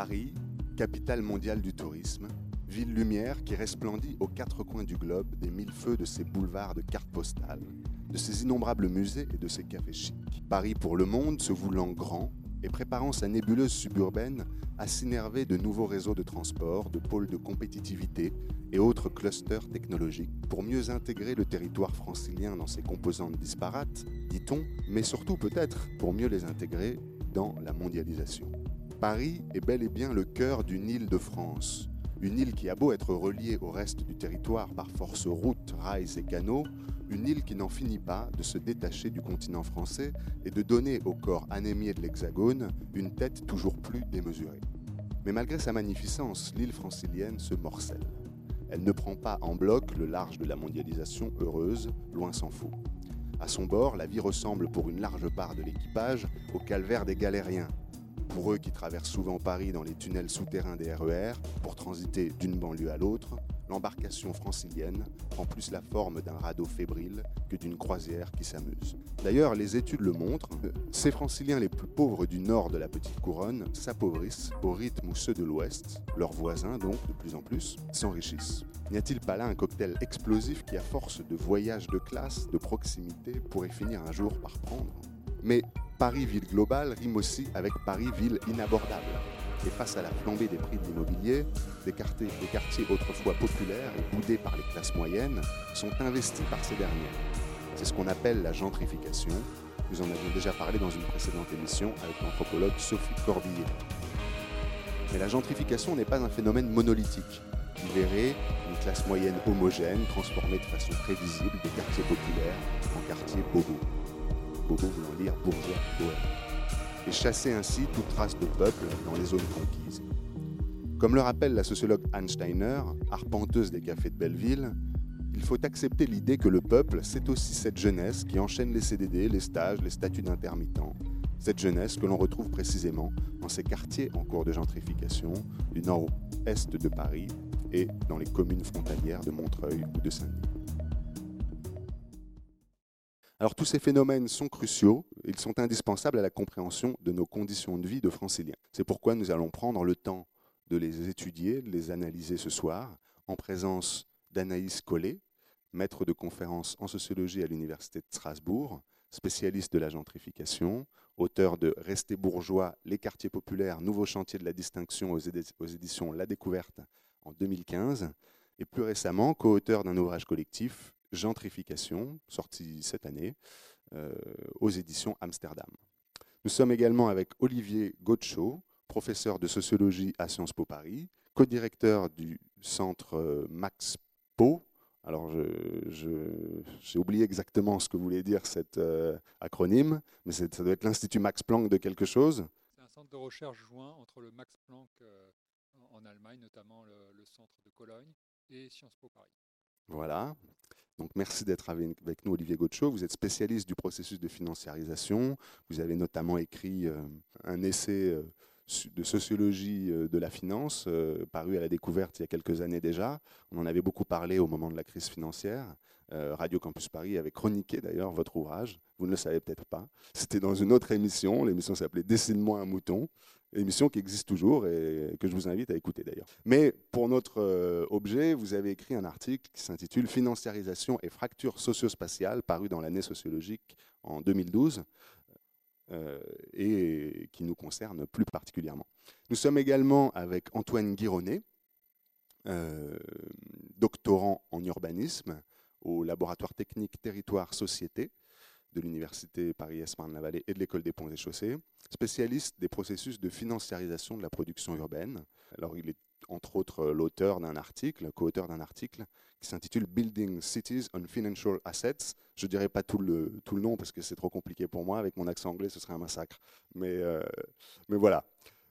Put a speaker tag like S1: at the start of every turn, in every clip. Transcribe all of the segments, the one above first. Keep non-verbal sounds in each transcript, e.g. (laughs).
S1: Paris, capitale mondiale du tourisme, ville lumière qui resplendit aux quatre coins du globe des mille feux de ses boulevards de cartes postales, de ses innombrables musées et de ses cafés chics. Paris pour le monde se voulant grand et préparant sa nébuleuse suburbaine à s'innerver de nouveaux réseaux de transport, de pôles de compétitivité et autres clusters technologiques pour mieux intégrer le territoire francilien dans ses composantes disparates, dit-on, mais surtout peut-être pour mieux les intégrer dans la mondialisation. Paris est bel et bien le cœur d'une île de France, une île qui a beau être reliée au reste du territoire par force routes, rails et canaux, une île qui n'en finit pas de se détacher du continent français et de donner au corps anémié de l'Hexagone une tête toujours plus démesurée. Mais malgré sa magnificence, l'île francilienne se morcelle. Elle ne prend pas en bloc le large de la mondialisation heureuse, loin s'en faut. À son bord, la vie ressemble pour une large part de l'équipage au calvaire des galériens, pour eux qui traversent souvent Paris dans les tunnels souterrains des RER pour transiter d'une banlieue à l'autre, l'embarcation francilienne prend plus la forme d'un radeau fébrile que d'une croisière qui s'amuse. D'ailleurs, les études le montrent, ces franciliens les plus pauvres du nord de la petite couronne s'appauvrissent au rythme où ceux de l'ouest, leurs voisins donc de plus en plus, s'enrichissent. N'y a-t-il pas là un cocktail explosif qui, à force de voyages de classe, de proximité, pourrait finir un jour par prendre? Mais Paris-ville globale rime aussi avec Paris-ville inabordable. Et face à la flambée des prix de l'immobilier, des quartiers, autrefois populaires et boudés par les classes moyennes sont investis par ces dernières. C'est ce qu'on appelle la gentrification. Nous en avions déjà parlé dans une précédente émission avec l'anthropologue Sophie Corbillet. Mais la gentrification n'est pas un phénomène monolithique. Vous verrez une classe moyenne homogène transformée de façon prévisible des quartiers populaires en quartiers bobos voulant bourgeois et chasser ainsi toute trace de peuple dans les zones conquises. Comme le rappelle la sociologue Anne Steiner, arpenteuse des cafés de Belleville, il faut accepter l'idée que le peuple, c'est aussi cette jeunesse qui enchaîne les CDD, les stages, les statuts d'intermittent. Cette jeunesse que l'on retrouve précisément dans ces quartiers en cours de gentrification du nord-est de Paris et dans les communes frontalières de Montreuil ou de Saint-Denis. Alors tous ces phénomènes sont cruciaux, ils sont indispensables à la compréhension de nos conditions de vie de franciliens. C'est pourquoi nous allons prendre le temps de les étudier, de les analyser ce soir, en présence d'Anaïs Collet, maître de conférences en sociologie à l'Université de Strasbourg, spécialiste de la gentrification, auteur de Rester bourgeois, les quartiers populaires, nouveau chantier de la distinction aux, éditions La Découverte en 2015, et plus récemment co-auteur d'un ouvrage collectif, Gentrification, sorti cette année euh, aux éditions Amsterdam. Nous sommes également avec Olivier Gaucho, professeur de sociologie à Sciences Po Paris, co-directeur du centre euh, Max Po. Alors, j'ai oublié exactement ce que voulait dire cet euh, acronyme, mais ça doit être l'Institut Max Planck de quelque chose.
S2: C'est un centre de recherche joint entre le Max Planck en Allemagne, notamment le, le centre de Cologne, et Sciences Po Paris.
S1: Voilà. Donc merci d'être avec nous, Olivier Gaucho. Vous êtes spécialiste du processus de financiarisation. Vous avez notamment écrit euh, un essai euh, de sociologie euh, de la finance, paru à la découverte il y a quelques années déjà. On en avait beaucoup parlé au moment de la crise financière. Radio Campus Paris avait chroniqué d'ailleurs votre ouvrage. Vous ne le savez peut-être pas. C'était dans une autre émission. L'émission s'appelait Dessine-moi un mouton émission qui existe toujours et que je vous invite à écouter d'ailleurs. Mais pour notre euh, objet, vous avez écrit un article qui s'intitule Financiarisation et fracture socio-spatiale, paru dans l'année sociologique en 2012 euh, et qui nous concerne plus particulièrement. Nous sommes également avec Antoine Guironnet, euh, doctorant en urbanisme au laboratoire technique Territoire-Société de l'Université Paris-Est-Marne-la-Vallée et de l'École des Ponts et Chaussées, spécialiste des processus de financiarisation de la production urbaine. Alors, il est entre autres l'auteur d'un article, co-auteur d'un article qui s'intitule Building Cities on Financial Assets. Je ne dirai pas tout le, tout le nom parce que c'est trop compliqué pour moi. Avec mon accent anglais, ce serait un massacre. Mais, euh, mais voilà.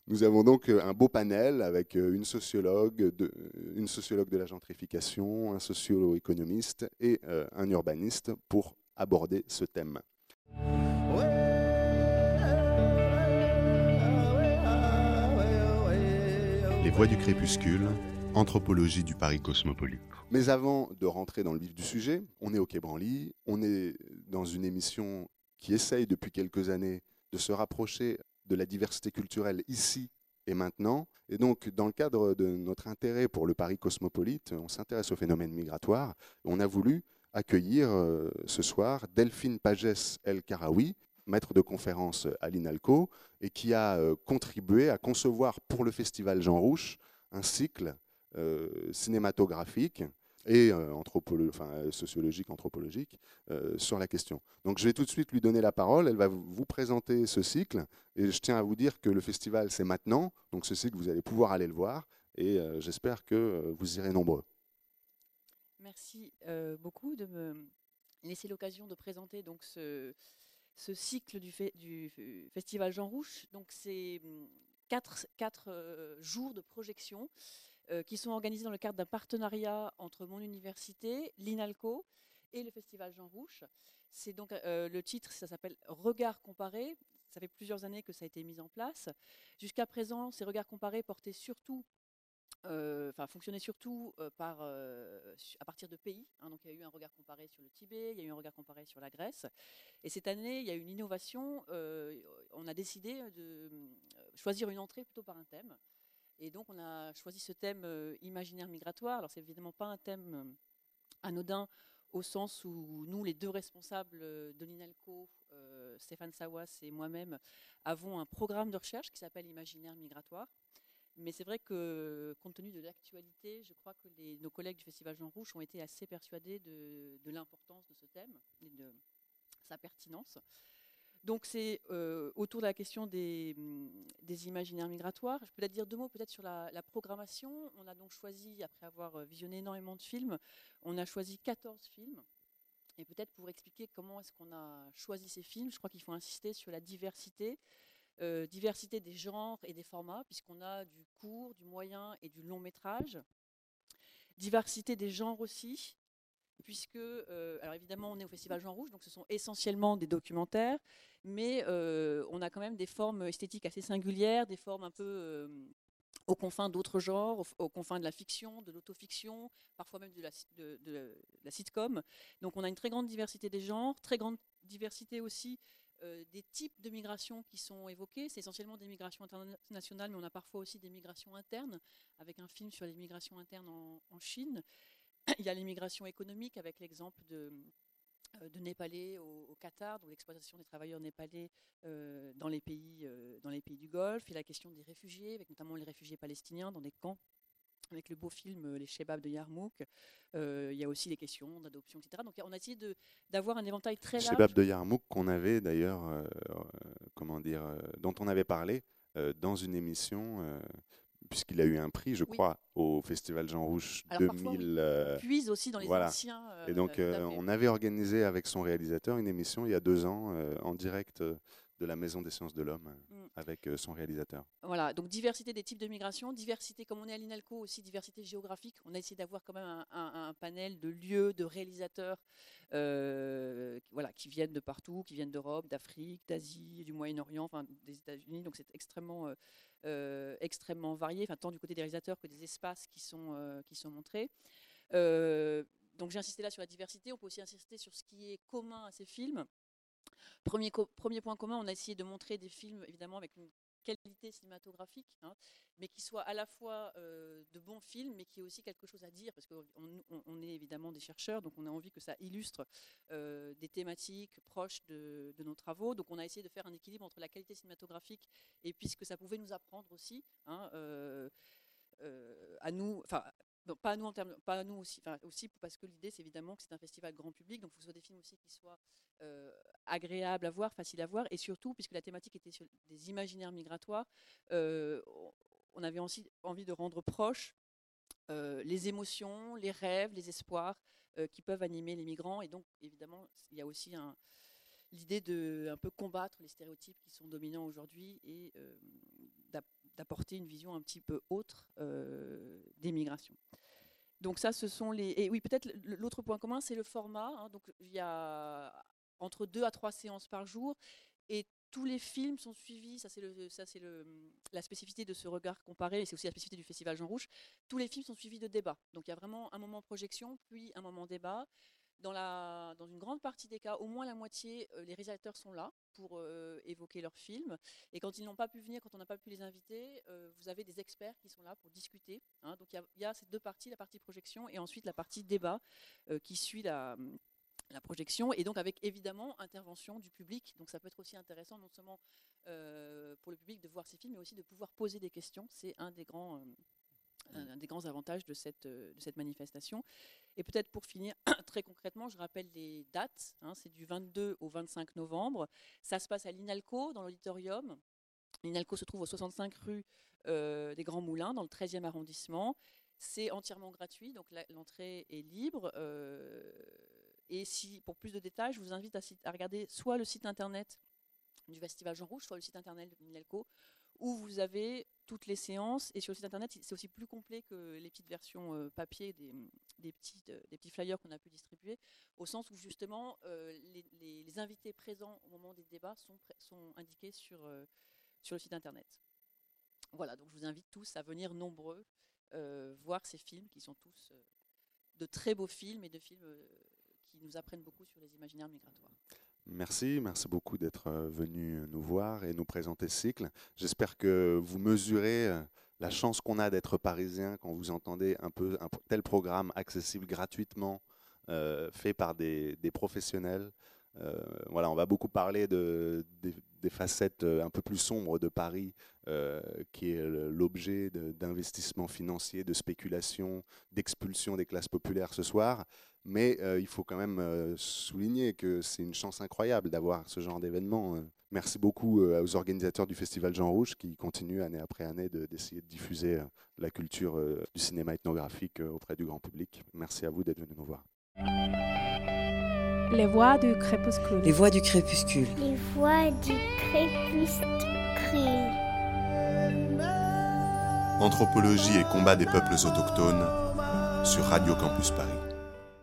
S1: Nous avons donc un beau panel avec une sociologue de, une sociologue de la gentrification, un socio-économiste et euh, un urbaniste pour aborder ce thème.
S3: Les voix du crépuscule, anthropologie du Paris cosmopolite.
S1: Mais avant de rentrer dans le vif du sujet, on est au Quai Branly, on est dans une émission qui essaye depuis quelques années de se rapprocher de la diversité culturelle ici et maintenant. Et donc, dans le cadre de notre intérêt pour le Paris cosmopolite, on s'intéresse au phénomène migratoire. On a voulu accueillir euh, ce soir Delphine Pages El Karawi, maître de conférence à l'INALCO, et qui a euh, contribué à concevoir pour le festival Jean Rouche un cycle euh, cinématographique et sociologique, anthropologique sur la question. Donc je vais tout de suite lui donner la parole, elle va vous présenter ce cycle, et je tiens à vous dire que le festival c'est maintenant, donc ce cycle vous allez pouvoir aller le voir, et j'espère que vous irez nombreux.
S4: Merci euh, beaucoup de me laisser l'occasion de présenter donc ce, cycle du, festival Jean. Donc c'est hum, quatre, euh, jours de projection euh, qui sont organisés dans le cadre d'un partenariat entre mon université, l'INALCO et le festival Jean Rouche. C'est donc le titre, ça s'appelle Regard comparé. Ça fait plusieurs années que ça a été mis en place. Jusqu'à présent, ces regards comparés portaient surtout enfin fonctionnait surtout euh, euh, à partir de pays. Hein. donc il y a eu un regard comparé sur le Tibet, il y a eu un regard comparé sur la Grèce. Et cette année, il y a eu une innovation. on a décidé de choisir une entrée plutôt par un thème. Et donc on a choisi ce thème imaginaire migratoire. Alors c'est évidemment pas un thème anodin au sens où nous, les deux responsables de l'INALCO, Stéphane Sawas et moi-même, avons un programme de recherche qui s'appelle Imaginaire migratoire mais c'est vrai que, compte tenu de l'actualité, je crois que nos collègues du Festival Jean Rouge ont été assez persuadés de, l'importance de ce thème et de sa pertinence. Donc c'est euh, autour de la question des, imaginaires migratoires. Je peux dire deux mots peut-être sur la, programmation. On a donc choisi, après avoir visionné énormément de films, on a choisi 14 films. Et peut-être pour expliquer comment est-ce qu'on a choisi ces films, je crois qu'il faut insister sur la diversité, euh, diversité des genres et des formats, puisqu'on a du court, du moyen et du long métrage. Diversité des genres aussi, puisque, euh, alors évidemment, on est au Festival Jean Rouge, donc ce sont essentiellement des documentaires, mais euh, on a quand même des formes esthétiques assez singulières, des formes un peu aux confins d'autres genres, aux, confins de la fiction, de l'autofiction, parfois même de la, de la, sitcom. Donc on a une très grande diversité des genres, très grande diversité aussi euh, des types de migrations qui sont évoquées. C'est essentiellement des migrations internationales, mais on a parfois aussi des migrations internes, avec un film sur les migrations internes en, Chine. Il y a les migrations économiques, avec l'exemple de, euh, Népalais au, Qatar, donc l'exploitation des travailleurs népalais euh, dans, les pays, dans les pays du Golfe, et la question des réfugiés, avec notamment les réfugiés palestiniens dans des camps avec le beau film euh, Les Shebabs de Yarmouk. Euh, il y a aussi les questions d'adoption, etc. Donc on a essayé d'avoir un éventail très large.
S1: Shebabs de Yarmouk qu'on avait d'ailleurs, euh, comment dire, dont on avait parlé dans une émission puisqu'il a eu un prix, je crois, au Festival Jean Rouge 2000.
S4: puis aussi dans les anciens.
S1: et donc, on avait organisé avec son réalisateur une émission il y a deux ans en direct de la Maison des sciences de l'homme mm. avec euh, son réalisateur.
S4: Voilà, donc diversité des types de migration, diversité, comme on est à l'INALCO, aussi diversité géographique. On a essayé d'avoir quand même un, panel de lieux, de réalisateurs euh, voilà, qui viennent de partout, qui viennent d'Europe, d'Afrique, d'Asie, du Moyen-Orient, enfin, des États-Unis. Donc c'est extrêmement, euh, extrêmement varié, enfin, tant du côté des réalisateurs que des espaces qui sont, qui sont montrés. donc j'ai insisté là sur la diversité. On peut aussi insister sur ce qui est commun à ces films. Premier, premier point commun, on a essayé de montrer des films, évidemment, avec une qualité cinématographique, hein, mais qui soient à la fois de bons films, mais qui aient aussi quelque chose à dire, parce qu'on on, est évidemment des chercheurs, donc on a envie que ça illustre des thématiques proches de, nos travaux. Donc on a essayé de faire un équilibre entre la qualité cinématographique et puis ce que ça pouvait nous apprendre aussi. Hein, à nous, pas à nous pas nous aussi, parce que l'idée c'est évidemment que c'est un festival grand public, donc il faut que ce soit des films aussi qui soient euh, agréables à voir, faciles à voir, et surtout puisque la thématique était sur des imaginaires migratoires, euh, on avait aussi envie de rendre proches euh, les émotions, les rêves, les espoirs qui peuvent animer les migrants, et donc évidemment il y a aussi l'idée de un peu combattre les stéréotypes qui sont dominants aujourd'hui d'apporter une vision un petit peu autre euh, des migrations. Donc ça, ce sont les... Et oui, peut-être l'autre point commun, c'est le format. Hein. donc il y a entre deux à trois séances par jour. Et tous les films sont suivis, ça c'est la spécificité de ce regard comparé, et c'est aussi la spécificité du Festival Jean Rouge. Tous les films sont suivis de débats. Donc il y a vraiment un moment projection, puis un moment débat. Dans, la, dans une grande partie des cas, au moins la moitié, les réalisateurs sont là pour évoquer leurs films. Et quand ils n'ont pas pu venir, quand on n'a pas pu les inviter, vous avez des experts qui sont là pour discuter. Hein. Donc il y, y, a ces deux parties, la partie projection et ensuite la partie débat qui suit la, la projection et donc avec évidemment intervention du public. Donc ça peut être aussi intéressant non seulement euh, pour le public de voir ces films, mais aussi de pouvoir poser des questions. C'est un des grands, euh, un, des grands avantages de cette, euh, de cette manifestation. Et peut-être pour finir, (clears throat) très concrètement, je rappelle les dates. Hein, c'est du 22 au 25 novembre. Ça se passe à l'INALCO, dans l'auditorium. L'INALCO se trouve au 65 rue des Grands Moulins, dans le 13e arrondissement. C'est entièrement gratuit, donc l'entrée est libre. Et si, pour plus de détails, je vous invite à, regarder soit le site internet du Festival Jean Rouge, soit le site internet de Minelco, où vous avez toutes les séances. Et sur le site internet, c'est aussi plus complet que les petites versions euh, papier des, petits, euh, des petits flyers qu'on a pu distribuer, au sens où justement euh, les, invités présents au moment des débats sont, indiqués sur le site internet. Voilà, donc je vous invite tous à venir nombreux voir ces films qui sont tous de très beaux films et de films qui nous apprennent beaucoup sur les imaginaires migratoires.
S1: Merci, merci beaucoup d'être euh, venu nous voir et nous présenter cycle. J'espère que vous mesurez euh, la chance qu'on a d'être parisien quand vous entendez un peu tel programme accessible gratuitement, euh, fait par des, professionnels. voilà, on va beaucoup parler de, des, facettes un peu plus sombres de Paris, qui est l'objet d'investissements financiers, de spéculation, d'expulsion des classes populaires ce soir. Mais euh, il faut quand même euh, souligner que c'est une chance incroyable d'avoir ce genre d'événement. Euh. Merci beaucoup aux organisateurs du Festival Jean Rouge qui continuent année après année d'essayer de, diffuser la culture du cinéma ethnographique auprès du grand public. Merci à vous d'être venus nous voir.
S5: Les voix du crépuscule.
S6: Les voix du crépuscule.
S7: Les voix du crépuscule.
S3: Anthropologie et combat des peuples autochtones sur Radio Campus Paris.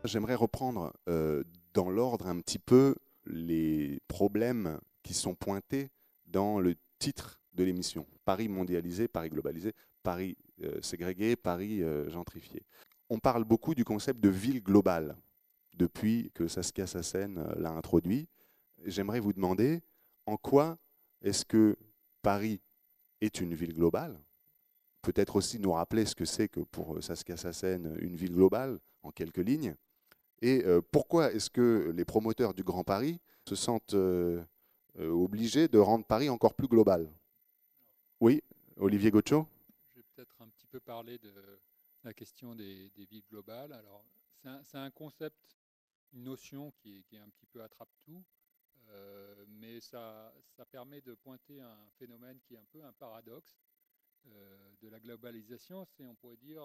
S1: J'aimerais reprendre euh, dans l'ordre un petit peu les problèmes qui sont pointés dans le titre de l'émission. Paris mondialisé, Paris globalisé, Paris euh, ségrégué, Paris euh, gentrifié. On parle beaucoup du concept de ville globale depuis que Saskia Sassen l'a introduit. J'aimerais vous demander en quoi est-ce que Paris est une ville globale? Peut-être aussi nous rappeler ce que c'est que pour Saskia Sassen une ville globale en quelques lignes. Et euh, pourquoi est-ce que les promoteurs du Grand Paris se sentent euh, euh, obligés de rendre Paris encore plus global? Oui, Olivier Gaucho
S2: Je vais peut-être un petit peu parler de la question des, villes globales. Alors, c'est un, concept, une notion qui est, un petit peu attrape-tout, mais ça, permet de pointer un phénomène qui est un peu un paradoxe de la globalisation. C'est, on pourrait dire,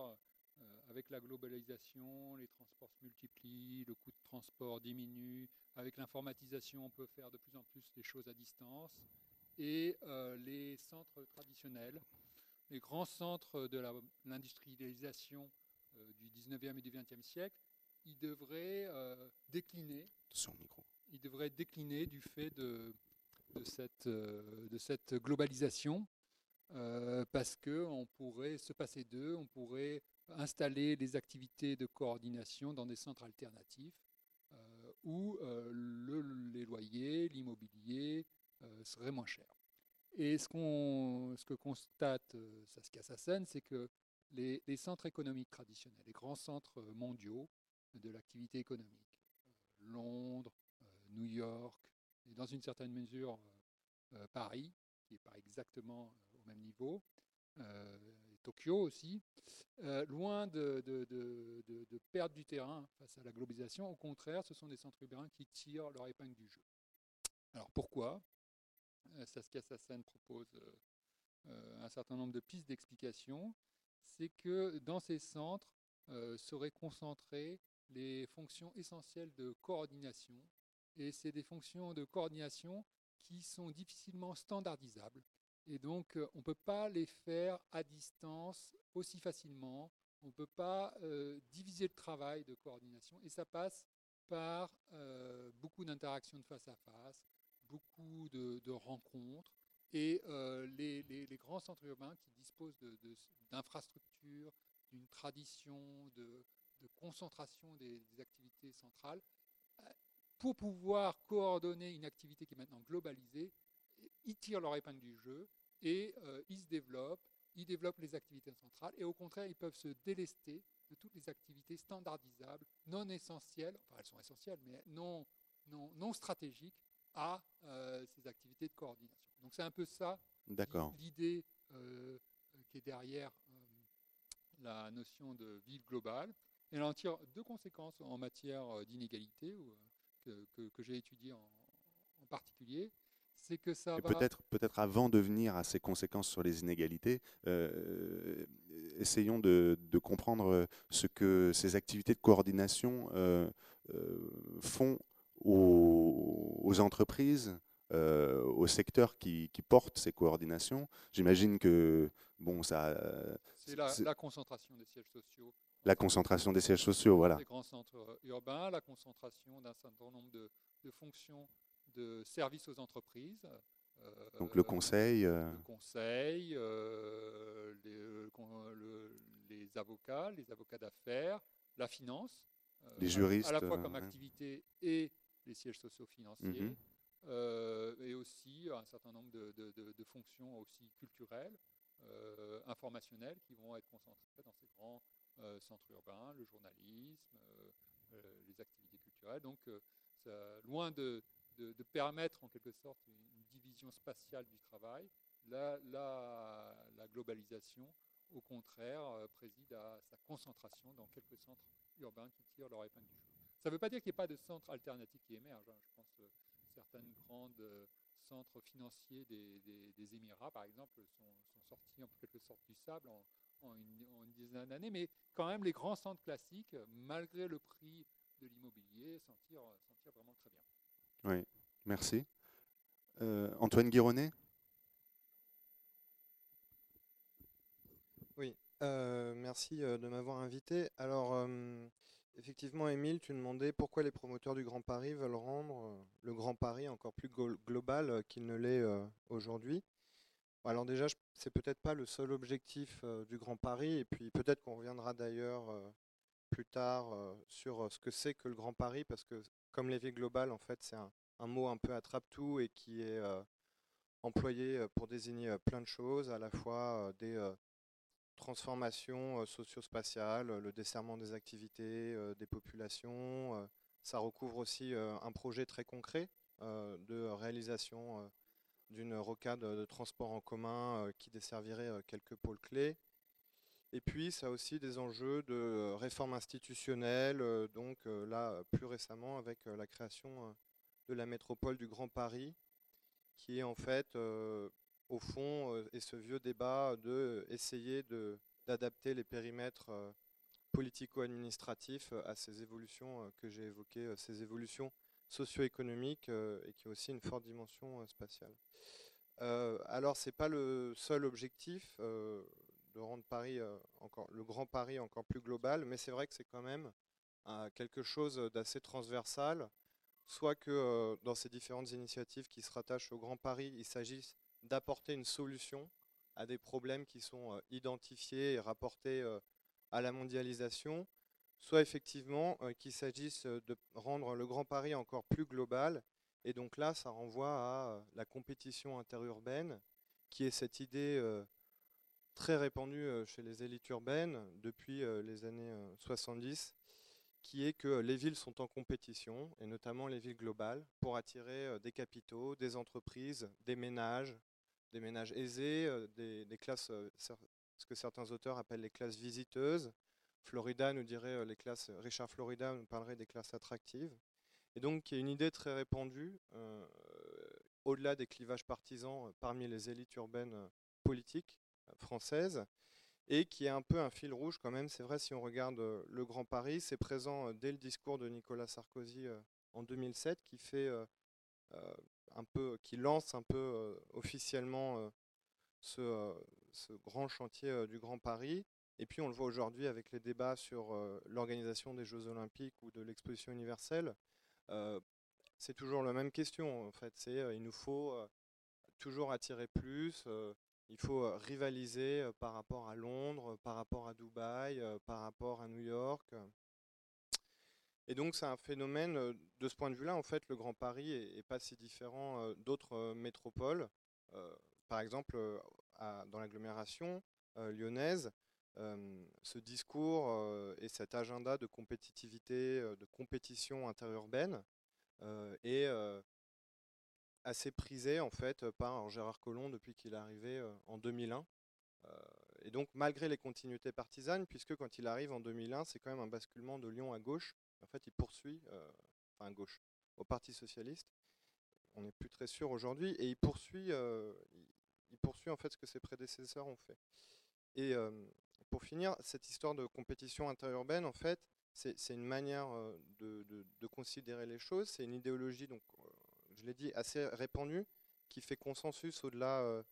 S2: euh, avec la globalisation, les transports se multiplient, le coût de transport diminue. Avec l'informatisation, on peut faire de plus en plus les choses à distance. Et euh, les centres traditionnels, les grands centres de l'industrialisation euh, du 19e et du 20e siècle, ils devraient décliner. Ils devraient décliner du fait de, de, cette, de cette, globalisation. parce qu'on pourrait se passer d'eux, on pourrait installer les activités de coordination dans des centres alternatifs euh, où euh, le, les loyers, l'immobilier euh, seraient moins chers. Et ce, qu'on, ce que constate Saskia Sassen, c'est que les, centres économiques traditionnels, les grands centres mondiaux de l'activité économique, Londres, New York, et dans une certaine mesure Paris, qui n'est pas exactement au même niveau, Tokyo aussi, euh, loin de, perdre du terrain face à la globalisation. Au contraire, ce sont des centres urbains qui tirent leur épingle du jeu. Alors pourquoi? Euh, Saskia Sassen propose euh, un certain nombre de pistes d'explication. C'est que dans ces centres seraient concentrées les fonctions essentielles de coordination. Et c'est des fonctions de coordination qui sont difficilement standardisables et donc, euh, on ne peut pas les faire à distance aussi facilement. On ne peut pas euh, diviser le travail de coordination. Et ça passe par euh, beaucoup d'interactions de face à face, beaucoup de, rencontres. Et les, grands centres urbains qui disposent d'infrastructures, d'une tradition, de, concentration des, activités centrales, pour pouvoir coordonner une activité qui est maintenant globalisée, ils tirent leur épingle du jeu et ils se développent, ils développent les activités centrales et au contraire, ils peuvent se délester de toutes les activités standardisables, non essentielles, enfin elles sont essentielles, mais non, non, non stratégiques à ces activités de coordination. Donc c'est un peu ça l'idée qui est derrière la notion de ville globale. Elle en tire deux conséquences en matière euh, d'inégalité euh, que, que, j'ai étudiées en, particulier. C'est que ça
S1: Peut-être peut avant de venir à ces conséquences sur les inégalités, euh, essayons de, de, comprendre ce que ces activités de coordination font aux, aux entreprises, euh, au secteur qui, qui, porte ces coordinations. J'imagine que bon, ça.
S2: C'est la, concentration des sièges sociaux.
S1: La concentration des sièges sociaux, voilà.
S2: Les grands centres euh, urbains, la concentration d'un certain nombre de, de, fonctions de services aux entreprises.
S1: Euh, Donc le conseil.
S2: Le conseil, les, les, avocats, les avocats d'affaires, la finance.
S1: les juristes.
S2: À la fois comme activité et les sièges sociaux financiers. Mhm. Euh, et aussi un certain nombre de, fonctions aussi culturelles, euh, informationnelles, qui vont être concentrées dans ces grands euh, centres urbains, le journalisme, les activités culturelles. Donc, loin de, permettre en quelque sorte une division spatiale du travail, la, la globalisation, au contraire, préside à sa concentration dans quelques centres urbains qui tirent leur épingle du jeu. Ça ne veut pas dire qu'il n'y ait pas de centres alternatifs qui émergent. Hein. Je pense certains grands euh, centres financiers des, Émirats, par exemple, sont, sortis en quelque sorte du sable en, une, dizaine d'années, mais quand même les grands centres classiques, malgré le prix de l'immobilier, s'en tirent, vraiment très bien.
S1: Oui, merci. Euh, Antoine Guironnet
S5: Oui, euh, merci de m'avoir invité. Alors, Effectivement, Émile, tu demandais pourquoi les promoteurs du Grand Paris veulent rendre euh, le Grand Paris encore plus global euh, qu'il ne l'est euh, aujourd'hui. Alors déjà, c'est peut-être pas le seul objectif du Grand Paris, et puis peut-être qu'on reviendra d'ailleurs plus tard sur ce que c'est que le Grand Paris, parce que comme les villes globales, en fait, c'est un, mot un peu attrape-tout et qui est employé pour désigner plein de choses, à la fois des transformation socio-spatiale, le desserrement des activités, des populations. Ça recouvre aussi un projet très concret de réalisation d'une rocade de transport en commun qui desservirait quelques pôles clés. Et puis, ça a aussi des enjeux de réforme institutionnelle, donc là, plus récemment, avec la création de la métropole du Grand Paris, qui est en fait au fond, euh, et ce vieux débat de essayer d'adapter les périmètres euh, politico-administratifs euh, à ces évolutions que j'ai évoquées, ces évolutions socio-économiques et qui ont aussi une forte dimension spatiale. alors, ce n'est pas le seul objectif de rendre Paris encore, le Grand Paris encore plus global, mais c'est vrai que c'est quand même quelque chose d'assez transversal, soit que dans ces différentes initiatives qui se rattachent au Grand Paris, il s'agisse d'apporter une solution à des problèmes qui sont euh, identifiés et rapportés euh, à la mondialisation, soit effectivement euh, qu'il s'agisse de rendre le Grand Paris encore plus global. Et donc là, ça renvoie à la compétition interurbaine, qui est cette idée très répandue chez les élites urbaines depuis les années 70, qui est que les villes sont en compétition, et notamment les villes globales, pour attirer des capitaux, des entreprises, des ménages, des ménages aisés, euh, des, classes, euh, ce que certains auteurs appellent les classes visiteuses. Florida nous dirait euh, les classes, Richard Florida nous parlerait des classes attractives. Et donc, il y a une idée très répandue, au-delà des clivages partisans parmi les élites urbaines politiques françaises, et qui est un peu un fil rouge quand même. C'est vrai, si on regarde le Grand Paris, c'est présent dès le discours de Nicolas Sarkozy en 2007, qui fait un peu, qui lance un peu euh, officiellement euh, ce, ce, grand chantier du Grand Paris. Et puis on le voit aujourd'hui avec les débats sur l'organisation des Jeux Olympiques ou de l'exposition universelle. c'est toujours la même question en fait. C'est il nous faut toujours attirer plus. Il faut rivaliser par rapport à Londres, par rapport à Dubaï, par rapport à New York. Et donc c'est un phénomène, de ce point de vue-là, en fait, le Grand Paris n'est pas si différent d'autres métropoles. par exemple, dans l'agglomération lyonnaise, ce discours et cet agenda de compétitivité, de compétition interurbaine est assez prisé en fait par Gérard Collomb depuis qu'il est arrivé en 2001. et donc malgré les continuités partisanes, puisque quand il arrive en 2001, c'est quand même un basculement de Lyon à gauche. En fait, il poursuit, enfin à gauche, au Parti socialiste. On n'est plus très sûr aujourd'hui, et il poursuit, il poursuit en fait ce que ses prédécesseurs ont fait. Et pour finir, cette histoire de compétition interurbaine, en fait, c'est une manière de, de, considérer les choses. C'est une idéologie, donc, je l'ai dit, assez répandue, qui fait consensus au-delà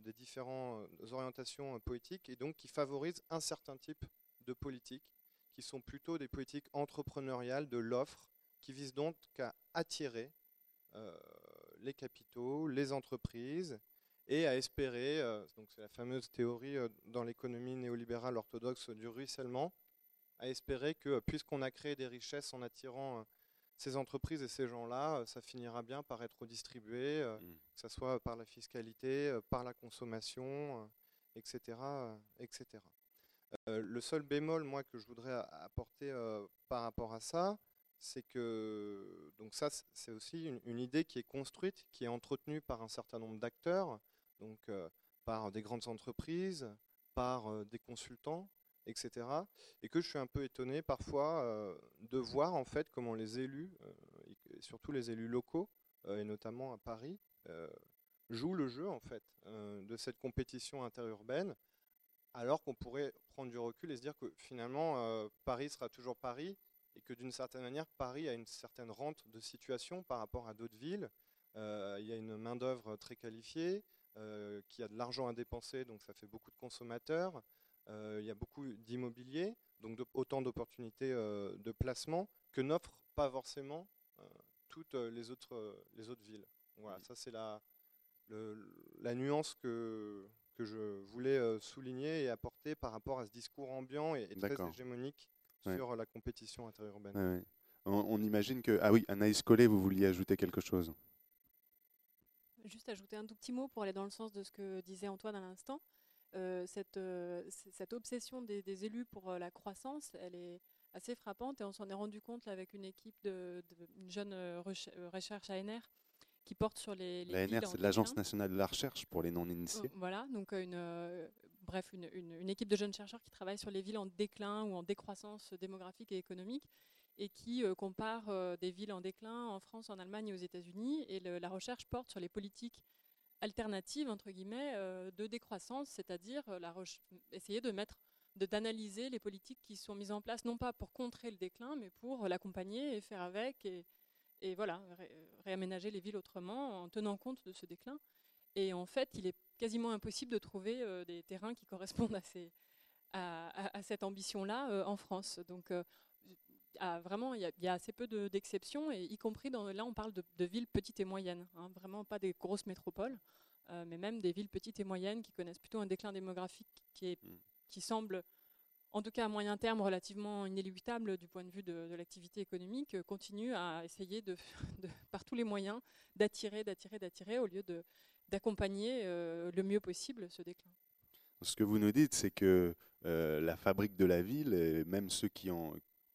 S5: des différentes orientations politiques et donc qui favorise un certain type de politique, qui sont plutôt des politiques entrepreneuriales de l'offre, qui visent donc à attirer les capitaux, les entreprises, et à espérer, euh, donc c'est la fameuse théorie euh, dans l'économie néolibérale orthodoxe du ruissellement, à espérer que puisqu'on a créé des richesses en attirant euh, ces entreprises et ces gens-là, ça finira bien par être redistribué, mmh. que ce soit par la fiscalité, par la consommation, etc. etc. le seul bémol, moi, que je voudrais apporter par rapport à ça, c'est que donc ça, c'est aussi une, une, idée qui est construite, qui est entretenue par un certain nombre d'acteurs, donc euh, par des grandes entreprises, par euh, des consultants, etc. Et que je suis un peu étonné parfois euh, de voir en fait comment les élus, et surtout les élus locaux, et notamment à Paris, jouent le jeu en fait de cette compétition interurbaine, alors qu'on pourrait prendre du recul et se dire que finalement Paris sera toujours Paris et que d'une certaine manière Paris a une certaine rente de situation par rapport à d'autres villes. il y a une main d'œuvre très qualifiée, euh, qui a de l'argent à dépenser, donc ça fait beaucoup de consommateurs. Euh, il y a beaucoup d'immobilier, donc autant d'opportunités euh, de placement que n'offrent pas forcément toutes les autres, les autres villes. Voilà, ça c'est la, la nuance que, que je voulais souligner et apporter par rapport à ce discours ambiant et, très hégémonique sur la compétition interurbaine.
S1: On, on, imagine que... Ah oui, Anaïs Collet, vous vouliez ajouter quelque chose
S6: Juste ajouter un tout petit mot pour aller dans le sens de ce que disait Antoine à l'instant. Euh, cette, euh, cette, obsession des, élus pour euh, la croissance, elle est assez frappante et on s'en est rendu compte avec une équipe de, une jeune recherche ANR qui porte sur les.
S1: les L'ANR, c'est l'Agence nationale de la recherche pour les non-initiés.
S6: voilà, donc une, bref, une, une, équipe de jeunes chercheurs qui travaillent sur les villes en déclin ou en décroissance démographique et économique et qui euh, compare euh, des villes en déclin en France, en Allemagne et aux États-Unis. Et la recherche porte sur les politiques alternatives, entre guillemets, euh, de décroissance, c'est-à-dire essayer de mettre d'analyser les politiques qui sont mises en place, non pas pour contrer le déclin, mais pour l'accompagner et faire avec, et, voilà, réaménager les villes autrement en tenant compte de ce déclin. Et en fait, il est quasiment impossible de trouver des terrains qui correspondent à, à, cette ambition-là en France. Donc, vraiment, il y, a assez peu d'exceptions, et y compris dans, là, on parle de, villes petites et moyennes, hein, vraiment pas des grosses métropoles, euh, mais même des villes petites et moyennes qui connaissent plutôt un déclin démographique qui, est, mm. qui semble, en tout cas à moyen terme, relativement inéluctable du point de vue de, l'activité économique, continue à essayer (laughs) de, par tous les moyens d'attirer, d'attirer, d'attirer, au lieu d'accompagner euh, le mieux possible ce déclin.
S1: Ce que vous nous dites, c'est que euh, la fabrique de la ville, et même ceux qui, ont,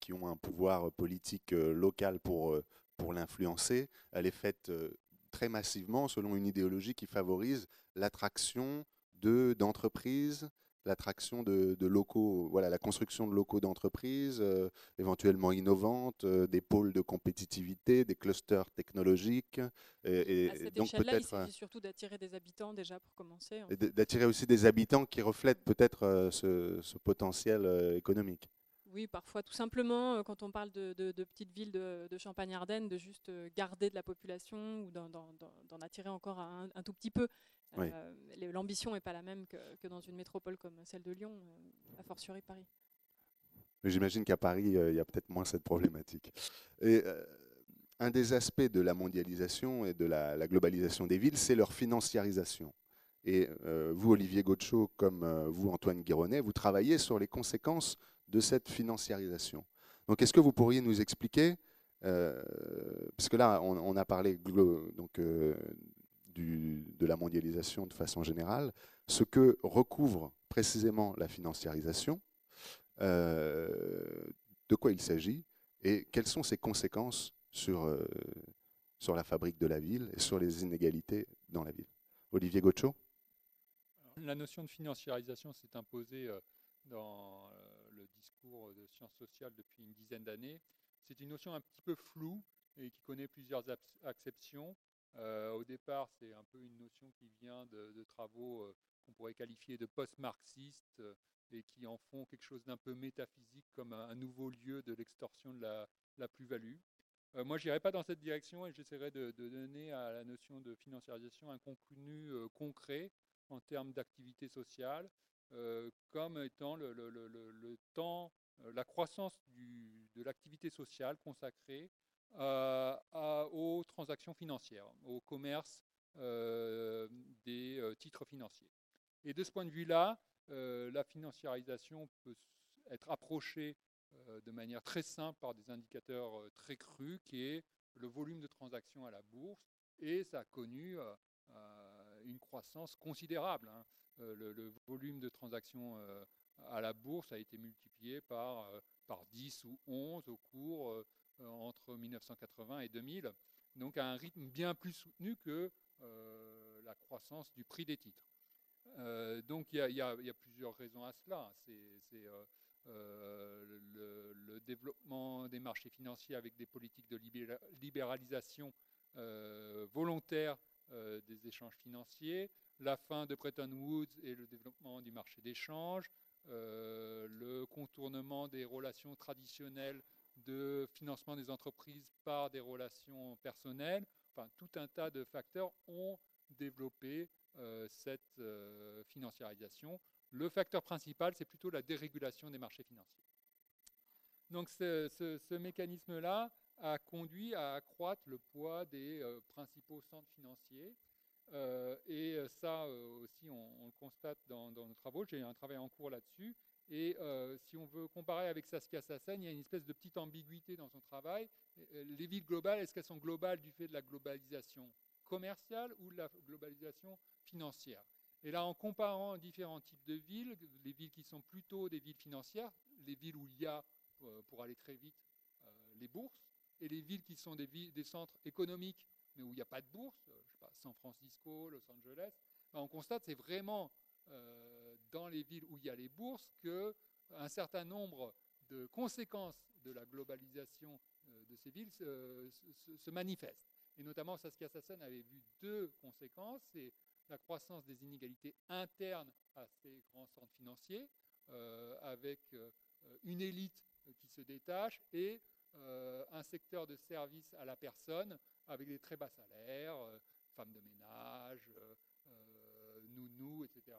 S1: qui ont un pouvoir politique euh, local pour, euh, pour l'influencer, elle est faite euh, très massivement selon une idéologie qui favorise l'attraction d'entreprises, l'attraction de, locaux, voilà, la construction de locaux d'entreprises, éventuellement innovantes, des pôles de compétitivité, des clusters technologiques.
S6: Et, à cette donc peut-être il s'agit surtout d'attirer des habitants déjà pour commencer.
S1: D'attirer aussi des habitants qui reflètent peut-être ce, ce, potentiel économique.
S6: Oui, parfois tout simplement, euh, quand on parle de, petites villes de, Champagne-Ardenne, de juste euh, garder de la population ou d'en attirer encore un, tout petit peu. Euh, l'ambition n'est pas la même que, dans une métropole comme celle de Lyon, a fortiori Paris.
S1: J'imagine qu'à Paris, il y a peut-être moins cette problématique. Et, un des aspects de la mondialisation et de la, globalisation des villes, c'est leur financiarisation. Et vous, Olivier Gaucho, comme vous, Antoine Guironnet, vous travaillez sur les conséquences de cette financiarisation. Donc est-ce que vous pourriez nous expliquer, euh, parce que là on, a parlé donc, euh, de la mondialisation de façon générale, ce que recouvre précisément la financiarisation, de quoi il s'agit et quelles sont ses conséquences sur, sur la fabrique de la ville et sur les inégalités dans la ville? Olivier Gaucho
S2: La notion de financiarisation s'est imposée euh, dans euh, discours de sciences sociales depuis une dizaine d'années. C'est une notion un petit peu floue et qui connaît plusieurs acceptions. Euh, au départ, c'est un peu une notion qui vient de, travaux qu'on pourrait qualifier de post-marxistes et qui en font quelque chose d'un peu métaphysique comme un, nouveau lieu de l'extorsion de la plus-value. Euh, moi, je n'irai pas dans cette direction et j'essaierai de, donner à la notion de financiarisation un contenu euh, concret en termes d'activité sociale, euh, comme étant le, temps, la croissance de l'activité sociale consacrée aux transactions financières, au commerce des titres financiers. Et de ce point de vue-là, la financiarisation peut être approchée euh, de manière très simple par des indicateurs euh, très crus, qui est le volume de transactions à la bourse, et ça a connu euh, une croissance considérable. Hein. Le, volume de transactions à la bourse a été multiplié par, par 10 ou 11 au cours entre 1980 et 2000, donc à un rythme bien plus soutenu que la croissance du prix des titres. donc il y, a plusieurs raisons à cela. C'est euh, le, développement des marchés financiers avec des politiques de libéralisation euh, volontaire euh, des échanges financiers, la fin de Bretton Woods et le développement du marché d'échange, le contournement des relations traditionnelles de financement des entreprises par des relations personnelles, enfin tout un tas de facteurs ont développé cette financiarisation. Le facteur principal, c'est plutôt la dérégulation des marchés financiers. Donc ce, mécanisme-là a conduit à accroître le poids des euh, principaux centres financiers. Euh, et euh, ça aussi, on, le constate dans, nos travaux. J'ai un travail en cours là-dessus. Et si on veut comparer avec Saskia Sassen, il y a une espèce de petite ambiguïté dans son travail. Les villes globales, est-ce qu'elles sont globales du fait de la globalisation commerciale ou de la globalisation financière? Et là, en comparant différents types de villes, les villes qui sont plutôt des villes financières, les villes où il y a, pour aller très vite, les bourses, et les villes qui sont des, centres économiques, mais où il n'y a pas de bourse, euh, San Francisco, Los Angeles, ben, on constate c'est vraiment dans les villes où il y a les bourses qu'un certain nombre de conséquences de la globalisation de ces villes se, se manifestent. Et notamment, Saskia Sassen avait vu deux conséquences. C'est la croissance des inégalités internes à ces grands centres financiers, euh, avec euh, une élite qui se détache et euh, un secteur de services à la personne avec des très bas salaires, femmes de ménage, nounous, etc.,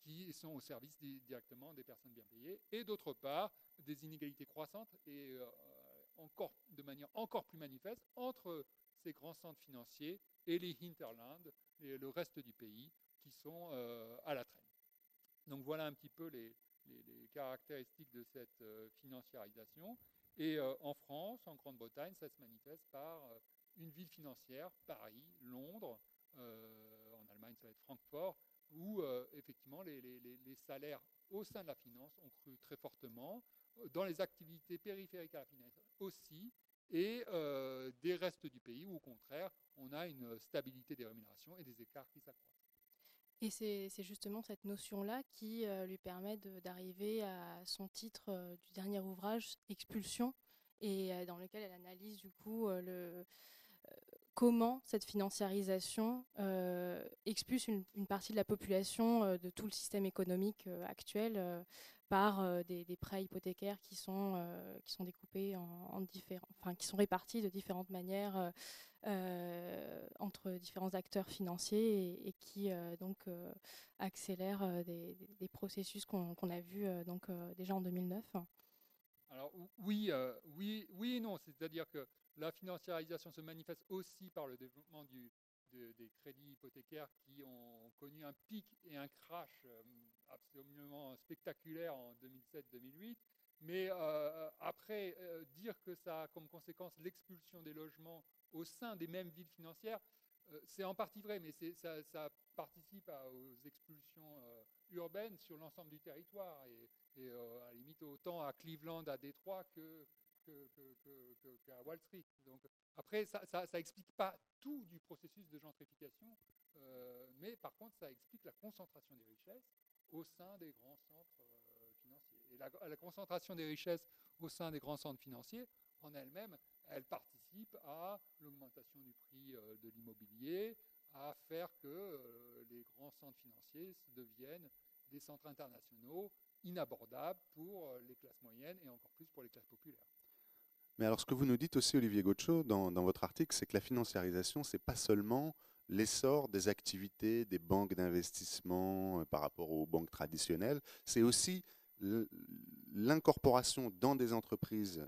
S2: qui sont au service directement des personnes bien payées, et d'autre part, des inégalités croissantes et encore, de manière encore plus manifeste entre ces grands centres financiers et les hinterlands, et le reste du pays, qui sont euh, à la traîne. Donc voilà un petit peu les, caractéristiques de cette euh, financiarisation. Et euh, en France, en Grande-Bretagne, ça se manifeste par une ville financière, Paris, Londres, en Allemagne ça va être Francfort, où effectivement les, les, salaires au sein de la finance ont cru très fortement, dans les activités périphériques à la finance aussi, et euh, des restes du pays où, au contraire, on a une stabilité des rémunérations et des écarts qui s'accroissent.
S6: Et c'est justement cette notion-là qui euh, lui permet d'arriver à son titre euh, du dernier ouvrage, Expulsion, et dans lequel elle analyse du coup comment cette financiarisation expulse une, partie de la population de tout le système économique actuel par euh, des, prêts hypothécaires qui sont, euh, qui sont découpés en, enfin, qui sont répartis de différentes manières euh, entre différents acteurs financiers et, qui donc accélèrent des, processus qu'on a vus donc déjà en 2009.
S2: Alors oui, oui, oui non. C'est-à-dire que la financiarisation se manifeste aussi par le développement des crédits hypothécaires qui ont connu un pic et un crash euh, absolument spectaculaire en 2007-2008. Mais euh, après, euh, dire que ça a comme conséquence l'expulsion des logements au sein des mêmes villes financières, euh, c'est en partie vrai, mais ça, participe aux expulsions urbaines sur l'ensemble du territoire, et, et à la limite autant à Cleveland, à Détroit que, qu'à Wall Street. Donc, après, ça n'explique pas tout du processus de gentrification, mais par contre, ça explique la concentration des richesses au sein des grands centres et la, concentration des richesses au sein des grands centres financiers, en elle-même, elle participe à l'augmentation du prix euh, de l'immobilier, à faire que euh, les grands centres financiers deviennent des centres internationaux inabordables pour euh, les classes moyennes et encore plus pour les classes populaires.
S1: Mais alors ce que vous nous dites aussi, Olivier Gaucho, dans, votre article, c'est que la financiarisation, ce n'est pas seulement l'essor des activités des banques d'investissement par rapport aux banques traditionnelles, c'est aussi l'incorporation dans des entreprises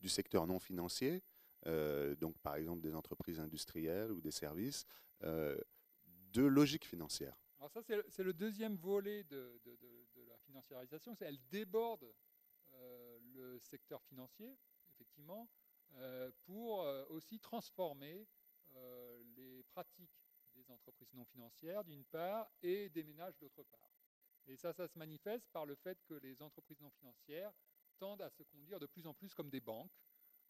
S1: du secteur non financier, euh, donc par exemple des entreprises industrielles ou des services, euh, de logique financière.
S2: Alors ça, c'est le deuxième volet de, la financiarisation, elle déborde le secteur financier, effectivement, pour aussi transformer les pratiques des entreprises non financières, d'une part, et des ménages, d'autre part. Et ça, ça se manifeste par le fait que les entreprises non financières tendent à se conduire de plus en plus comme des banques,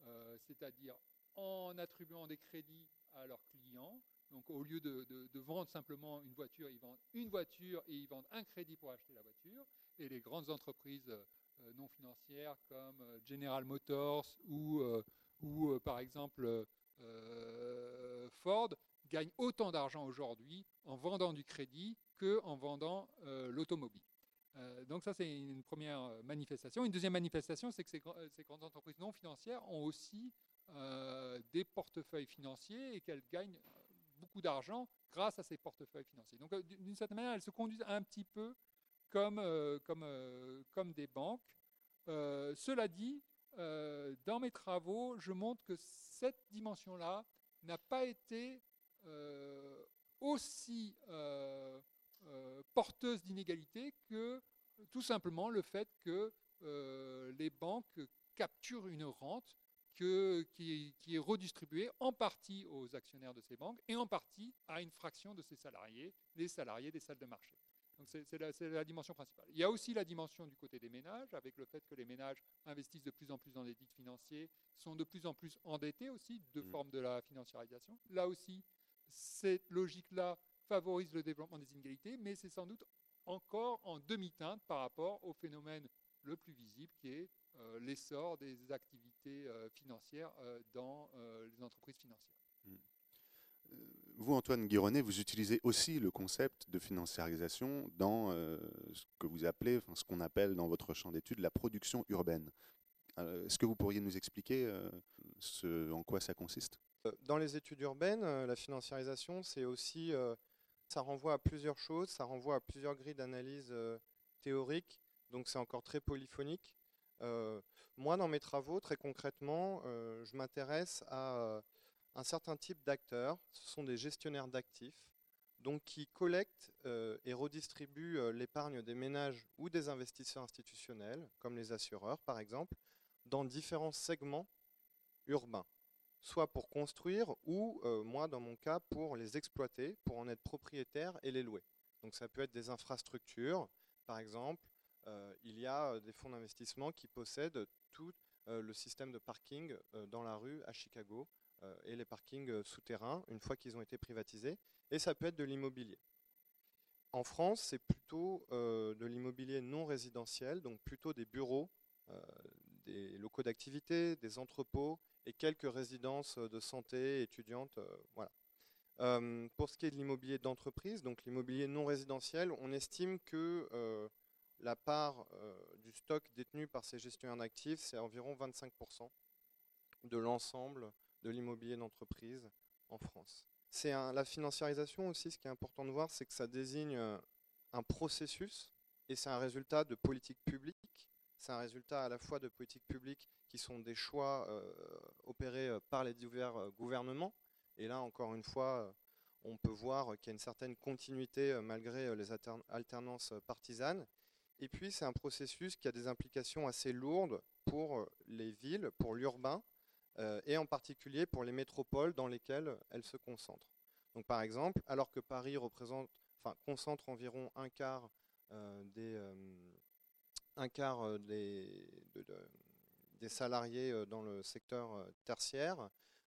S2: euh, c'est-à-dire en attribuant des crédits à leurs clients. Donc au lieu de, vendre simplement une voiture, ils vendent une voiture et ils vendent un crédit pour acheter la voiture. Et les grandes entreprises euh, non financières comme euh, General Motors ou, par exemple Ford gagnent autant d'argent aujourd'hui en vendant du crédit qu'en vendant l'automobile. Euh, donc ça, c'est une première euh, manifestation. Une deuxième manifestation, c'est que ces, grandes entreprises non financières ont aussi des portefeuilles financiers et qu'elles gagnent beaucoup d'argent grâce à ces portefeuilles financiers. Donc d'une certaine manière, elles se conduisent un petit peu comme, comme, comme des banques. cela dit, dans mes travaux, je montre que cette dimension-là n'a pas été aussi euh, porteuse d'inégalités que tout simplement le fait que euh, les banques capturent une rente qui, est redistribuée en partie aux actionnaires de ces banques et en partie à une fraction de ces salariés, les salariés des salles de marché. Donc c'est la, la, dimension principale. Il y a aussi la dimension du côté des ménages, avec le fait que les ménages investissent de plus en plus dans des titres financiers, sont de plus en plus endettés aussi, de mmh. forme de la financiarisation. Là aussi, cette logique-là favorise le développement des inégalités, mais c'est sans doute encore en demi-teinte par rapport au phénomène le plus visible qui est euh, l'essor des activités euh, financières euh, dans les entreprises financières. Hmm.
S1: Vous, Antoine Guironnet, vous utilisez aussi le concept de financiarisation dans ce que vous appelez, enfin, ce qu'on appelle dans votre champ d'études la production urbaine. Est-ce que vous pourriez nous expliquer ce, en quoi ça consiste?
S5: Dans les études urbaines, la financiarisation, c'est aussi ça renvoie à plusieurs choses, ça renvoie à plusieurs grilles d'analyse euh, théoriques, donc c'est encore très polyphonique. Euh, moi, dans mes travaux, très concrètement, euh, je m'intéresse à un certain type d'acteurs. Ce sont des gestionnaires d'actifs, donc qui collectent et redistribuent l'épargne des ménages ou des investisseurs institutionnels, comme les assureurs par exemple, dans différents segments urbains soit pour construire ou, euh, moi dans mon cas, pour les exploiter, pour en être propriétaire et les louer. Donc ça peut être des infrastructures, par exemple, euh, il y a euh, des fonds d'investissement qui possèdent tout le système de parking dans la rue à Chicago et les parkings souterrains une fois qu'ils ont été privatisés, et ça peut être de l'immobilier. En France, c'est plutôt de l'immobilier non résidentiel, donc plutôt des bureaux, des locaux d'activité, des entrepôts, et quelques résidences euh, de santé étudiantes. Euh, voilà. Euh, pour ce qui est de l'immobilier d'entreprise, donc l'immobilier non résidentiel, on estime que la part du stock détenu par ces gestionnaires d'actifs, c'est environ 25% de l'ensemble de l'immobilier d'entreprise en France. C'est la financiarisation aussi, ce qui est important de voir, c'est que ça désigne un processus et c'est un résultat de politique publique c'est un résultat à la fois de politiques publiques qui sont des choix euh, opérés euh, par les divers euh, gouvernements. Et là, encore une fois, on peut voir qu'il y a une certaine continuité malgré les alternances partisanes. Et puis, c'est un processus qui a des implications assez lourdes pour les villes, pour l'urbain, et en particulier pour les métropoles dans lesquelles elles se concentrent. Donc, par exemple, alors que Paris représente, enfin, concentre environ un quart des, un quart des, des salariés dans le secteur tertiaire,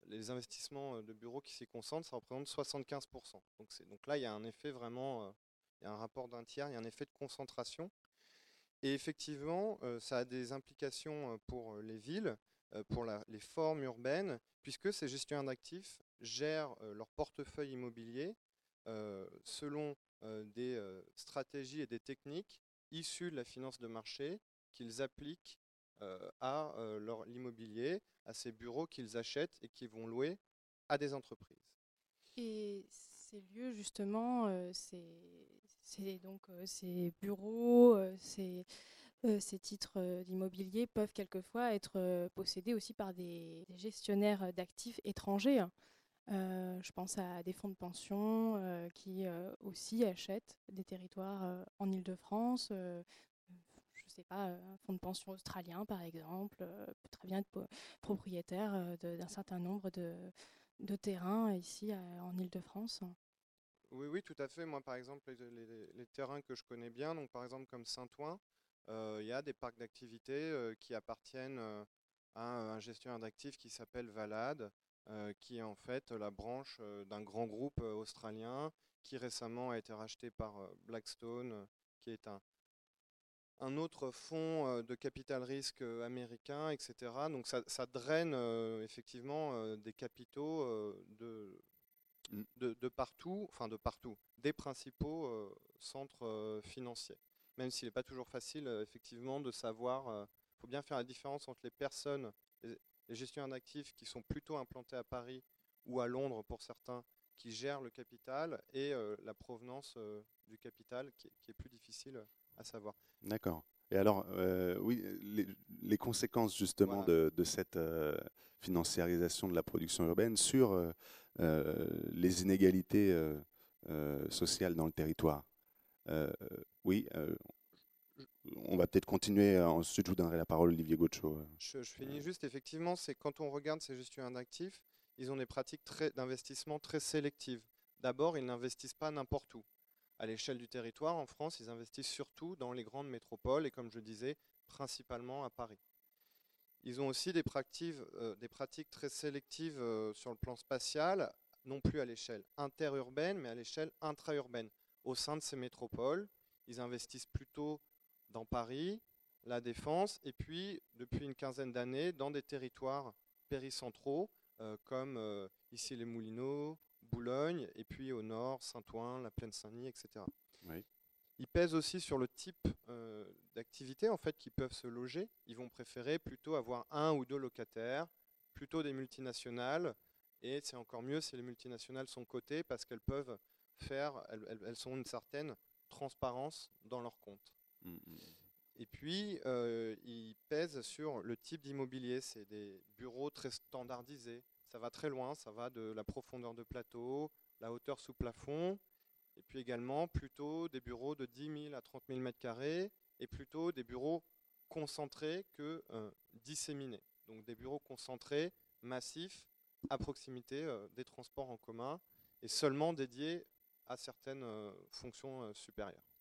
S5: les investissements de bureaux qui s'y concentrent, ça représente 75%. Donc, donc là, il y a un effet vraiment, il y a un rapport d'un tiers, il y a un effet de concentration. Et effectivement, ça a des implications pour les villes, pour les formes urbaines, puisque ces gestionnaires d'actifs gèrent leur portefeuille immobilier selon des stratégies et des techniques issues de la finance de marché qu'ils appliquent à l'immobilier, à ces bureaux qu'ils achètent et qui vont louer à des entreprises.
S8: Et ces lieux, justement, c'est donc ces bureaux, ces, ces titres d'immobilier peuvent quelquefois être possédés aussi par des, gestionnaires d'actifs étrangers. Hein. je pense à des fonds de pension qui aussi achètent des territoires en Ile-de-France, je sais pas, un fonds de pension australien par exemple, peut très bien être propriétaire d'un certain nombre de, de terrains ici en Ile-de-France.
S5: Oui, oui, tout à fait. Moi, par exemple, les, terrains que je connais bien, donc par exemple comme Saint-Ouen, il y a des parcs d'activités qui appartiennent à un gestionnaire d'actifs qui s'appelle Valade, qui est en fait la branche d'un grand groupe australien qui récemment a été racheté par Blackstone, qui est un, un autre fonds de capital risque américain, etc. Donc ça, draine effectivement des capitaux mmh. de, de, partout, enfin de partout, des principaux centres financiers. Même s'il n'est pas toujours facile effectivement de savoir, il faut bien faire la différence entre les personnes, les, gestionnaires d'actifs qui sont plutôt implantés à Paris ou à Londres pour certains, qui gèrent le capital, et la provenance du capital qui est plus difficile à savoir.
S1: D'accord. Et alors, euh, oui, les, conséquences justement de, cette euh, financiarisation de la production urbaine sur euh, les inégalités sociales dans le territoire. oui, on va peut-être continuer. Ensuite, je vous donnerai la parole, Olivier Gaucho.
S5: Je, je finis juste. Effectivement, c'est quand on regarde ces gestionnaires d'actifs, ils ont des pratiques d'investissement très sélectives. D'abord, ils n'investissent pas n'importe où à l'échelle du territoire, en France, ils investissent surtout dans les grandes métropoles et, comme je disais, principalement à Paris. Ils ont aussi des pratiques, euh, des pratiques très sélectives euh, sur le plan spatial, non plus à l'échelle interurbaine, mais à l'échelle intra-urbaine. Au sein de ces métropoles, ils investissent plutôt dans Paris, la Défense, et puis, depuis une quinzaine d'années, dans des territoires péricentraux, euh, comme ici les Moulineaux, Boulogne, et puis au nord, Saint-Ouen, la Plaine Saint-Denis, etc. Ils pèsent aussi sur le type euh, d'activité en fait qui peuvent se loger. Ils vont préférer plutôt avoir un ou deux locataires, plutôt des multinationales. Et c'est encore mieux si les multinationales sont cotées parce qu'elles peuvent faire, elles, sont une certaine transparence dans leurs comptes. Et puis, euh, ils pèsent sur le type d'immobilier. C'est des bureaux très standardisés, ça va très loin, ça va de la profondeur de plateau, la hauteur sous plafond, et puis également plutôt des bureaux de 10 000 à 30 000 m2 et plutôt des bureaux concentrés que euh, disséminés. Donc des bureaux concentrés, massifs, à proximité euh, des transports en commun et seulement dédiés à certaines fonctions supérieures.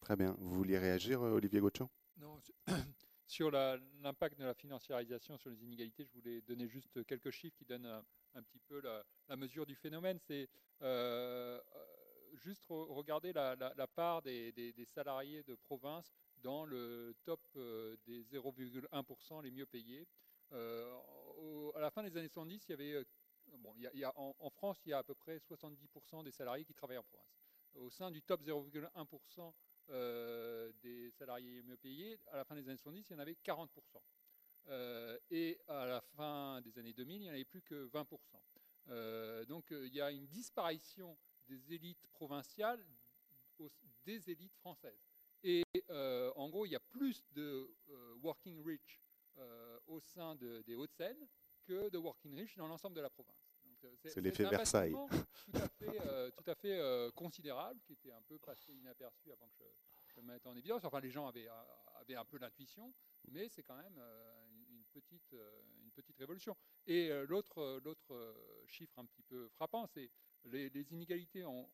S1: Très bien. Vous vouliez réagir, Olivier Gauthier?
S2: Non, (coughs) Sur l'impact de la financiarisation sur les inégalités, je voulais donner juste quelques chiffres qui donnent un, petit peu la, mesure du phénomène. C'est euh, juste regarder la, part des, salariés de province dans le top euh, des 0,1% les mieux payés. Euh, à la fin des années 70, il y avait, bon, en, France, il y a à peu près 70% des salariés qui travaillent en province. Au sein du top 0,1% euh, des salariés mieux payés, à la fin des années 70, il y en avait 40%. Euh, et à la fin des années 2000, il n'y en avait plus que 20%. Euh, donc il y a une disparition des élites provinciales des élites françaises. Et en gros, il y a plus de working rich au sein des Hauts-de-Seine que de working rich dans l'ensemble de la province.
S1: C'est l'effet Versailles.
S2: Tout à fait, tout à fait considérable, qui était un peu passé inaperçu avant que je, mettre en évidence. Enfin, les gens avaient, avaient un peu l'intuition, mais c'est quand même une, petite, une petite révolution. Et l'autre, l'autre chiffre un petit peu frappant, c'est les, les inégalités en,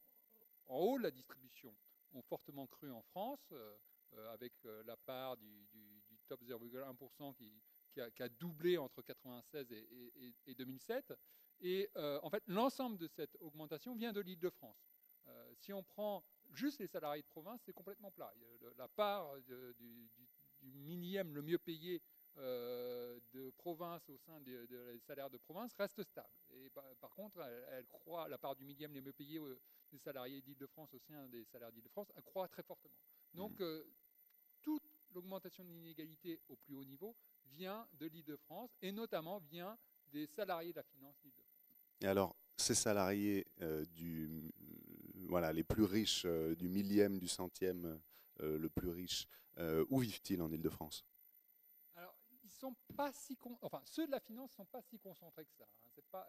S2: en haut de la distribution ont fortement cru en France, avec la part du, du top 0,1% qui, qui a, doublé entre 1996 et, 2007. Et euh, en fait, l'ensemble de cette augmentation vient de l'Île-de-France. Euh, si on prend juste les salariés de province, c'est complètement plat. La part du, millième le mieux payé euh, de province au sein des, salaires de province reste stable. Et par, contre, elle, croît, la part du millième le mieux payé des salariés d'Île-de-France au sein des salaires d'Île-de-France, elle croît très fortement. Donc, mmh. L'augmentation de l'inégalité au plus haut niveau vient de l'Île-de-France et notamment vient des salariés de la finance.
S1: Et alors, ces salariés euh, du, voilà, les plus riches euh, du millième, du centième, euh, le plus riche, où vivent-ils en Île-de-France?
S2: Alors, ils sont pas si enfin, ceux de la finance ne sont pas si concentrés que ça. Hein. Pas...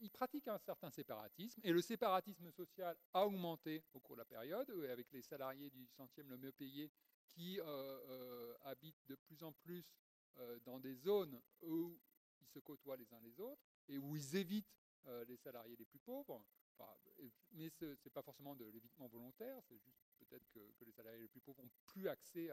S2: Ils pratiquent un certain séparatisme et le séparatisme social a augmenté au cours de la période avec les salariés du centième le mieux payé qui habitent de plus en plus euh, dans des zones où ils se côtoient les uns les autres et où ils évitent euh, les salariés les plus pauvres. mais ce n'est pas forcément de l'évitement volontaire, c'est juste peut-être que, les salariés les plus pauvres n'ont plus accès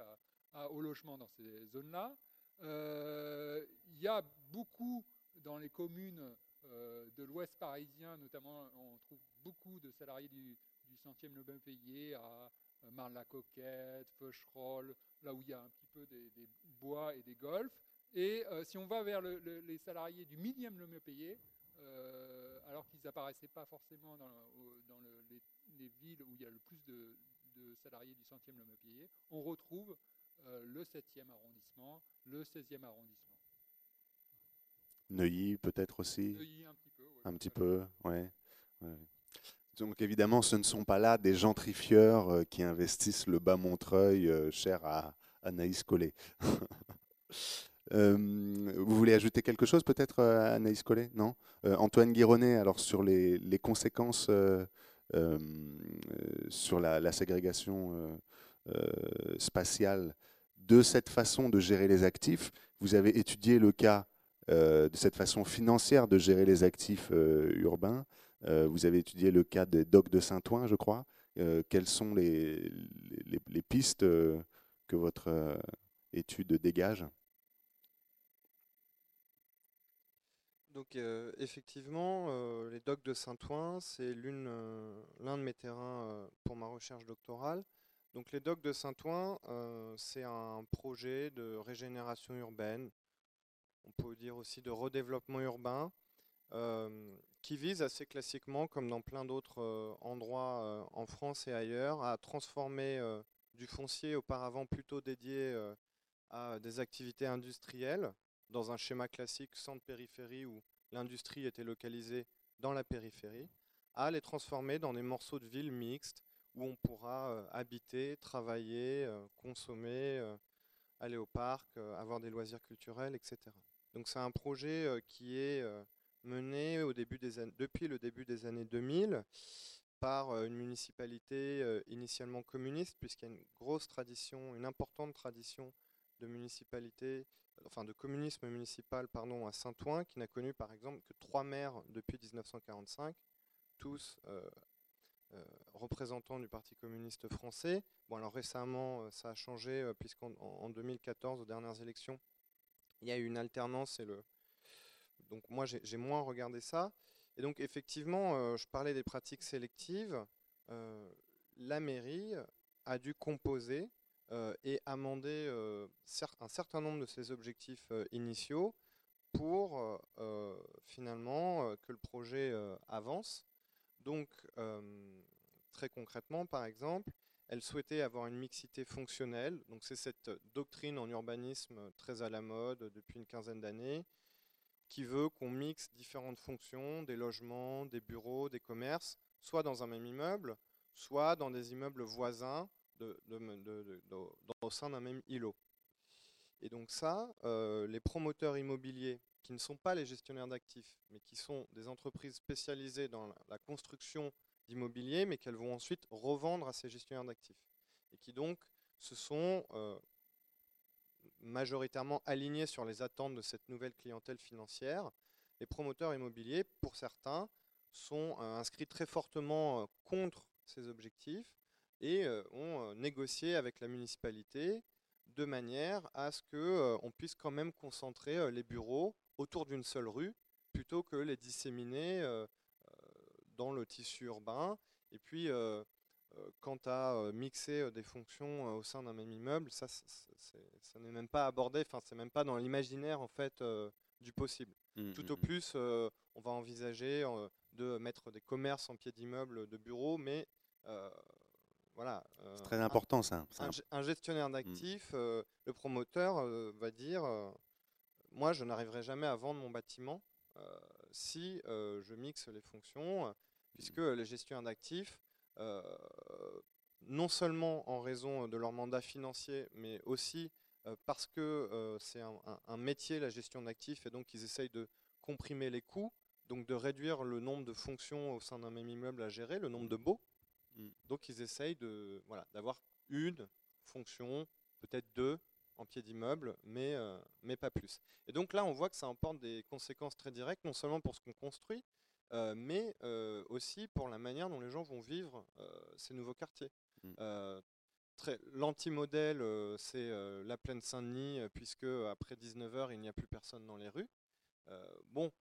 S2: au logement dans ces zones-là. Euh, il y a beaucoup dans les communes de l'ouest parisien, notamment, on trouve beaucoup de salariés du, du centième le bien payé à euh, Marne-la-Coquette, Feucherolles, là où il y a un petit peu des, bois et des golfs. Et euh, si on va vers les salariés du millième le mieux payé, euh, alors qu'ils n'apparaissaient pas forcément dans, les, villes où il y a le plus de, salariés du centième le mieux payé, on retrouve le 7e arrondissement, le 16e arrondissement.
S1: Neuilly peut-être aussi?
S2: Neuilly un petit peu.
S1: un petit peu, ouais. ouais. Donc évidemment, ce ne sont pas là des gentrifieurs euh, qui investissent le bas Montreuil euh, cher à Anaïs Collet. (laughs) Euh, vous voulez ajouter quelque chose peut-être Anaïs Collet? Non? Antoine Guironnet, alors sur les, conséquences sur la, ségrégation spatiale de cette façon de gérer les actifs, vous avez étudié le cas de cette façon financière de gérer les actifs urbains. Euh, vous avez étudié le cas des docks de Saint-Ouen, je crois. Euh, quelles sont les, pistes euh, que votre étude dégage?
S5: Donc effectivement, les docks de Saint-Ouen, c'est l'un de mes terrains pour ma recherche doctorale. Donc les docks de Saint-Ouen, c'est un projet de régénération urbaine, on peut dire aussi de redéveloppement urbain, qui vise assez classiquement, comme dans plein d'autres endroits en France et ailleurs, à transformer du foncier auparavant plutôt dédié à des activités industrielles, dans un schéma classique centre-périphérie où l'industrie était localisée dans la périphérie, à les transformer dans des morceaux de ville mixtes où on pourra habiter, travailler, consommer, aller au parc, avoir des loisirs culturels, etc. Donc c'est un projet qui est menée au début des depuis le début des années 2000 par euh, une municipalité euh, initialement communiste, puisqu'il y a une grosse tradition, une importante tradition de municipalité, enfin de communisme municipal pardon, à Saint-Ouen, qui n'a connu par exemple que trois maires depuis 1945, tous euh, représentants du Parti communiste français. Bon alors récemment ça a changé, puisqu'en 2014, aux dernières élections, il y a eu une alternance et le, donc moi, j'ai moins regardé ça. Et donc effectivement, euh, je parlais des pratiques sélectives. Euh, la mairie a dû composer euh, et amender un certain nombre de ses objectifs initiaux pour finalement que le projet avance. Donc très concrètement, par exemple, elle souhaitait avoir une mixité fonctionnelle. Donc c'est cette doctrine en urbanisme très à la mode depuis une quinzaine d'années, qui veut qu'on mixe différentes fonctions, des logements, des bureaux, des commerces, soit dans un même immeuble, soit dans des immeubles voisins au sein d'un même îlot. Et donc ça, euh, les promoteurs immobiliers, qui ne sont pas les gestionnaires d'actifs, mais qui sont des entreprises spécialisées dans la construction d'immobilier, mais qu'elles vont ensuite revendre à ces gestionnaires d'actifs. Et qui donc se sont majoritairement alignés sur les attentes de cette nouvelle clientèle financière. Les promoteurs immobiliers, pour certains, sont inscrits très fortement contre ces objectifs et ont négocié avec la municipalité de manière à ce qu'on puisse quand même concentrer les bureaux autour d'une seule rue plutôt que les disséminer dans le tissu urbain. Et puis, quant à mixer des fonctions au sein d'un même immeuble, ça, ça n'est même pas abordé, enfin, c'est même pas dans l'imaginaire en fait du possible. Mmh, Tout mmh, au mmh. plus, on va envisager de mettre des commerces en pied d'immeuble, de bureaux, mais voilà.
S1: c'est très important ça.
S5: Un, gestionnaire d'actifs, le promoteur va dire, moi je n'arriverai jamais à vendre mon bâtiment si je mixe les fonctions, puisque les gestionnaires d'actifs, non seulement en raison de leur mandat financier, mais aussi parce que c'est un, métier, la gestion d'actifs, et donc ils essayent de comprimer les coûts, donc de réduire le nombre de fonctions au sein d'un même immeuble à gérer, le nombre de baux. Mmh. Donc ils essayent de voilà, d'avoir une fonction, peut-être deux, en pied d'immeuble, mais, mais pas plus. Et donc là, on voit que ça emporte des conséquences très directes, non seulement pour ce qu'on construit, mais aussi pour la manière dont les gens vont vivre ces nouveaux quartiers. Mmh. L'anti-modèle, c'est la plaine Saint-Denis, puisque après 19h, il n'y a plus personne dans les rues. bon,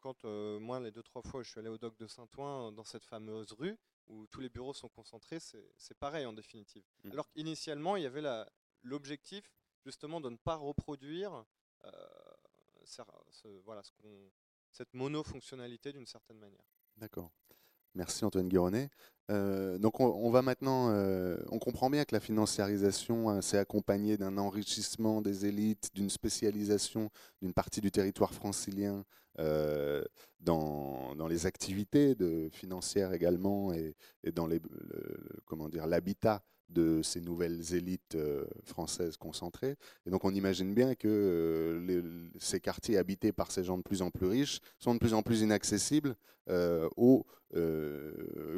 S5: quand moi, les deux, trois fois, je suis allé au doc de Saint-Ouen, dans cette fameuse rue, où tous les bureaux sont concentrés, c'est pareil en définitive. Mmh. Alors qu'initialement, il y avait l'objectif justement de ne pas reproduire voilà, ce cette monofonctionnalité d'une certaine manière.
S1: D'accord. Merci Antoine Guéronnet. Euh, donc on, va maintenant, euh, on comprend bien que la financiarisation hein, s'est accompagnée d'un enrichissement des élites, d'une spécialisation d'une partie du territoire francilien euh, dans, dans, les activités de, financières également et, dans les, comment dire l'habitat de ces nouvelles élites euh, françaises concentrées. Et donc on imagine bien que euh, ces quartiers habités par ces gens de plus en plus riches sont de plus en plus inaccessibles euh, aux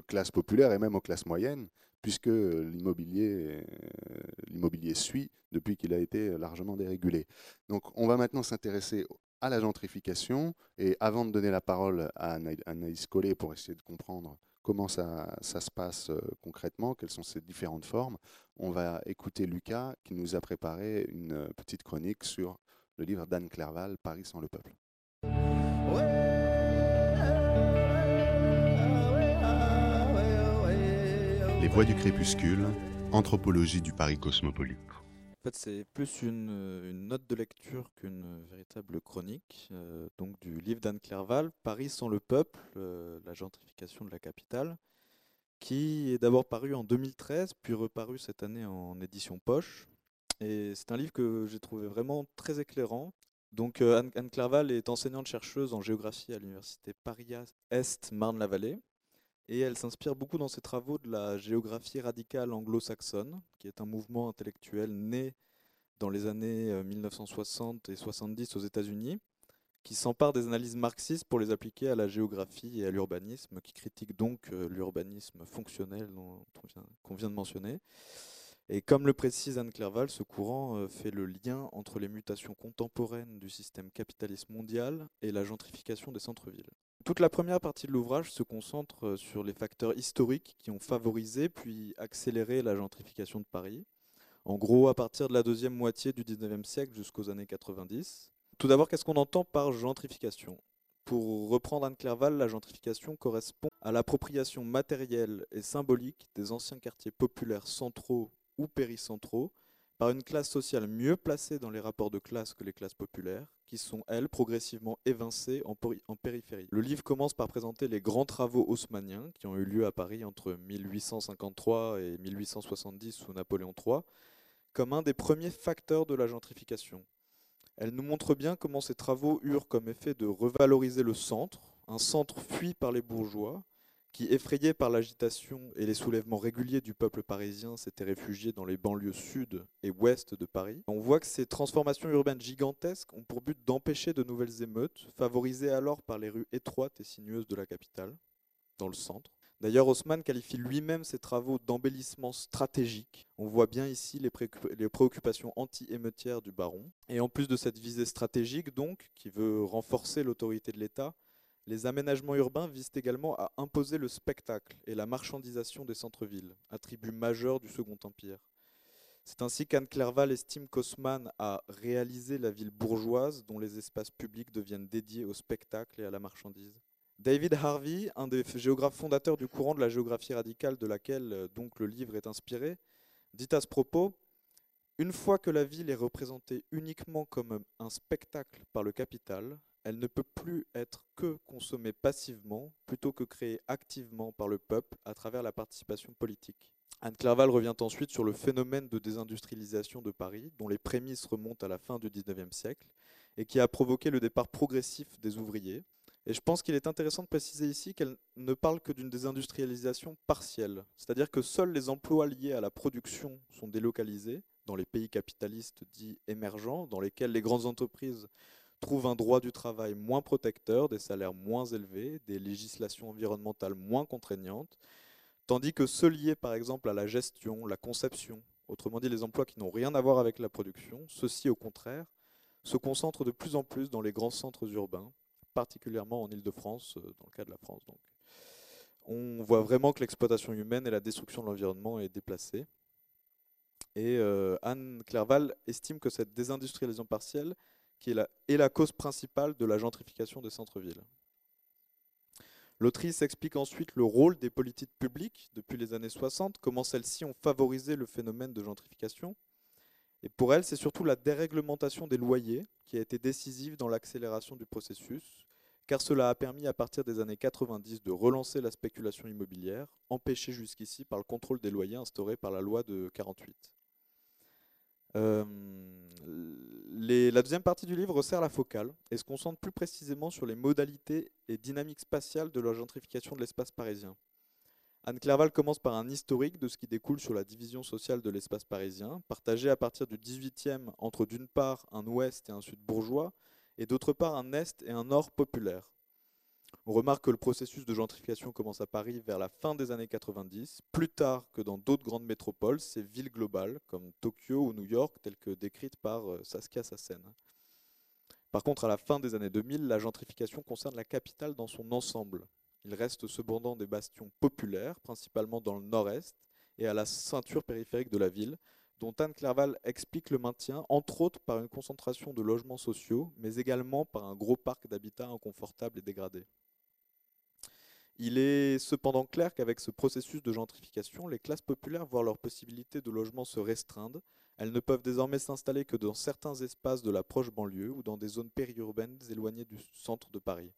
S1: classes populaires et même aux classes moyennes, puisque l'immobilier, suit depuis qu'il a été largement dérégulé. Donc on va maintenant s'intéresser à la gentrification. Et avant de donner la parole à Anaïs Collet pour essayer de comprendre comment ça, se passe euh, concrètement, quelles sont ces différentes formes. On va écouter Lucas qui nous a préparé une euh, petite chronique sur le livre d'Anne Clerval, Paris sans le peuple.
S3: Les voix du crépuscule, anthropologie du Paris cosmopolite
S9: fait, c'est plus une, note de lecture qu'une véritable chronique. Euh, donc du livre d'Anne Clerval, Paris sans le peuple, euh, la gentrification de la capitale, qui est d'abord paru en 2013, puis reparu cette année en édition poche. Et c'est un livre que j'ai trouvé vraiment très éclairant. Donc euh, Anne, Anne Clerval est enseignante-chercheuse en géographie à l'université Paris-Est Marne-la-Vallée. Et elle s'inspire beaucoup dans ses travaux de la géographie radicale anglo-saxonne, qui est un mouvement intellectuel né dans les années 1960 euh, et 70 aux États-Unis, qui s'empare des analyses marxistes pour les appliquer à la géographie et à l'urbanisme, qui critique donc euh, l'urbanisme fonctionnel qu'on vient de mentionner. Et comme le précise Anne Clerval, ce courant euh, fait le lien entre les mutations contemporaines du système capitaliste mondial et la gentrification des centres-villes. Toute la première partie de l'ouvrage se concentre euh, sur les facteurs historiques qui ont favorisé puis accéléré la gentrification de Paris. En gros, à partir de la deuxième moitié du 19e siècle jusqu'aux années 90. Tout d'abord, qu'est-ce qu'on entend par gentrification? Pour reprendre Anne Clerval, la gentrification correspond à l'appropriation matérielle et symbolique des anciens quartiers populaires centraux ou péricentraux par une classe sociale mieux placée dans les rapports de classe que les classes populaires, qui sont, elles, progressivement évincées en, périphérie. Le livre commence par présenter les grands travaux haussmanniens qui ont eu lieu à Paris entre 1853 et 1870 sous Napoléon III, comme un des premiers facteurs de la gentrification. Elle nous montre bien comment ces travaux eurent comme effet de revaloriser le centre, un centre fui par les bourgeois, qui, effrayé par l'agitation et les soulèvements réguliers du peuple parisien, s'était réfugié dans les banlieues sud et ouest de Paris. On voit que ces transformations urbaines gigantesques ont pour but d'empêcher de nouvelles émeutes, favorisées alors par les rues étroites et sinueuses de la capitale, dans le centre. D'ailleurs, Haussmann qualifie lui-même ses travaux d'embellissement stratégique. On voit bien ici les, les préoccupations anti-émeutières du baron. Et en plus de cette visée stratégique, donc, qui veut renforcer l'autorité de l'État, les aménagements urbains visent également à imposer le spectacle et la marchandisation des centres-villes, attribut majeur du Second Empire. C'est ainsi qu'Anne Clerval estime qu'Haussmann a réalisé la ville bourgeoise dont les espaces publics deviennent dédiés au spectacle et à la marchandise. David Harvey, un des géographes fondateurs du courant de la géographie radicale de laquelle euh, donc le livre est inspiré, dit à ce propos Une fois que la ville est représentée uniquement comme un spectacle par le capital, elle ne peut plus être que consommée passivement plutôt que créée activement par le peuple à travers la participation politique. Anne Clerval revient ensuite sur le phénomène de désindustrialisation de Paris, dont les prémices remontent à la fin du XIXe siècle, et qui a provoqué le départ progressif des ouvriers, et je pense qu'il est intéressant de préciser ici qu'elle ne parle que d'une désindustrialisation partielle, c'est-à-dire que seuls les emplois liés à la production sont délocalisés dans les pays capitalistes dits émergents, dans lesquels les grandes entreprises trouvent un droit du travail moins protecteur, des salaires moins élevés, des législations environnementales moins contraignantes, tandis que ceux liés par exemple à la gestion, la conception, autrement dit les emplois qui n'ont rien à voir avec la production, ceux-ci au contraire se concentrent de plus en plus dans les grands centres urbains, particulièrement en Ile-de-France, euh, dans le cas de la France. Donc. On voit vraiment que l'exploitation humaine et la destruction de l'environnement est déplacée. Et euh, Anne Clerval estime que cette désindustrialisation partielle qui est, la, cause principale de la gentrification des centres-villes. L'autrice explique ensuite le rôle des politiques publiques depuis les années 60, comment celles-ci ont favorisé le phénomène de gentrification. Et pour elle, c'est surtout la déréglementation des loyers qui a été décisive dans l'accélération du processus, car cela a permis à partir des années 90 de relancer la spéculation immobilière, empêchée jusqu'ici par le contrôle des loyers instauré par la loi de 48. Euh, la deuxième partie du livre resserre la focale et se concentre plus précisément sur les modalités et dynamiques spatiales de la gentrification de l'espace parisien. Anne Clerval commence par un historique de ce qui découle sur la division sociale de l'espace parisien, partagé à partir du 18e entre d'une part un ouest et un sud bourgeois, et d'autre part un Est et un Nord populaire. On remarque que le processus de gentrification commence à Paris vers la fin des années 90, plus tard que dans d'autres grandes métropoles, ces villes globales comme Tokyo ou New York, telles que décrites par euh, Saskia Sassen. Par contre, à la fin des années 2000, la gentrification concerne la capitale dans son ensemble. Il reste cependant des bastions populaires, principalement dans le nord-est et à la ceinture périphérique de la ville, dont Anne Clerval explique le maintien, entre autres par une concentration de logements sociaux, mais également par un gros parc d'habitats inconfortables et dégradés. Il est cependant clair qu'avec ce processus de gentrification, les classes populaires voient leurs possibilités de logement se restreindre. Elles ne peuvent désormais s'installer que dans certains espaces de la proche banlieue ou dans des zones périurbaines éloignées du centre de Paris.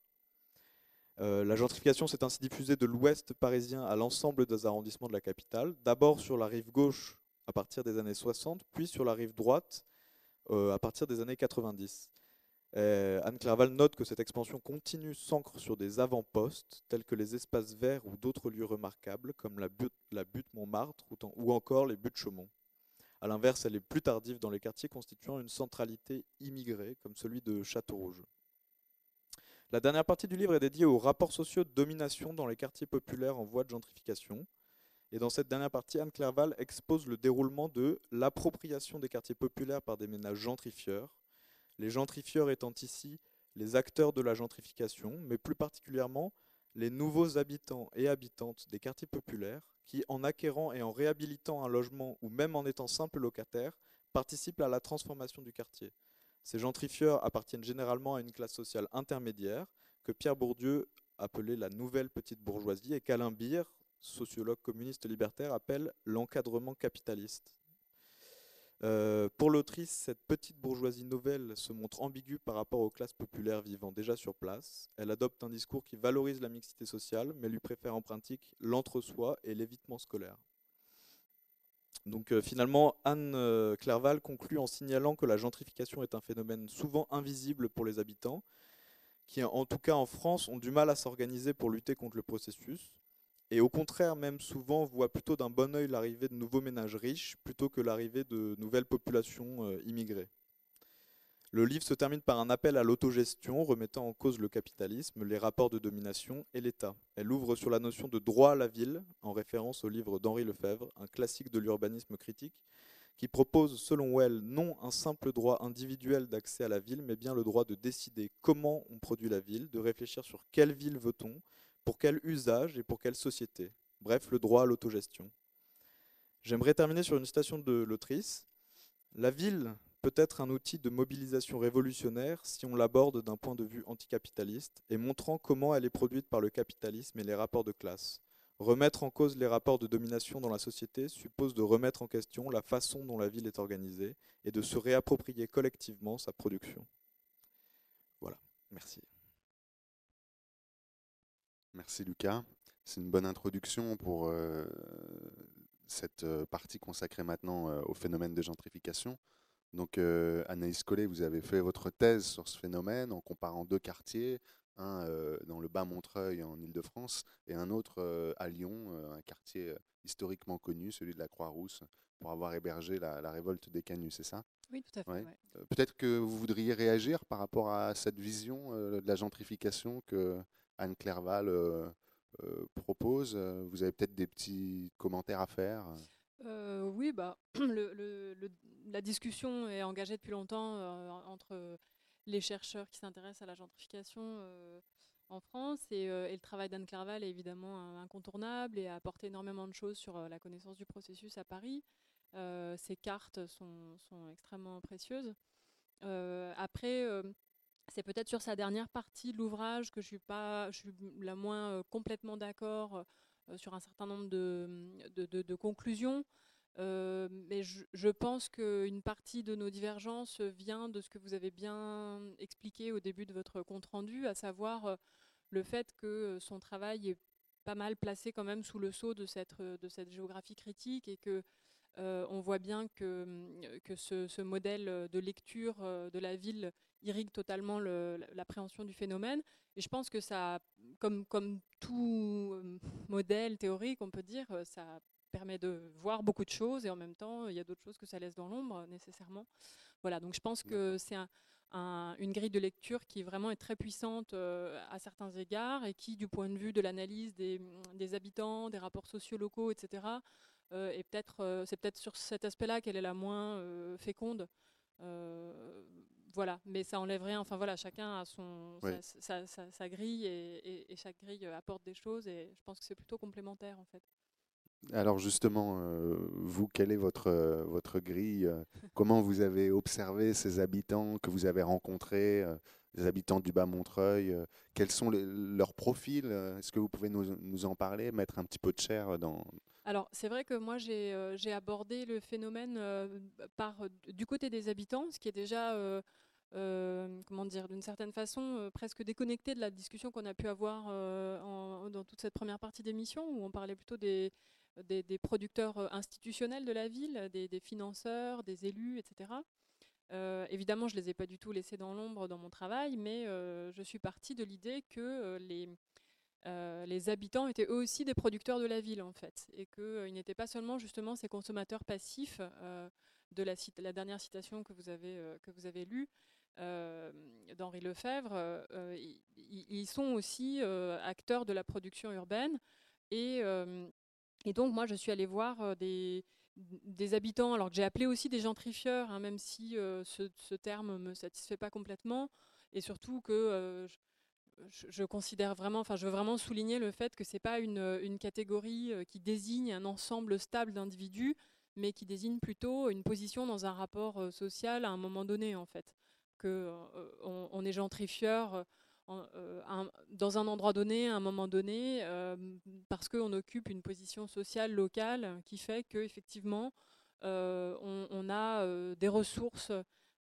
S9: Euh, la gentrification s'est ainsi diffusée de l'ouest parisien à l'ensemble des arrondissements de la capitale, d'abord sur la rive gauche à partir des années 60, puis sur la rive droite euh, à partir des années 90. Euh, Anne Clerval note que cette expansion continue s'ancre sur des avant-postes, tels que les espaces verts ou d'autres lieux remarquables, comme la butte, Montmartre ou, encore les buttes Chaumont. A l'inverse, elle est plus tardive dans les quartiers constituant une centralité immigrée, comme celui de Château-Rouge. La dernière partie du livre est dédiée aux rapports sociaux de domination dans les quartiers populaires en voie de gentrification. Et dans cette dernière partie, Anne Clerval expose le déroulement de l'appropriation des quartiers populaires par des ménages gentrifieurs, les gentrifieurs étant ici les acteurs de la gentrification, mais plus particulièrement les nouveaux habitants et habitantes des quartiers populaires qui, en acquérant et en réhabilitant un logement ou même en étant simples locataires, participent à la transformation du quartier. Ces gentrifieurs appartiennent généralement à une classe sociale intermédiaire que Pierre Bourdieu appelait la nouvelle petite bourgeoisie et qu'Alain Beer, sociologue communiste libertaire, appelle l'encadrement capitaliste. Euh, pour l'autrice, cette petite bourgeoisie nouvelle se montre ambiguë par rapport aux classes populaires vivant déjà sur place. Elle adopte un discours qui valorise la mixité sociale, mais lui préfère en pratique l'entre-soi et l'évitement scolaire. Donc euh, finalement, Anne euh, Clerval conclut en signalant que la gentrification est un phénomène souvent invisible pour les habitants, qui en tout cas en France ont du mal à s'organiser pour lutter contre le processus et au contraire même souvent voit plutôt d'un bon oeil l'arrivée de nouveaux ménages riches plutôt que l'arrivée de nouvelles populations euh, immigrées. Le livre se termine par un appel à l'autogestion, remettant en cause le capitalisme, les rapports de domination et l'État. Elle ouvre sur la notion de droit à la ville, en référence au livre d'Henri Lefebvre, un classique de l'urbanisme critique, qui propose, selon elle, non un simple droit individuel d'accès à la ville, mais bien le droit de décider comment on produit la ville, de réfléchir sur quelle ville veut-on, pour quel usage et pour quelle société. Bref, le droit à l'autogestion. J'aimerais terminer sur une citation de l'autrice. La ville peut être un outil de mobilisation révolutionnaire si on l'aborde d'un point de vue anticapitaliste et montrant comment elle est produite par le capitalisme et les rapports de classe. Remettre en cause les rapports de domination dans la société suppose de remettre en question la façon dont la ville est organisée et de se réapproprier collectivement sa production. Voilà, merci.
S1: Merci Lucas. C'est une bonne introduction pour euh, cette euh, partie consacrée maintenant euh, au phénomène de gentrification. Donc, euh, Anaïs Collet, vous avez fait votre thèse sur ce phénomène en comparant deux quartiers, un dans le bas Montreuil en Ile-de-France et un autre à Lyon, un quartier historiquement connu, celui de la Croix-Rousse, pour avoir hébergé la, révolte des Canuts, c'est ça?
S6: Oui, tout à fait.
S1: Peut-être que vous voudriez réagir par rapport à cette vision de la gentrification que Anne Clerval propose. Vous avez peut-être des petits commentaires à faire
S6: Oui, bah, (clears throat) la discussion est engagée depuis longtemps euh, entre les chercheurs qui s'intéressent à la gentrification euh, en France et, euh, et, le travail d'Anne Clerval est évidemment incontournable et a apporté énormément de choses sur la connaissance du processus à Paris. ces cartes sont, sont, extrêmement précieuses. après, c'est peut-être sur sa dernière partie de l'ouvrage que je suis pas, je suis la moins complètement d'accord sur un certain nombre de, de conclusions. Euh, mais je, pense qu'une partie de nos divergences vient de ce que vous avez bien expliqué au début de votre compte-rendu, à savoir euh, le fait que son travail est pas mal placé quand même sous le sceau de cette, de cette géographie critique et que euh, on voit bien que, que ce, modèle de lecture de la ville irrigue totalement l'appréhension du phénomène. Et je pense que ça, comme, comme tout modèle théorique, on peut dire, ça permet de voir beaucoup de choses et en même temps, il y a d'autres choses que ça laisse dans l'ombre nécessairement. Voilà, donc je pense que c'est une grille de lecture qui vraiment est très puissante euh, à certains égards et qui, du point de vue de l'analyse des, habitants, des rapports sociaux locaux, etc., euh, peut-être, euh, c'est peut-être sur cet aspect-là qu'elle est la moins féconde. Voilà, mais ça enlève rien. Enfin voilà, chacun a son sa, grille et, et, chaque grille apporte des choses et je pense que c'est plutôt complémentaire en fait.
S1: Alors justement, euh, vous, quelle est votre, euh, votre grille euh, Comment vous avez observé ces habitants que vous avez rencontrés, les habitants du Bas-Montreuil Quels sont leurs profils Est-ce que vous pouvez nous, en parler, mettre un petit peu de chair dans...
S6: Alors c'est vrai que moi j'ai abordé le phénomène par, du côté des habitants, ce qui est déjà... comment dire, d'une certaine façon, presque déconnecté de la discussion qu'on a pu avoir dans toute cette première partie d'émission, où on parlait plutôt des, des, producteurs euh, institutionnels de la ville, des, financeurs, des élus, etc. Euh, évidemment, je ne les ai pas du tout laissés dans l'ombre dans mon travail, mais euh, je suis partie de l'idée que les, les habitants étaient eux aussi des producteurs de la ville, en fait, et qu'ils n'étaient pas seulement justement ces consommateurs passifs de la, la, dernière citation que vous avez, que vous avez lue. d'Henri Lefebvre, ils, sont aussi acteurs de la production urbaine et donc, moi, je suis allée voir des, habitants, alors que j'ai appelé aussi des gentrifieurs, hein, même si ce, terme ne me satisfait pas complètement. Et surtout que je, considère vraiment, enfin, je veux vraiment souligner le fait que ce n'est pas une, catégorie qui désigne un ensemble stable d'individus, mais qui désigne plutôt une position dans un rapport social à un moment donné, en fait. Que on, est gentrifieur euh, dans un endroit donné, à un moment donné, euh, parce qu'on occupe une position sociale locale qui fait qu'effectivement, euh, on, a des ressources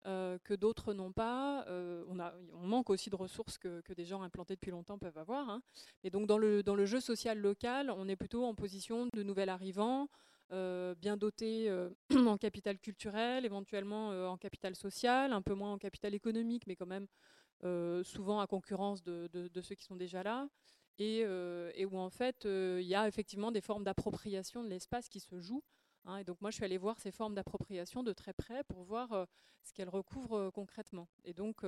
S6: que d'autres n'ont pas. on, on, manque aussi de ressources que, des gens implantés depuis longtemps peuvent avoir. Hein. Et donc dans le jeu social local, on est plutôt en position de nouvel arrivant, bien doté (clears throat) en capital culturel, éventuellement en capital social, un peu moins en capital économique, mais quand même euh, souvent à concurrence de, ceux qui sont déjà là, et, euh, où en fait euh, il y a effectivement des formes d'appropriation de l'espace qui se jouent Hein. et donc moi, je suis allée voir ces formes d'appropriation de très près pour voir ce qu'elles recouvrent concrètement. Et donc,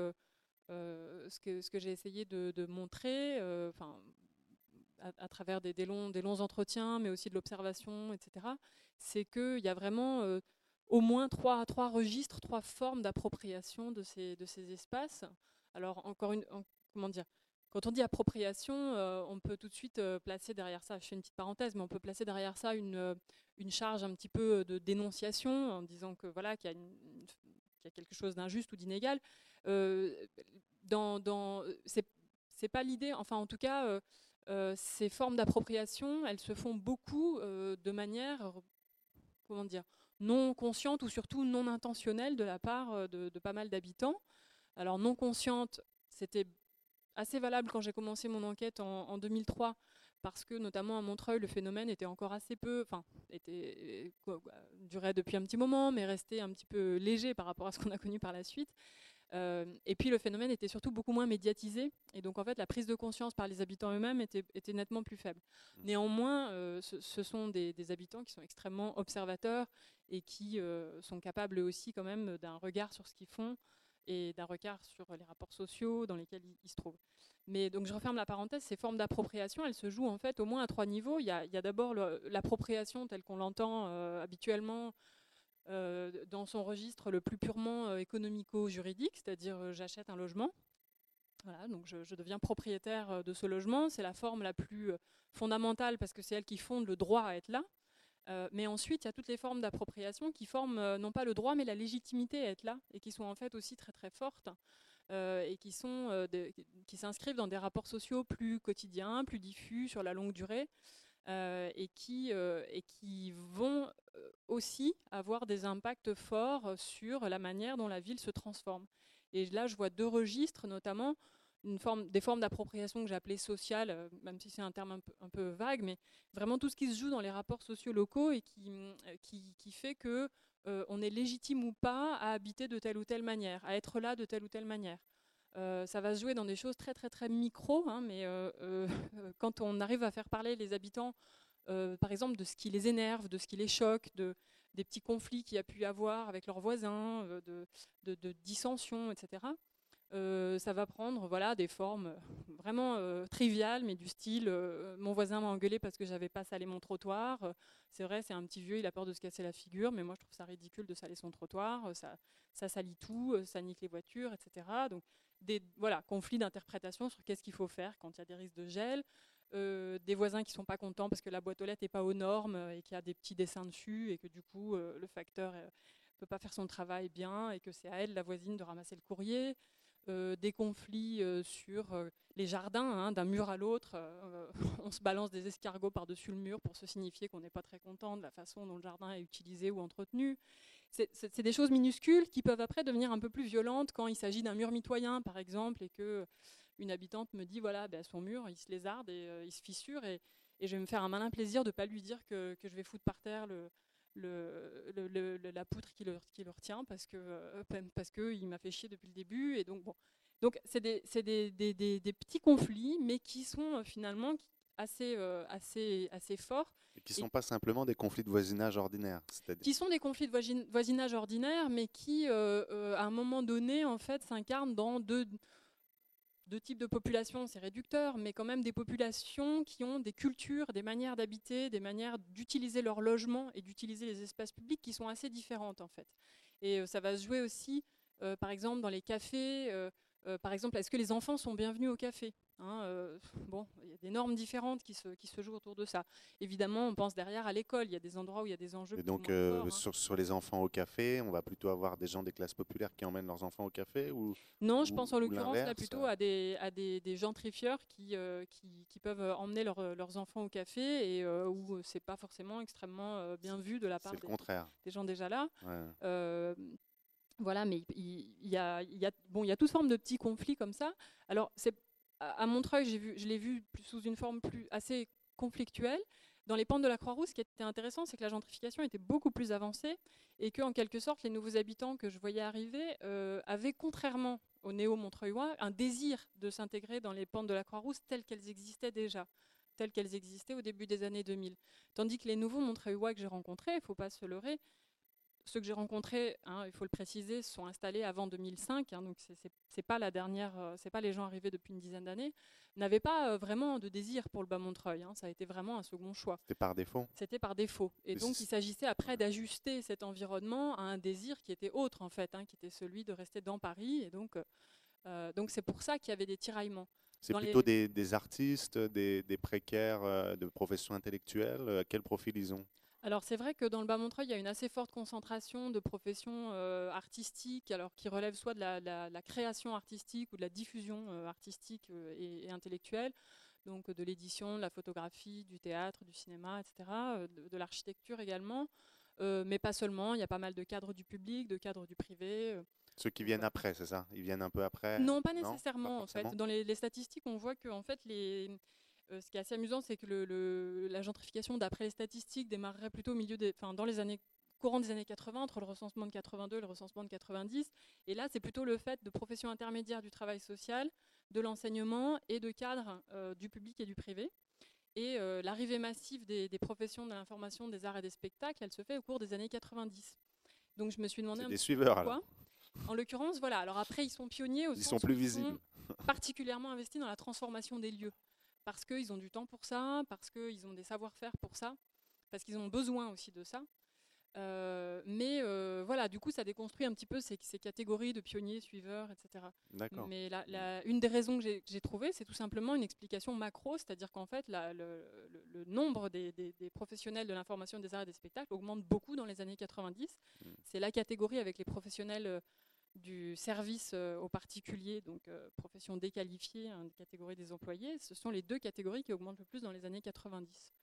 S6: ce que, j'ai essayé de, montrer, enfin, à, travers des, longs, entretiens, mais aussi de l'observation, etc., c'est qu'il y a vraiment au moins trois, registres, trois formes d'appropriation de ces, espaces. Alors, encore une, comment dire, quand on dit appropriation, euh, on peut tout de suite euh, placer derrière ça, je fais une petite parenthèse, mais on peut placer derrière ça une, euh, charge un petit peu de dénonciation en disant que voilà qu'il y, a quelque chose d'injuste ou d'inégal. dans, dans c'est pas l'idée, enfin en tout cas, ces formes d'appropriation, elles se font beaucoup de manière, comment dire, non consciente ou surtout non intentionnelle de la part de, de pas mal d'habitants. Alors non consciente, c'était assez valable quand j'ai commencé mon enquête en, 2003 parce que notamment à Montreuil, le phénomène était encore assez peu, enfin, était, durait depuis un petit moment, mais restait un petit peu léger par rapport à ce qu'on a connu par la suite. Euh, et puis le phénomène était surtout beaucoup moins médiatisé, et donc en fait la prise de conscience par les habitants eux-mêmes était, était, nettement plus faible. Mmh. Néanmoins, euh, ce, sont des, habitants qui sont extrêmement observateurs et qui euh, sont capables aussi quand même d'un regard sur ce qu'ils font, et d'un regard sur les rapports sociaux dans lesquels ils, se trouvent. Mais donc je referme la parenthèse, ces formes d'appropriation, elles se jouent en fait au moins à trois niveaux. Il y a, d'abord l'appropriation telle qu'on l'entend euh, habituellement euh, dans son registre le plus purement euh, économico-juridique, c'est-à-dire j'achète un logement. Voilà, donc je, deviens propriétaire de ce logement. C'est la forme la plus fondamentale parce que c'est elle qui fonde le droit à être là. Euh, mais ensuite, il y a toutes les formes d'appropriation qui forment euh, non pas le droit, mais la légitimité à être là, et qui sont en fait aussi très très fortes, euh, et qui, sont, qui s'inscrivent dans des rapports sociaux plus quotidiens, plus diffus, sur la longue durée, et, qui, et qui vont aussi avoir des impacts forts sur la manière dont la ville se transforme. Et là, je vois deux registres, notamment une forme, des formes d'appropriation que j'appelais sociale, euh, même si c'est un terme un peu, vague, mais vraiment tout ce qui se joue dans les rapports sociaux locaux et qui, euh, qui, fait que euh, on est légitime ou pas à habiter de telle ou telle manière, à être là de telle ou telle manière. Ça va se jouer dans des choses très très très micro, hein, mais (laughs) quand on arrive à faire parler les habitants, par exemple, de ce qui les énerve, de ce qui les choque, de, des petits conflits qu'il y a pu y avoir avec leurs voisins, de dissensions, etc. Euh, ça va prendre voilà, des formes vraiment euh, triviales, mais du style euh, mon voisin m'a engueulé parce que j'avais pas salé mon trottoir. c'est vrai, c'est un petit vieux, il a peur de se casser la figure, mais moi je trouve ça ridicule de saler son trottoir. ça, ça salit tout, ça nique les voitures, etc. Donc des voilà, conflits d'interprétation sur qu'est-ce qu'il faut faire quand il y a des risques de gel. des voisins qui sont pas contents parce que la boîte aux lettres n'est pas aux normes et qu'il y a des petits dessins dessus et que du coup le facteur peut pas faire son travail bien et que c'est à elle, la voisine, de ramasser le courrier. Euh, des conflits euh, sur euh, les jardins, hein, d'un mur à l'autre. (laughs) on se balance des escargots par-dessus le mur pour se signifier qu'on n'est pas très content de la façon dont le jardin est utilisé ou entretenu. C'est des choses minuscules qui peuvent après devenir un peu plus violentes quand il s'agit d'un mur mitoyen, par exemple, et que une habitante me dit voilà, ben, son mur, il se lézarde et il se fissure, et, je vais me faire un malin plaisir de ne pas lui dire que, que, je vais foutre par terre le, le, la poutre qui le, qui le retient parce que euh, parce que il m'a fait chier depuis le début et donc bon. Donc c'est des, des, des, des, petits conflits mais qui sont euh, finalement assez euh, assez assez forts
S1: et qui ne sont pas simplement des conflits de voisinage ordinaire
S6: qui sont des conflits de voisinage ordinaire mais qui à un moment donné en fait s'incarnent dans deux deux types de populations, c'est réducteur, mais quand même des populations qui ont des cultures, des manières d'habiter, des manières d'utiliser leur logement et d'utiliser les espaces publics qui sont assez différentes en fait. Et euh, ça va se jouer aussi, euh, par exemple, dans les cafés. Euh, par exemple, est-ce que les enfants sont bienvenus au café? Hein, euh, bon, il y a des normes différentes qui se, qui se jouent autour de ça. Évidemment, on pense derrière à l'école. Il y a des endroits où il y a des enjeux.
S1: Et donc, euh, hein. sur, sur, les enfants au café, on va plutôt avoir des gens des classes populaires qui emmènent leurs enfants au café ou
S6: Non, je pense en l'occurrence là plutôt à des, à des, des gentrifieurs qui, euh, qui, qui, peuvent emmener leurs enfants au café et où c'est pas forcément extrêmement bien vu de la part des, des, gens déjà là. voilà, mais il y, a, y, a, bon, il y a toute forme de petits conflits comme ça. Alors, c'est à Montreuil, je l'ai vu sous une forme plus assez conflictuelle. Dans les pentes de la Croix-Rousse, ce qui était intéressant, c'est que la gentrification était beaucoup plus avancée et que, en quelque sorte, les nouveaux habitants que je voyais arriver euh, avaient, contrairement aux néo-montreuillois, un désir de s'intégrer dans les pentes de la Croix-Rousse telles qu'elles existaient déjà. telles qu'elles existaient au début des années 2000. Tandis que les nouveaux Montreuillois que j'ai rencontrés, il ne faut pas se leurrer, ceux que j'ai rencontrés, hein, il faut le préciser, sont installés avant 2005, hein, donc c'est pas la dernière, euh, c'est pas les gens arrivés depuis une dizaine d'années, n'avaient pas euh, vraiment de désir pour le bas Montreuil. Hein, ça a été vraiment un second choix.
S1: C'était par défaut.
S6: C'était par défaut. Et donc il s'agissait après d'ajuster cet environnement à un désir qui était autre en fait, qui était celui de rester dans Paris. Et donc euh, donc c'est pour ça qu'il y avait des tiraillements.
S1: C'est plutôt des, artistes, des, des précaires de professions intellectuelles. quel profil ils ont?
S6: Alors c'est vrai que dans le Bas-Montreuil, il y a une assez forte concentration de professions euh, artistiques, alors qui relèvent soit de la, création artistique ou de la diffusion euh, artistique euh, et, intellectuelle, donc de l'édition, de la photographie, du théâtre, du cinéma, etc., de, l'architecture également, mais pas seulement. Il y a pas mal de cadres du public, de cadres du privé.
S1: Ceux qui viennent après, c'est ça? Ils viennent un peu après?
S6: Non, pas nécessairement. en fait, dans les, les, statistiques, on voit que en fait les euh, ce qui est assez amusant, c'est que la gentrification, d'après les statistiques, démarrerait plutôt au milieu des, dans les années courant des années 80, entre le recensement de 82 et le recensement de 90. Et là, c'est plutôt le fait de professions intermédiaires du travail social, de l'enseignement et de cadres euh, du public et du privé. Et euh, l'arrivée massive des, professions de l'information, des arts et des spectacles, elle se fait au cours des années 90. Donc je me suis demandé un
S1: des
S6: petit
S1: suiveurs,
S6: pourquoi. En l'occurrence, voilà. Alors après, ils sont pionniers au
S1: ils
S6: sens
S1: sont plus visibles.
S6: Ils sont particulièrement investis dans la transformation des lieux parce qu'ils ont du temps pour ça, parce qu'ils ont des savoir-faire pour ça, parce qu'ils ont besoin aussi de ça. Euh, mais euh, voilà, du coup, ça déconstruit un petit peu ces, catégories de pionniers, suiveurs, etc. Mais la, une des raisons que j'ai trouvées, c'est tout simplement une explication macro, c'est-à-dire qu'en fait, le, nombre des, professionnels de l'information des arts et des spectacles augmente beaucoup dans les années 90. Mm. C'est la catégorie avec les professionnels euh, du service euh, aux particuliers, donc euh, profession déqualifiée, hein, catégorie des employés, ce sont les deux catégories qui augmentent le plus dans les années 90.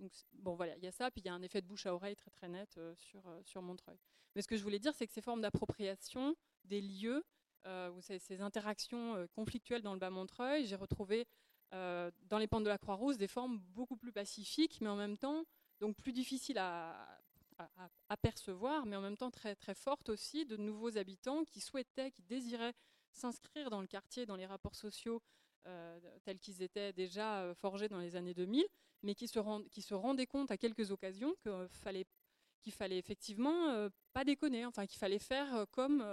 S6: Donc, bon, voilà, il y a ça, puis il y a un effet de bouche à oreille très très net euh, sur, sur Montreuil. Mais ce que je voulais dire, c'est que ces formes d'appropriation des lieux, ou ces, ces, interactions conflictuelles dans le bas Montreuil, j'ai retrouvé dans les pentes de la Croix-Rousse des formes beaucoup plus pacifiques, mais en même temps donc plus difficiles à, à, apercevoir, mais en même temps très, très forte aussi, de nouveaux habitants qui souhaitaient, qui désiraient s'inscrire dans le quartier, dans les rapports sociaux euh, tels qu'ils étaient déjà euh, forgés dans les années 2000, mais qui se, qui se rendaient compte à quelques occasions qu'il fallait, fallait effectivement euh, pas déconner, enfin qu'il fallait faire comme,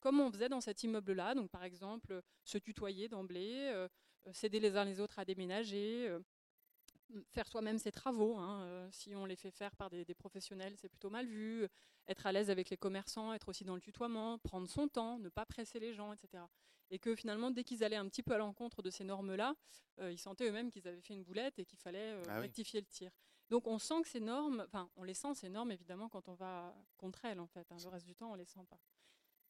S6: comme on faisait dans cet immeuble-là, donc par exemple se tutoyer d'emblée, s'aider les uns les autres à déménager, faire soi-même ses travaux. Hein, euh, si on les fait faire par des, professionnels, c'est plutôt mal vu. Être à l'aise avec les commerçants, être aussi dans le tutoiement, prendre son temps, ne pas presser les gens, etc. Et que finalement, dès qu'ils allaient un petit peu à l'encontre de ces normes-là, euh, ils sentaient eux-mêmes qu'ils avaient fait une boulette et qu'il fallait euh, ah rectifier le tir. Donc on sent que ces normes, enfin on les sent ces normes évidemment quand on va contre elles en fait. Hein. Le reste du temps on les sent pas.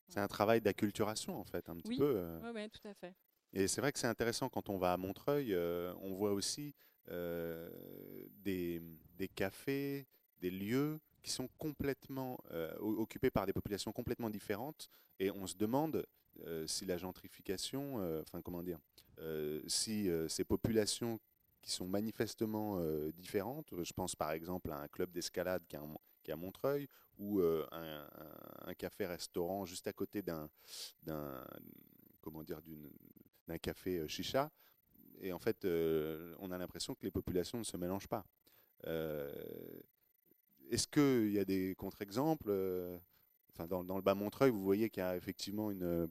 S1: C'est un travail d'acculturation en fait un petit peu.
S6: Oui, ouais, tout à fait.
S1: Et c'est vrai que c'est intéressant quand on va à Montreuil, on voit aussi euh, des, cafés, des lieux qui sont complètement euh, occupés par des populations complètement différentes. Et on se demande euh, si la gentrification, enfin comment dire, si ces populations qui sont manifestement différentes, je pense par exemple à un club d'escalade qui, est à Montreuil, ou un, un café-restaurant juste à côté d'un, comment dire, d'un café chicha, et en fait, euh, on a l'impression que les populations ne se mélangent pas. Euh, est-ce qu'il y a des contre-exemples euh, enfin, dans, le bas Montreuil, vous voyez qu'il y a effectivement une...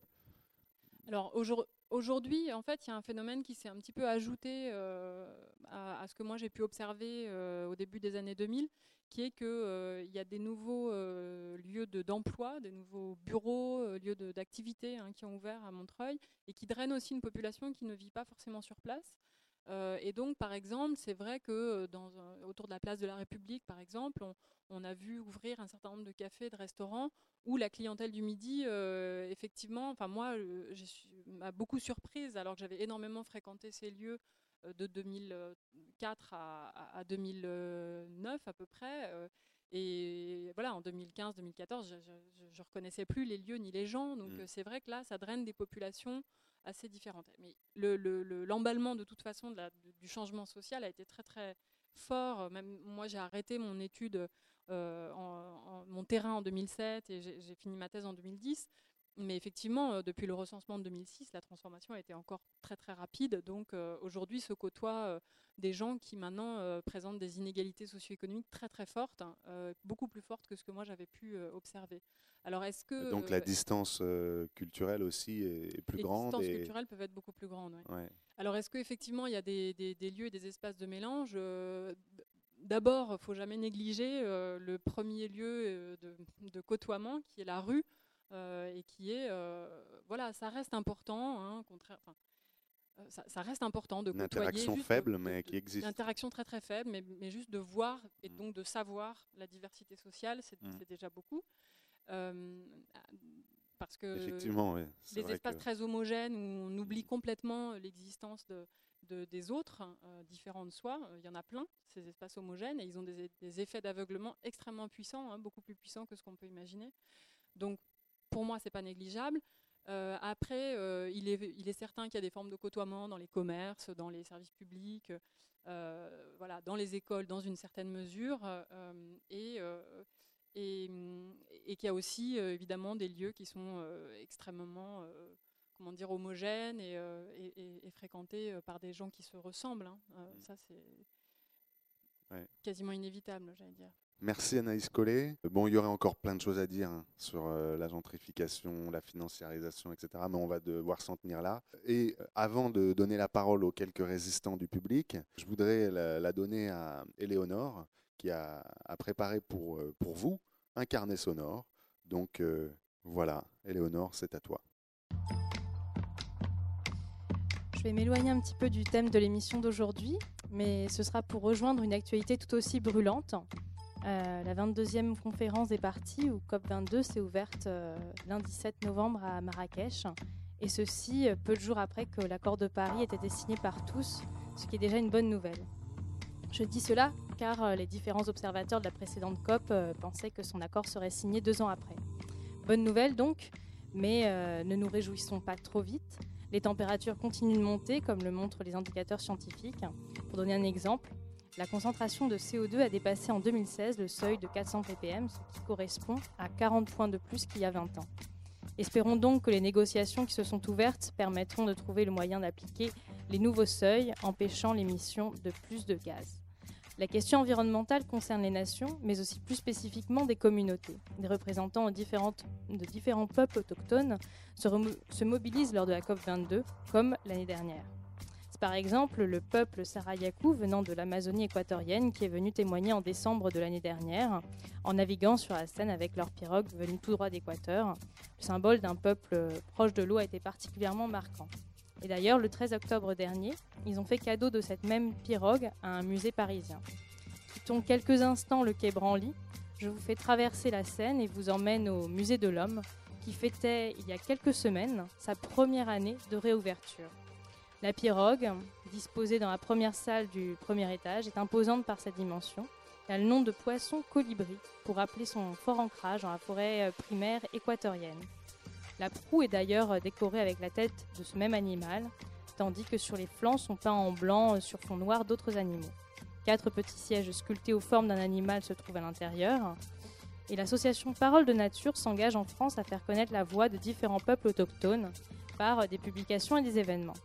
S6: Alors aujourd'hui, en fait, il y a un phénomène qui s'est un petit peu ajouté à, ce que moi j'ai pu observer au début des années 2000, qui est qu'il euh, y a des nouveaux euh, lieux d'emploi, des nouveaux bureaux, euh, lieux d'activité hein, qui ont ouvert à Montreuil et qui drainent aussi une population qui ne vit pas forcément sur place. Et donc, par exemple, c'est vrai que dans, autour de la place de la République, par exemple, on, a vu ouvrir un certain nombre de cafés, de restaurants où la clientèle du midi, effectivement, enfin moi, m'a beaucoup surprise alors que j'avais énormément fréquenté ces lieux euh, de 2004 à, 2009 à peu près. Euh, et voilà, en 2015-2014, je ne reconnaissais plus les lieux ni les gens. Donc mmh. c'est vrai que là, ça draine des populations assez différentes. Mais l'emballement le, de toute façon de du changement social a été très très fort. Même moi, j'ai arrêté mon étude, euh, en, mon terrain en 2007 et j'ai fini ma thèse en 2010. Mais effectivement, depuis le recensement de 2006, la transformation a été encore très très rapide. Donc aujourd'hui se côtoient des gens qui maintenant présentent des inégalités socio-économiques très très fortes, hein, beaucoup plus fortes que ce que moi j'avais pu observer.
S1: Alors est-ce que donc la distance culturelle aussi est, plus grande
S6: Les distances culturelles peuvent être beaucoup plus grandes. Alors est-ce qu'effectivement il y a des, lieux et des espaces de mélange D'abord, il ne faut jamais négliger le premier lieu de, côtoiement qui est la rue. Euh, et qui est, euh, voilà, ça reste important, hein, euh, ça, reste important de
S1: une interaction faible, mais qui existe. Une
S6: interaction très très faible, mais, mais juste de voir et mm. donc de savoir la diversité sociale, c'est mm. déjà beaucoup. parce que
S1: Effectivement,
S6: les espaces très homogènes où on oublie mm. complètement l'existence de, des autres, hein, différents de soi, il y en a plein, ces espaces homogènes, et ils ont des, effets d'aveuglement extrêmement puissants, hein, beaucoup plus puissants que ce qu'on peut imaginer. Donc pour moi, ce n'est pas négligeable. Euh, après, euh, il, est, il, est, certain qu'il y a des formes de côtoiement dans les commerces, dans les services publics, euh, voilà, dans les écoles, dans une certaine mesure, et, et, et qu'il y a aussi évidemment des lieux qui sont extrêmement comment dire, homogènes et, et, fréquentés par des gens qui se ressemblent. Hein. Mmh. Ça, c'est quasiment inévitable, j'allais dire.
S1: Merci Anaïs Collet. Bon, il y aurait encore plein de choses à dire hein, sur euh, la gentrification, la financiarisation, etc. Mais on va devoir s'en tenir là. Et euh, avant de donner la parole aux quelques résistants du public, je voudrais la, donner à Éléonore, qui a, préparé pour, euh, pour vous un carnet sonore. Donc voilà, Éléonore, c'est à toi.
S8: Je vais m'éloigner un petit peu du thème de l'émission d'aujourd'hui, mais ce sera pour rejoindre une actualité tout aussi brûlante euh, la 22e conférence des partis, ou COP22, s'est ouverte euh, lundi 7 novembre à Marrakech. Et ceci euh, peu de jours après que l'accord de Paris ait été signé par tous, ce qui est déjà une bonne nouvelle. Je dis cela car les différents observateurs de la précédente COP pensaient que son accord serait signé deux ans après. Bonne nouvelle donc, mais ne nous réjouissons pas trop vite. Les températures continuent de monter, comme le montrent les indicateurs scientifiques. Pour donner un exemple, la concentration de CO2 a dépassé en 2016 le seuil de 400 ppm, ce qui correspond à 40 points de plus qu'il y a 20 ans. Espérons donc que les négociations qui se sont ouvertes permettront de trouver le moyen d'appliquer les nouveaux seuils, empêchant l'émission de plus de gaz. La question environnementale concerne les nations, mais aussi plus spécifiquement des communautés. Des représentants de, différents peuples autochtones se, se mobilisent lors de la COP22, comme l'année dernière par exemple le peuple Sarayaku venant de l'Amazonie équatorienne qui est venu témoigner en décembre de l'année dernière en naviguant sur la Seine avec leur pirogue venue tout droit d'Équateur. Le symbole d'un peuple proche de l'eau a été particulièrement marquant. Et d'ailleurs, le 13 octobre dernier, ils ont fait cadeau de cette même pirogue à un musée parisien. Quittons quelques instants le quai Branly. Je vous fais traverser la Seine et vous emmène au musée de l'homme qui fêtait il y a quelques semaines sa première année de réouverture. La pirogue, disposée dans la première salle du premier étage, est imposante par sa dimension. Elle a le nom de poisson colibri pour rappeler son fort ancrage dans la forêt euh, primaire équatorienne. La proue est d'ailleurs euh, décorée avec la tête de ce même animal, tandis que sur les flancs sont peints en blanc euh, sur fond noir d'autres animaux. Quatre petits sièges sculptés aux formes d'un animal se trouvent à l'intérieur. Et l'association Parole de Nature s'engage en France à faire connaître la voix de différents peuples autochtones par des publications et des événements.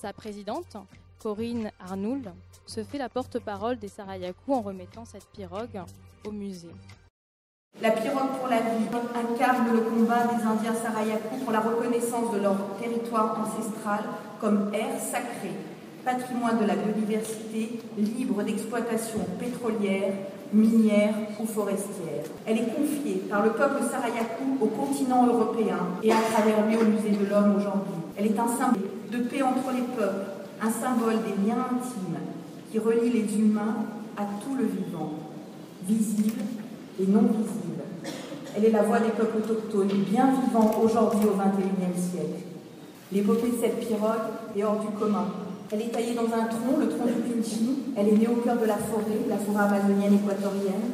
S8: Sa présidente, Corinne Arnould, se fait la porte-parole des Sarayaku en remettant cette pirogue au musée.
S10: La pirogue pour la vie incarne le combat des Indiens Sarayaku pour la reconnaissance de leur territoire ancestral comme air sacré, patrimoine de la biodiversité, libre d'exploitation pétrolière, minière ou forestière. Elle est confiée par le peuple Sarayaku au continent européen et à travers lui au musée de l'homme aujourd'hui. Elle est un symbole de paix entre les peuples, un symbole des liens intimes qui relient les humains à tout le vivant, visible et non visible. Elle est la voix des peuples autochtones, bien vivants aujourd'hui au XXIe siècle. L'épopée de cette pirogue est hors du commun. Elle est taillée dans un tronc, le tronc du Pinchi. Elle est née au cœur de la forêt, la forêt amazonienne équatorienne.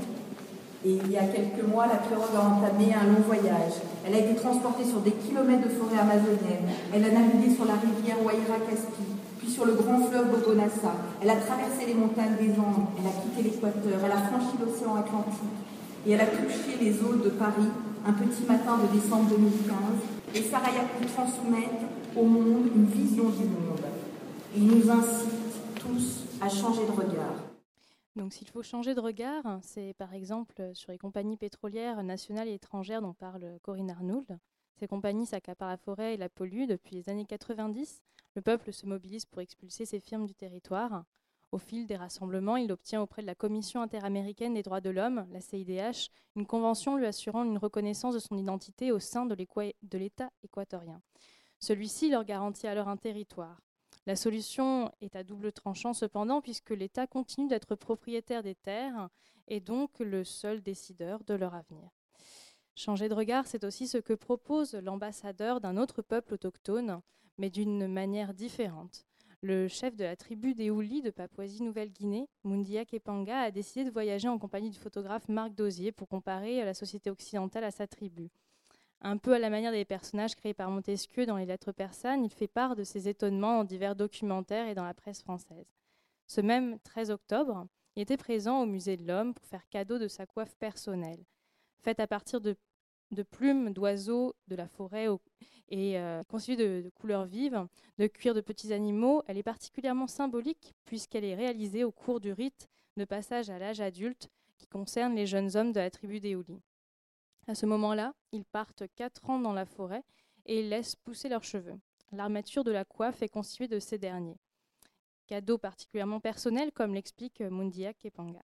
S10: Et il y a quelques mois, la pirogue a entamé un long voyage. Elle a été transportée sur des kilomètres de forêt amazonienne. Elle a navigué sur la rivière Waira-Caspi, puis sur le grand fleuve Bogonassa. Elle a traversé les montagnes des Andes. Elle a quitté l'équateur. Elle a franchi l'océan Atlantique. Et elle a touché les eaux de Paris un petit matin de décembre 2015, les Sarayaku transmettent au monde une vision du monde. Ils nous incitent tous à changer de regard.
S8: Donc s'il faut changer de regard, c'est par exemple sur les compagnies pétrolières nationales et étrangères dont parle Corinne Arnould. Ces compagnies s'accaparent la forêt et la polluent depuis les années 90. Le peuple se mobilise pour expulser ces firmes du territoire. Au fil des rassemblements, il obtient auprès de la Commission interaméricaine des droits de l'homme, la CIDH, une convention lui assurant une reconnaissance de son identité au sein de l'État équatorien. Celui-ci leur garantit alors un territoire. La solution est à double tranchant cependant, puisque l'État continue d'être propriétaire des terres et donc le seul décideur de leur avenir. Changer de regard, c'est aussi ce que propose l'ambassadeur d'un autre peuple autochtone, mais d'une manière différente. Le chef de la tribu des Ouli de Papouasie-Nouvelle-Guinée, Mundia Kepanga, a décidé de voyager en compagnie du photographe Marc Dosier pour comparer la société occidentale à sa tribu. Un peu à la manière des personnages créés par Montesquieu dans les lettres persanes, il fait part de ses étonnements dans divers documentaires et dans la presse française. Ce même 13 octobre, il était présent au Musée de l'Homme pour faire cadeau de sa coiffe personnelle. Faite à partir de, plumes d'oiseaux de la forêt et euh, constituée de, de, couleurs vives, de cuir de petits animaux, elle est particulièrement symbolique puisqu'elle est réalisée au cours du rite de passage à l'âge adulte qui concerne les jeunes hommes de la tribu des Houlis. À ce moment-là, ils partent quatre ans dans la forêt et laissent pousser leurs cheveux. L'armature de la coiffe est constituée de ces derniers. Cadeau particulièrement personnel, comme l'explique Mundia Kepanga.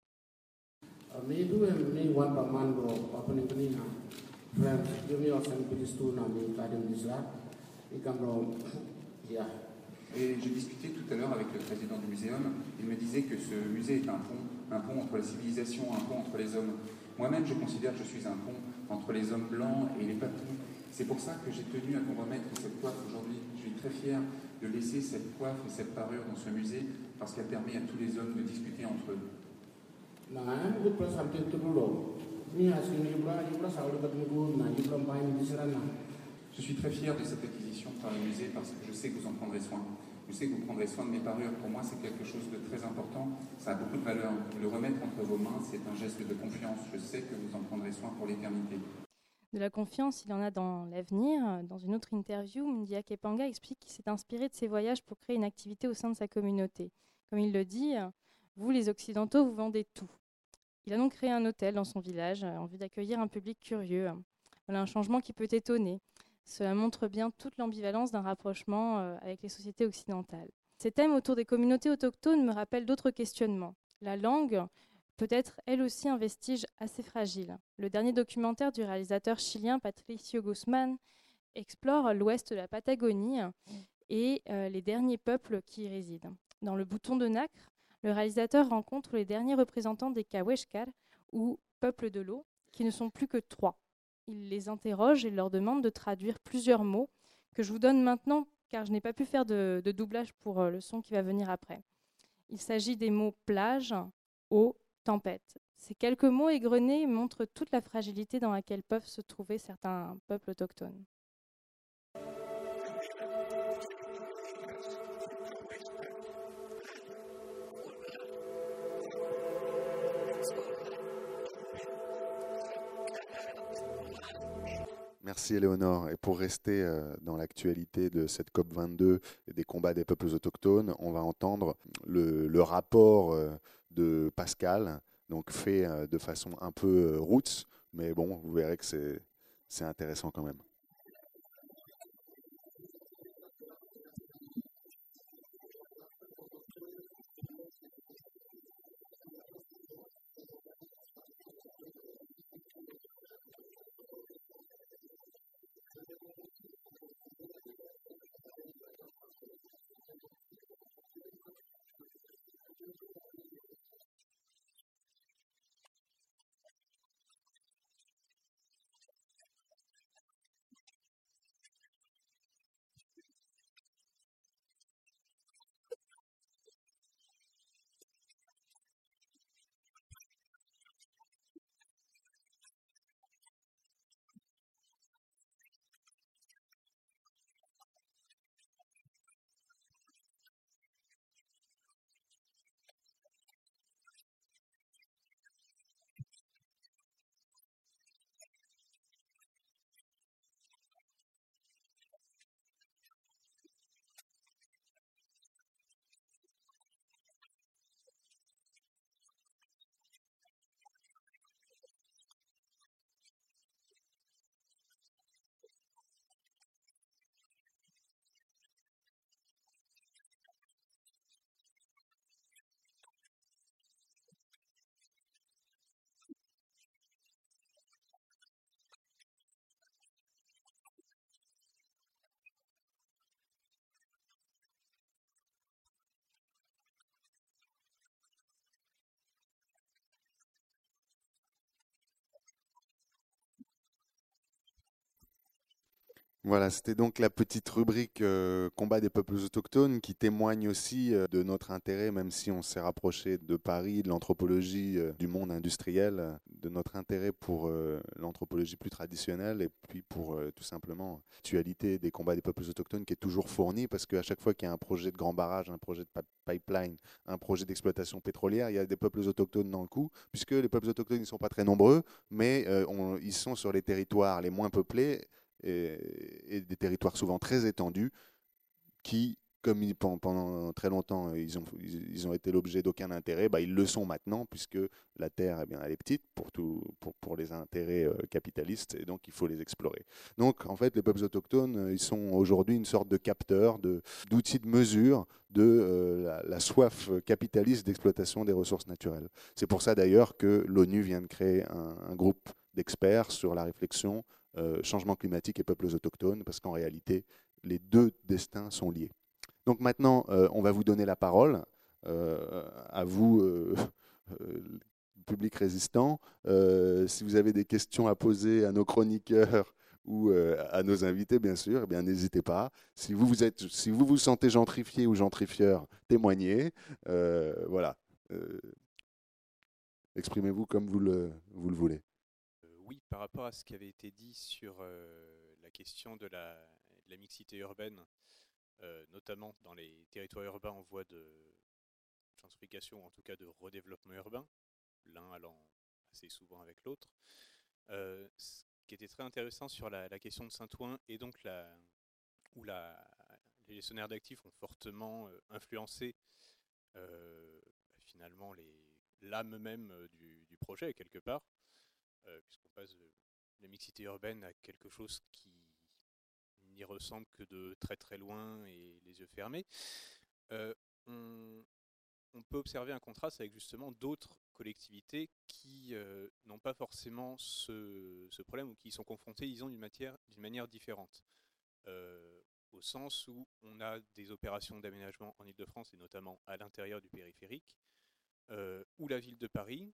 S11: Et j'ai discuté tout à l'heure avec le président du muséum. Il me disait que ce musée est un pont, un pont entre la civilisation, un pont entre les hommes. Moi-même, je considère que je suis un pont entre les hommes blancs et les papous. C'est pour ça que j'ai tenu à qu'on remette cette coiffe aujourd'hui. Je suis très fier de laisser cette coiffe et cette parure dans ce musée parce qu'elle permet à tous les hommes de discuter entre eux. Je suis très fier de cette acquisition par le musée parce que je sais que vous en prendrez soin. Je sais que vous prendrez soin de mes parures. Pour moi, c'est quelque chose de très important. Ça a beaucoup de valeur. Le remettre entre vos mains, c'est un geste de confiance. Je sais que vous en prendrez soin pour l'éternité.
S8: De la confiance, il en a dans l'avenir. Dans une autre interview, Mundia Kepanga explique qu'il s'est inspiré de ses voyages pour créer une activité au sein de sa communauté. Comme il le dit, vous les Occidentaux, vous vendez tout. Il a donc créé un hôtel dans son village en vue d'accueillir un public curieux. Voilà un changement qui peut étonner. Cela montre bien toute l'ambivalence d'un rapprochement euh, avec les sociétés occidentales. Ces thèmes autour des communautés autochtones me rappellent d'autres questionnements. La langue peut être elle aussi un vestige assez fragile. Le dernier documentaire du réalisateur chilien Patricio Guzmán explore l'ouest de la Patagonie et euh, les derniers peuples qui y résident. Dans le bouton de nacre, le réalisateur rencontre les derniers représentants des Kaweshkar, ou peuples de l'eau, qui ne sont plus que trois il les interroge et leur demande de traduire plusieurs mots que je vous donne maintenant car je n'ai pas pu faire de, doublage pour euh, le son qui va venir après. Il s'agit des mots plage, eau, tempête. Ces quelques mots égrenés montrent toute la fragilité dans laquelle peuvent se trouver certains peuples autochtones.
S1: Merci Éléonore. Et pour rester euh, dans l'actualité de cette COP22 et des combats des peuples autochtones, on va entendre le, rapport euh, de Pascal, donc fait euh, de façon un peu roots, mais bon, vous verrez que c'est intéressant quand même. Voilà, c'était donc la petite rubrique euh, combat des peuples autochtones qui témoigne aussi euh, de notre intérêt, même si on s'est rapproché de Paris, de l'anthropologie euh, du monde industriel, de notre intérêt pour l'anthropologie plus traditionnelle et puis pour tout simplement l'actualité des combats des peuples autochtones qui est toujours fournie parce qu'à chaque fois qu'il y a un projet de grand barrage, un projet de pipeline, un projet d'exploitation pétrolière, il y a des peuples autochtones dans le coup, puisque les peuples autochtones ne sont pas très nombreux, mais ils sont sur les territoires les moins peuplés et, des territoires souvent très étendus qui, comme pendant très longtemps, ils ont, été l'objet d'aucun intérêt, bah, ils le sont maintenant, puisque la Terre, eh bien, elle est petite pour, les intérêts euh, capitalistes, et donc il faut les explorer. Donc, en fait, les peuples autochtones, euh, ils sont aujourd'hui une sorte de capteur, d'outils de, mesure de euh, la, soif capitaliste d'exploitation des ressources naturelles. C'est pour ça, d'ailleurs, que l'ONU vient de créer un groupe d'experts sur la réflexion euh, changement climatique et peuples autochtones, parce qu'en réalité, les deux destins sont liés. Donc maintenant, euh, on va vous donner la parole, euh, à vous, (laughs) public résistant. si vous avez des questions à poser à nos chroniqueurs (laughs) ou à nos invités, bien sûr, eh n'hésitez pas. Si vous vous, êtes, si vous vous sentez gentrifié ou gentrifieur, témoignez. voilà. Exprimez-vous comme vous le voulez
S12: oui, par rapport à ce qui avait été dit sur euh, la question de la, mixité urbaine, euh, notamment dans les territoires urbains en voie de gentrification, ou en tout cas de redéveloppement urbain, l'un allant assez souvent avec l'autre. Euh, ce qui était très intéressant sur la, question de Saint-Ouen et donc où les gestionnaires d'actifs ont fortement influencé finalement l'âme même du, projet quelque part. Euh, puisqu'on passe de la mixité urbaine à quelque chose qui n'y ressemble que de très très loin et les yeux fermés. Euh, on, peut observer un contraste avec justement d'autres collectivités qui euh, n'ont pas forcément ce, problème ou qui sont confrontées, disons, d'une manière différente. au sens où on a des opérations d'aménagement en Ile-de-France et notamment à l'intérieur du périphérique, où la ville de Paris,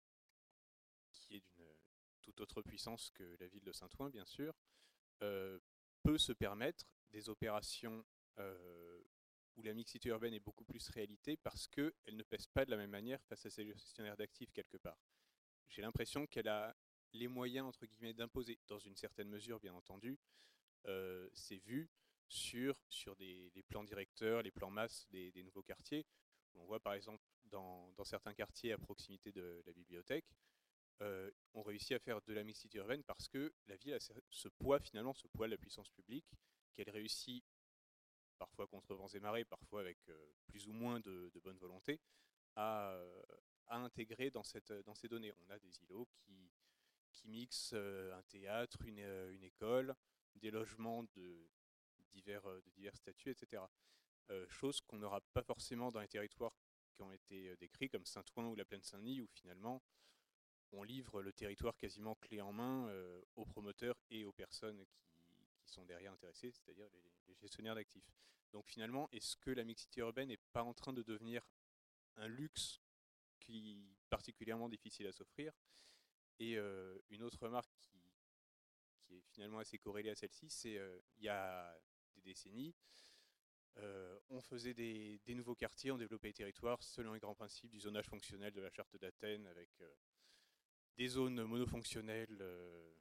S12: qui est d'une toute autre puissance que la ville de Saint-Ouen, bien sûr, euh, peut se permettre des opérations euh, où la mixité urbaine est beaucoup plus réalité parce qu'elle ne pèse pas de la même manière face à ses gestionnaires d'actifs quelque part. J'ai l'impression qu'elle a les moyens, entre guillemets, d'imposer, dans une certaine mesure, bien entendu, euh, ses vues sur, sur des, les plans directeurs, les plans masse des, nouveaux quartiers. On voit par exemple dans, certains quartiers à proximité de la bibliothèque, euh, ont réussi à faire de la mixité urbaine parce que la ville a ce poids finalement, ce poids de la puissance publique, qu'elle réussit parfois contre vents et marées, parfois avec euh, plus ou moins de, bonne volonté, euh, à, intégrer dans, cette, dans ces données. On a des îlots qui, qui mixent un théâtre, une, une, école, des logements de divers, de divers statuts, etc. chose qu'on n'aura pas forcément dans les territoires qui ont été décrits, comme Saint-Ouen ou la Plaine Saint-Denis, où finalement on livre le territoire quasiment clé en main euh, aux promoteurs et aux personnes qui, sont derrière intéressées, c'est-à-dire les, gestionnaires d'actifs. Donc finalement, est-ce que la mixité urbaine n'est pas en train de devenir un luxe qui est particulièrement difficile à s'offrir? Et euh, une autre remarque qui, est finalement assez corrélée à celle-ci, c'est euh, il y a des décennies, on faisait des, des, nouveaux quartiers, on développait les territoires selon les grands principes du zonage fonctionnel de la charte d'Athènes avec des zones monofonctionnelles euh,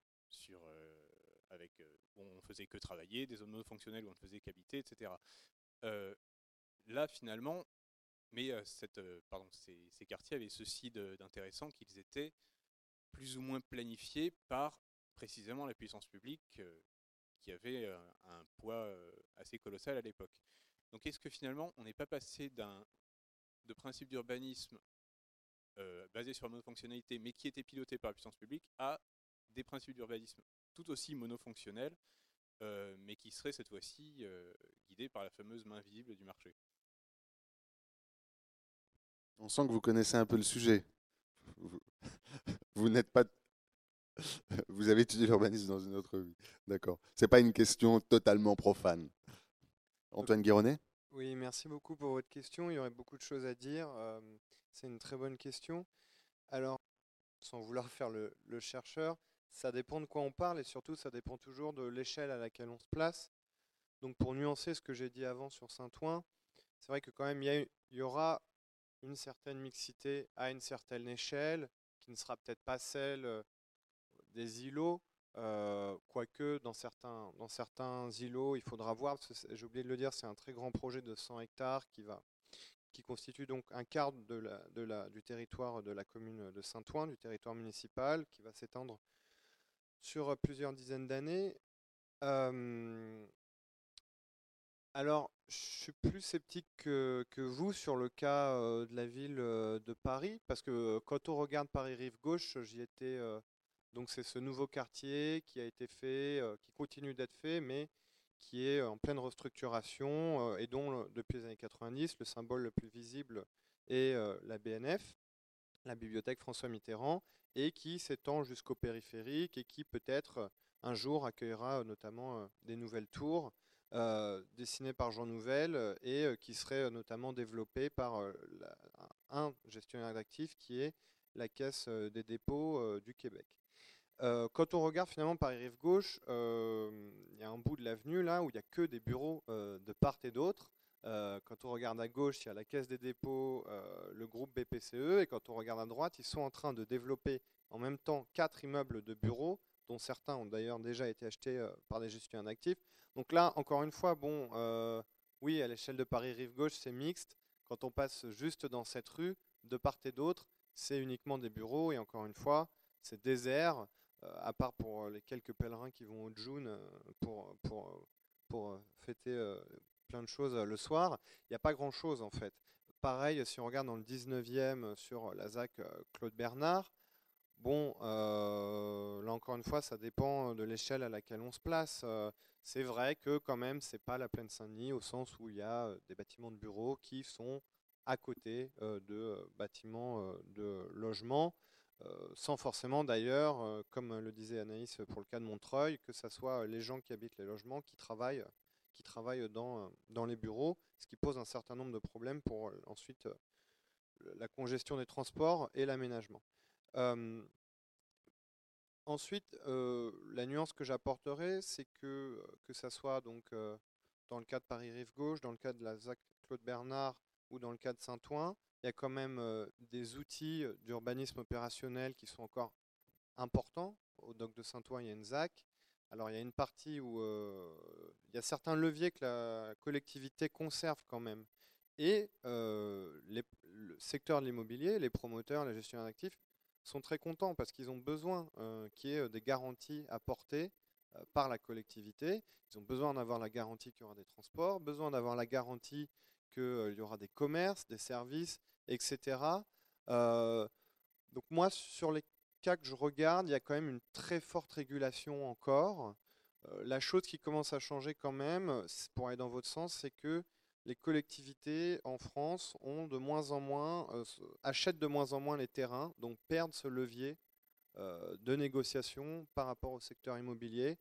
S12: euh, avec, euh, où on faisait que travailler, des zones monofonctionnelles où on ne faisait qu'habiter, etc. là, finalement, mais cette, pardon, ces, ces, quartiers avaient ceci d'intéressant qu'ils étaient plus ou moins planifiés par précisément la puissance publique qui avait un poids assez colossal à l'époque. Donc est-ce que finalement on n'est pas passé d'un de principe d'urbanisme euh, basé sur la monofonctionnalité, mais qui était piloté par la puissance publique, à des principes d'urbanisme tout aussi monofonctionnels, euh, mais qui seraient cette fois-ci euh, guidés par la fameuse main visible du marché.
S1: On sent que vous connaissez un peu le sujet. Vous, (laughs) n'êtes pas. (laughs) Vous avez étudié l'urbanisme dans une autre vie. D'accord. C'est pas une question totalement profane. Antoine Guironnet
S5: Oui, merci beaucoup pour votre question. Il y aurait beaucoup de choses à dire. C'est une très bonne question. Alors, sans vouloir faire le, chercheur, ça dépend de quoi on parle et surtout ça dépend toujours de l'échelle à laquelle on se place. Donc pour nuancer ce que j'ai dit avant sur Saint-Ouen, c'est vrai que quand même il y, aura une certaine mixité à une certaine échelle qui ne sera peut-être pas celle des îlots, quoique dans certains, dans certains îlots, il faudra voir, j'ai oublié de le dire, c'est un très grand projet de 100 hectares qui, va, qui constitue donc un quart de la, de la, du territoire de la commune de Saint-Ouen, du territoire municipal, qui va s'étendre sur plusieurs dizaines d'années. Alors, je suis plus sceptique que, vous sur le cas de la ville de Paris, parce que quand on regarde Paris-Rive Gauche, j'y étais donc c'est ce nouveau quartier qui a été fait, euh, qui continue d'être fait, mais qui est en pleine restructuration euh, et dont depuis les années 90, le symbole le plus visible est euh, la BNF, la bibliothèque François Mitterrand, et qui s'étend jusqu'au périphérique et qui peut-être un jour accueillera notamment des nouvelles tours dessinées par Jean Nouvel et qui seraient notamment développées par un gestionnaire d'actifs qui est la Caisse des dépôts du Québec. Euh, quand on regarde finalement Paris-Rive Gauche, euh, il y a un bout de l'avenue là où il n'y a que des bureaux euh, de part et d'autre. quand on regarde à gauche, il y a la Caisse des dépôts, le groupe BPCE, et quand on regarde à droite, ils sont en train de développer en même temps quatre immeubles de bureaux, dont certains ont d'ailleurs déjà été achetés par des gestionnaires d'actifs. Donc là, encore une fois, bon, oui, à l'échelle de Paris-Rive Gauche, c'est mixte. Quand on passe juste dans cette rue, de part et d'autre, c'est uniquement des bureaux, et encore une fois, c'est désert. Euh, à part pour euh, les quelques pèlerins qui vont au June euh, pour, pour, pour fêter plein de choses le soir, il n'y a pas grand-chose en fait. Pareil, si on regarde dans le 19e sur la ZAC Claude Bernard, bon, là encore une fois, ça dépend de l'échelle à laquelle on se place. c'est vrai que quand même, c'est pas la plaine Saint-Denis au sens où il y a des bâtiments de bureaux qui sont à côté de bâtiments de logement. Euh, sans forcément d'ailleurs, euh, comme le disait Anaïs pour le cas de Montreuil, que ce soit les gens qui habitent les logements qui travaillent, qui travaillent dans, dans les bureaux, ce qui pose un certain nombre de problèmes pour euh, ensuite la congestion des transports et l'aménagement. ensuite, la nuance que j'apporterai, c'est que que soit donc dans le cas de Paris-Rive Gauche, dans le cas de la ZAC Claude Bernard ou dans le cas de Saint-Ouen, il y a quand même des outils d'urbanisme opérationnel qui sont encore importants. Au doc de Saint-Ouen, il y a une ZAC. Alors il y a une partie où il y a certains leviers que la collectivité conserve quand même. Et le secteur de l'immobilier, les promoteurs, les gestionnaires d'actifs sont très contents parce qu'ils ont besoin qu'il y ait des garanties apportées par la collectivité. Ils ont besoin d'avoir la garantie qu'il y aura des transports, besoin d'avoir la garantie qu'il y aura des commerces, des services, etc. Euh, donc moi, sur les cas que je regarde, il y a quand même une très forte régulation encore. Euh, la chose qui commence à changer quand même, pour aller dans votre sens, c'est que les collectivités en France ont de moins en moins, euh, achètent de moins en moins les terrains, donc perdent ce levier de négociation par rapport au secteur immobilier,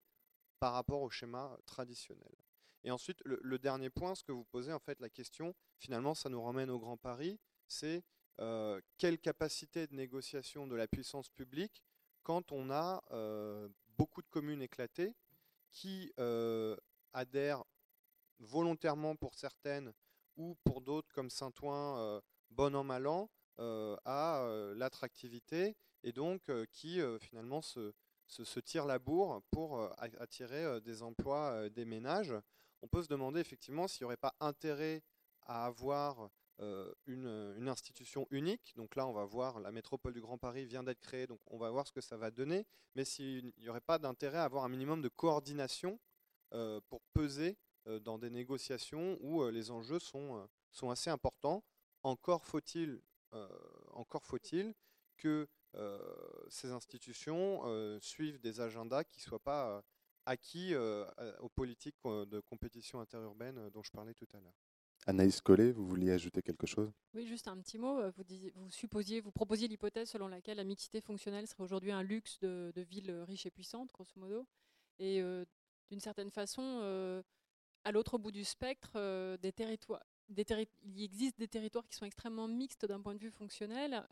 S5: par rapport au schéma traditionnel. Et ensuite, le, le, dernier point, ce que vous posez, en fait, la question, finalement, ça nous ramène au Grand Paris, c'est euh, quelle capacité de négociation de la puissance publique quand on a euh, beaucoup de communes éclatées qui euh, adhèrent volontairement pour certaines ou pour d'autres comme Saint-Ouen, bon an mal an, à l'attractivité et donc qui finalement se, se, tirent la bourre pour attirer des emplois des ménages. On peut se demander effectivement s'il n'y aurait pas intérêt à avoir euh, une, institution unique. Donc là, on va voir, la métropole du Grand Paris vient d'être créée, donc on va voir ce que ça va donner. Mais s'il n'y aurait pas d'intérêt à avoir un minimum de coordination euh, pour peser euh, dans des négociations où les enjeux sont, sont assez importants. Encore faut-il encore faut-il que ces institutions suivent des agendas qui ne soient pas acquis aux politiques de compétition interurbaine dont je parlais tout à l'heure.
S1: Anaïs Collet, vous vouliez ajouter quelque chose?
S6: Oui, juste un petit mot. Euh, vous, supposiez, vous proposiez l'hypothèse selon laquelle la mixité fonctionnelle serait aujourd'hui un luxe de, villes riches et puissantes, grosso modo. Et euh, d'une certaine façon, euh, à l'autre bout du spectre, des territoires, il existe des territoires qui sont extrêmement mixtes d'un point de vue fonctionnel,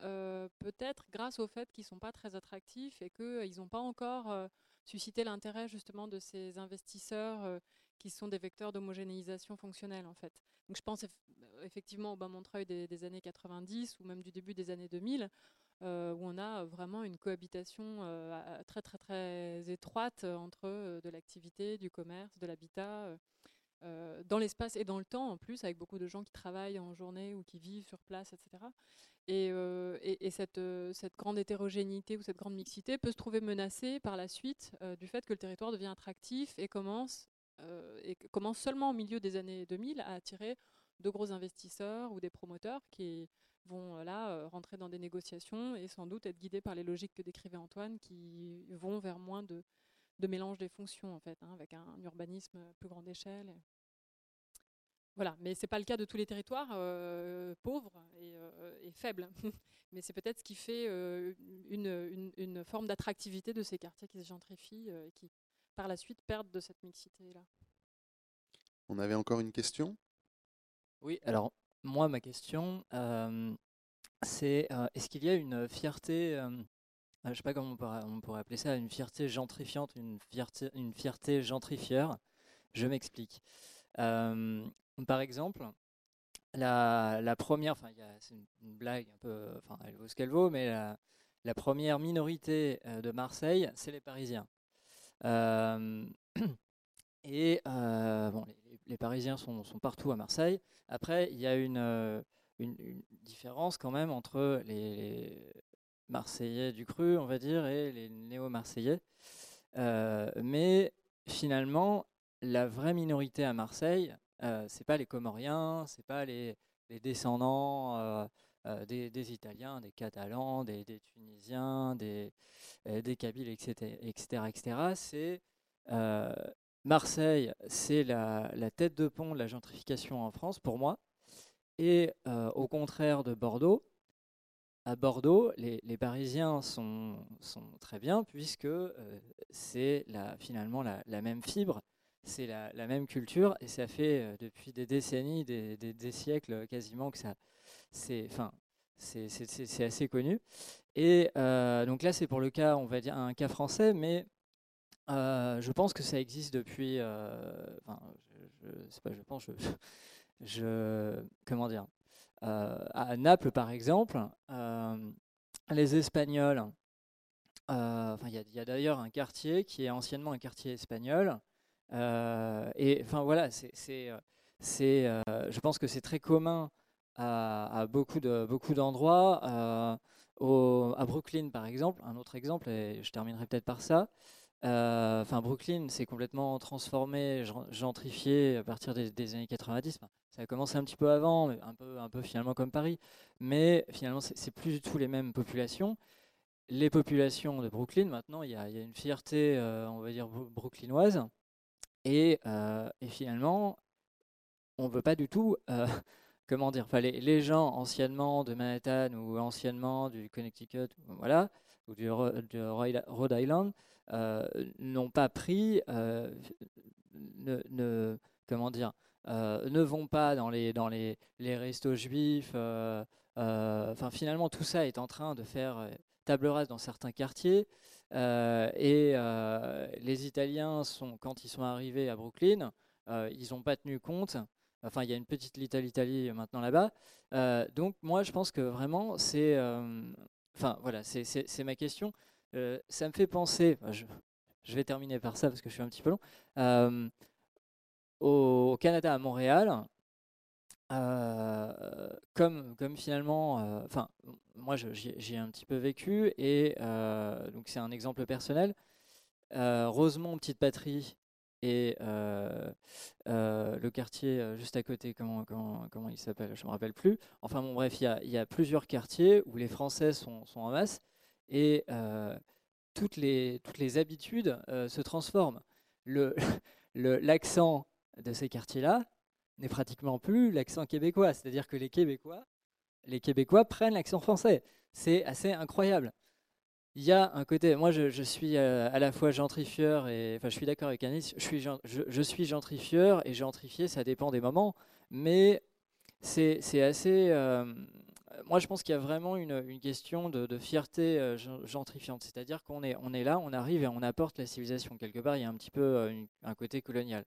S6: peut-être grâce au fait qu'ils ne sont pas très attractifs et qu'ils n'ont pas encore suscité l'intérêt justement de ces investisseurs qui sont des vecteurs d'homogénéisation fonctionnelle en fait. Donc je pense effectivement au bas Montreuil des, années 90 ou même du début des années 2000, où on a vraiment une cohabitation très très très étroite entre de l'activité, du commerce, de l'habitat. Euh, dans l'espace et dans le temps en plus, avec beaucoup de gens qui travaillent en journée ou qui vivent sur place, etc. Et, euh, euh, cette, grande hétérogénéité ou cette grande mixité peut se trouver menacée par la suite du fait que le territoire devient attractif et commence, et commence seulement au milieu des années 2000 à attirer de gros investisseurs ou des promoteurs qui vont là rentrer dans des négociations et sans doute être guidés par les logiques que décrivait Antoine qui vont vers moins de, mélange des fonctions, en fait, hein, avec un, urbanisme plus grande échelle. Voilà, mais ce n'est pas le cas de tous les territoires euh, pauvres euh, et, faibles. (laughs) mais c'est peut-être ce qui fait euh, une, une, forme d'attractivité de ces quartiers qui se gentrifient et qui, par la suite, perdent de cette mixité-là?
S1: On avait encore une question?
S13: Oui, alors moi, ma question, c'est est-ce qu'il y a une fierté ah, je ne sais pas comment on pourrait, appeler ça, une fierté gentrifiante, une fierté, une fierté gentrifieur? Je m'explique. Euh, par exemple, la, première, enfin, c'est une, blague un peu, enfin, elle vaut ce qu'elle vaut, mais la, première minorité euh, de Marseille, c'est les Parisiens. (clears throat) Et bon, les, Parisiens sont, partout à Marseille. Après, il y a une, différence quand même entre les, marseillais du cru, on va dire, et les néo-marseillais. Mais finalement, la vraie minorité à Marseille, euh, c'est pas les Comoriens, c'est pas les, descendants des, Italiens, des Catalans, des, Tunisiens, des, des Kabyles, etc., etc., etc. C'est Marseille, c'est la, la, tête de pont de la gentrification en France pour moi. Et au contraire de Bordeaux, à Bordeaux, les, Parisiens sont, très bien puisque euh, c'est finalement la, même fibre, c'est la, même culture et ça fait euh, depuis des décennies, des, siècles quasiment que ça, c'est, enfin, c'est assez connu. Et euh, donc là, c'est pour le cas, on va dire un cas français, mais je pense que ça existe depuis. enfin, je, je, pas, je pense, (laughs) je comment dire euh, à Naples, par exemple, euh, les Espagnols, euh, il y a, d'ailleurs un quartier qui est anciennement un quartier espagnol. et enfin voilà, c'est, je pense que c'est très commun à, beaucoup, de, beaucoup d'endroits. à Brooklyn, par exemple, un autre exemple, et je terminerai peut-être par ça. Enfin, Brooklyn s'est complètement transformé, gentrifié à partir des, années 90. Ça a commencé un petit peu avant, un peu, un peu finalement comme Paris, mais finalement, c'est plus du tout les mêmes populations. Les populations de Brooklyn, maintenant, il y, a, une fierté, euh, on va dire, brooklynoise, et, euh, finalement, on ne veut pas du tout, euh, comment dire, enfin, les, gens anciennement de Manhattan ou anciennement du Connecticut, voilà, ou du, Rhode Island, n'ont pas pris, ne, comment dire, euh, ne vont pas dans les, dans les, les restos juifs. Euh, euh, enfin, finalement, tout ça est en train de faire table rase dans certains quartiers. et les Italiens, sont, quand ils sont arrivés à Brooklyn, ils n'ont pas tenu compte. Enfin, il y a une petite Little Italy maintenant là-bas. donc, moi, je pense que vraiment, c'est. Enfin, voilà, c'est ma question. ça me fait penser. Je, vais terminer par ça parce que je suis un petit peu long au Canada, à Montréal, euh, comme, comme finalement, euh, enfin, moi j'ai un petit peu vécu et euh, donc c'est un exemple personnel. Rosemont, Petite Patrie et le quartier juste à côté, comment, il s'appelle Je ne me rappelle plus. Enfin bon, bref, il y a, plusieurs quartiers où les Français sont, en masse et toutes, les, habitudes se transforment. (laughs) L'accent de ces quartiers-là n'est pratiquement plus l'accent québécois. C'est-à-dire que les Québécois, les Québécois prennent l'accent français. C'est assez incroyable. Il y a un côté, moi je, suis euh, à la fois gentrifieur et, enfin je suis d'accord avec Anis, je suis, gentrifieur et gentrifié ça dépend des moments, mais c'est assez. euh, moi, je pense qu'il y a vraiment une, question de, fierté euh, gen- gentrifiante. C'est-à-dire qu'on est, là, on arrive et on apporte la civilisation. Quelque part, il y a un petit peu un côté colonial.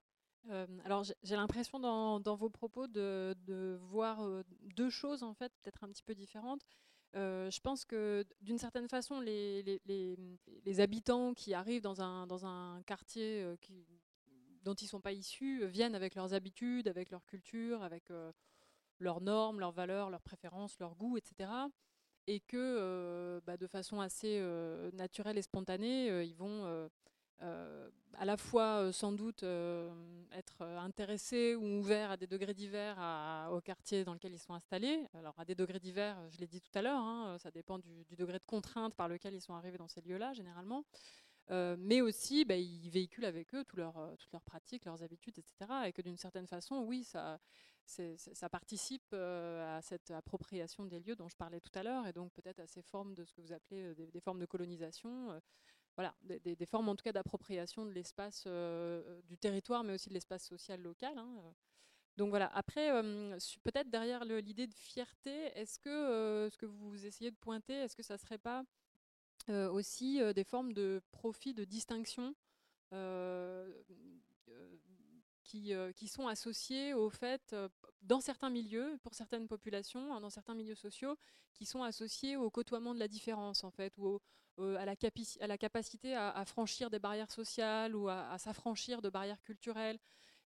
S6: Alors j'ai- l'impression dans, vos propos de, voir deux choses en fait peut-être un petit peu différentes. Euh, je pense que d'une certaine façon les, habitants qui arrivent dans un, quartier euh, dont ils ne sont pas issus euh, viennent avec leurs habitudes, avec leur culture, avec leurs normes, leurs valeurs, leurs préférences, leurs goûts, etc. Et que bah, de façon assez naturelle et spontanée, ils vont à la fois euh, sans doute euh, être euh, intéressés ou ouverts à des degrés divers à- au quartier dans lequel ils sont installés. Alors à des degrés divers, je l'ai dit tout à l'heure, hein, ça dépend du, degré de contrainte par lequel ils sont arrivés dans ces lieux-là généralement. Euh, mais aussi, bah, ils véhiculent avec eux euh, toutes leurs pratiques, leurs habitudes, etc. Et que d'une certaine façon, oui, ça, participe euh, à cette appropriation des lieux dont je parlais tout à l'heure, et donc peut-être à ces formes de ce que vous appelez euh, des, formes de colonisation, euh, voilà, des, formes en tout cas d'appropriation de l'espace euh, du territoire, mais aussi de l'espace social local. hein, euh. Donc voilà, après, euh, peut-être derrière l'idée de fierté, est-ce que ce que vous essayez de pointer, est-ce que ça serait pas aussi des formes de profit, de distinction qui, qui sont associées au fait, dans certains milieux, pour certaines populations, hein, dans certains milieux sociaux, qui sont associés au côtoiement de la différence, en fait, ou au- à, la capacité à, franchir des barrières sociales ou à, s'affranchir de barrières culturelles.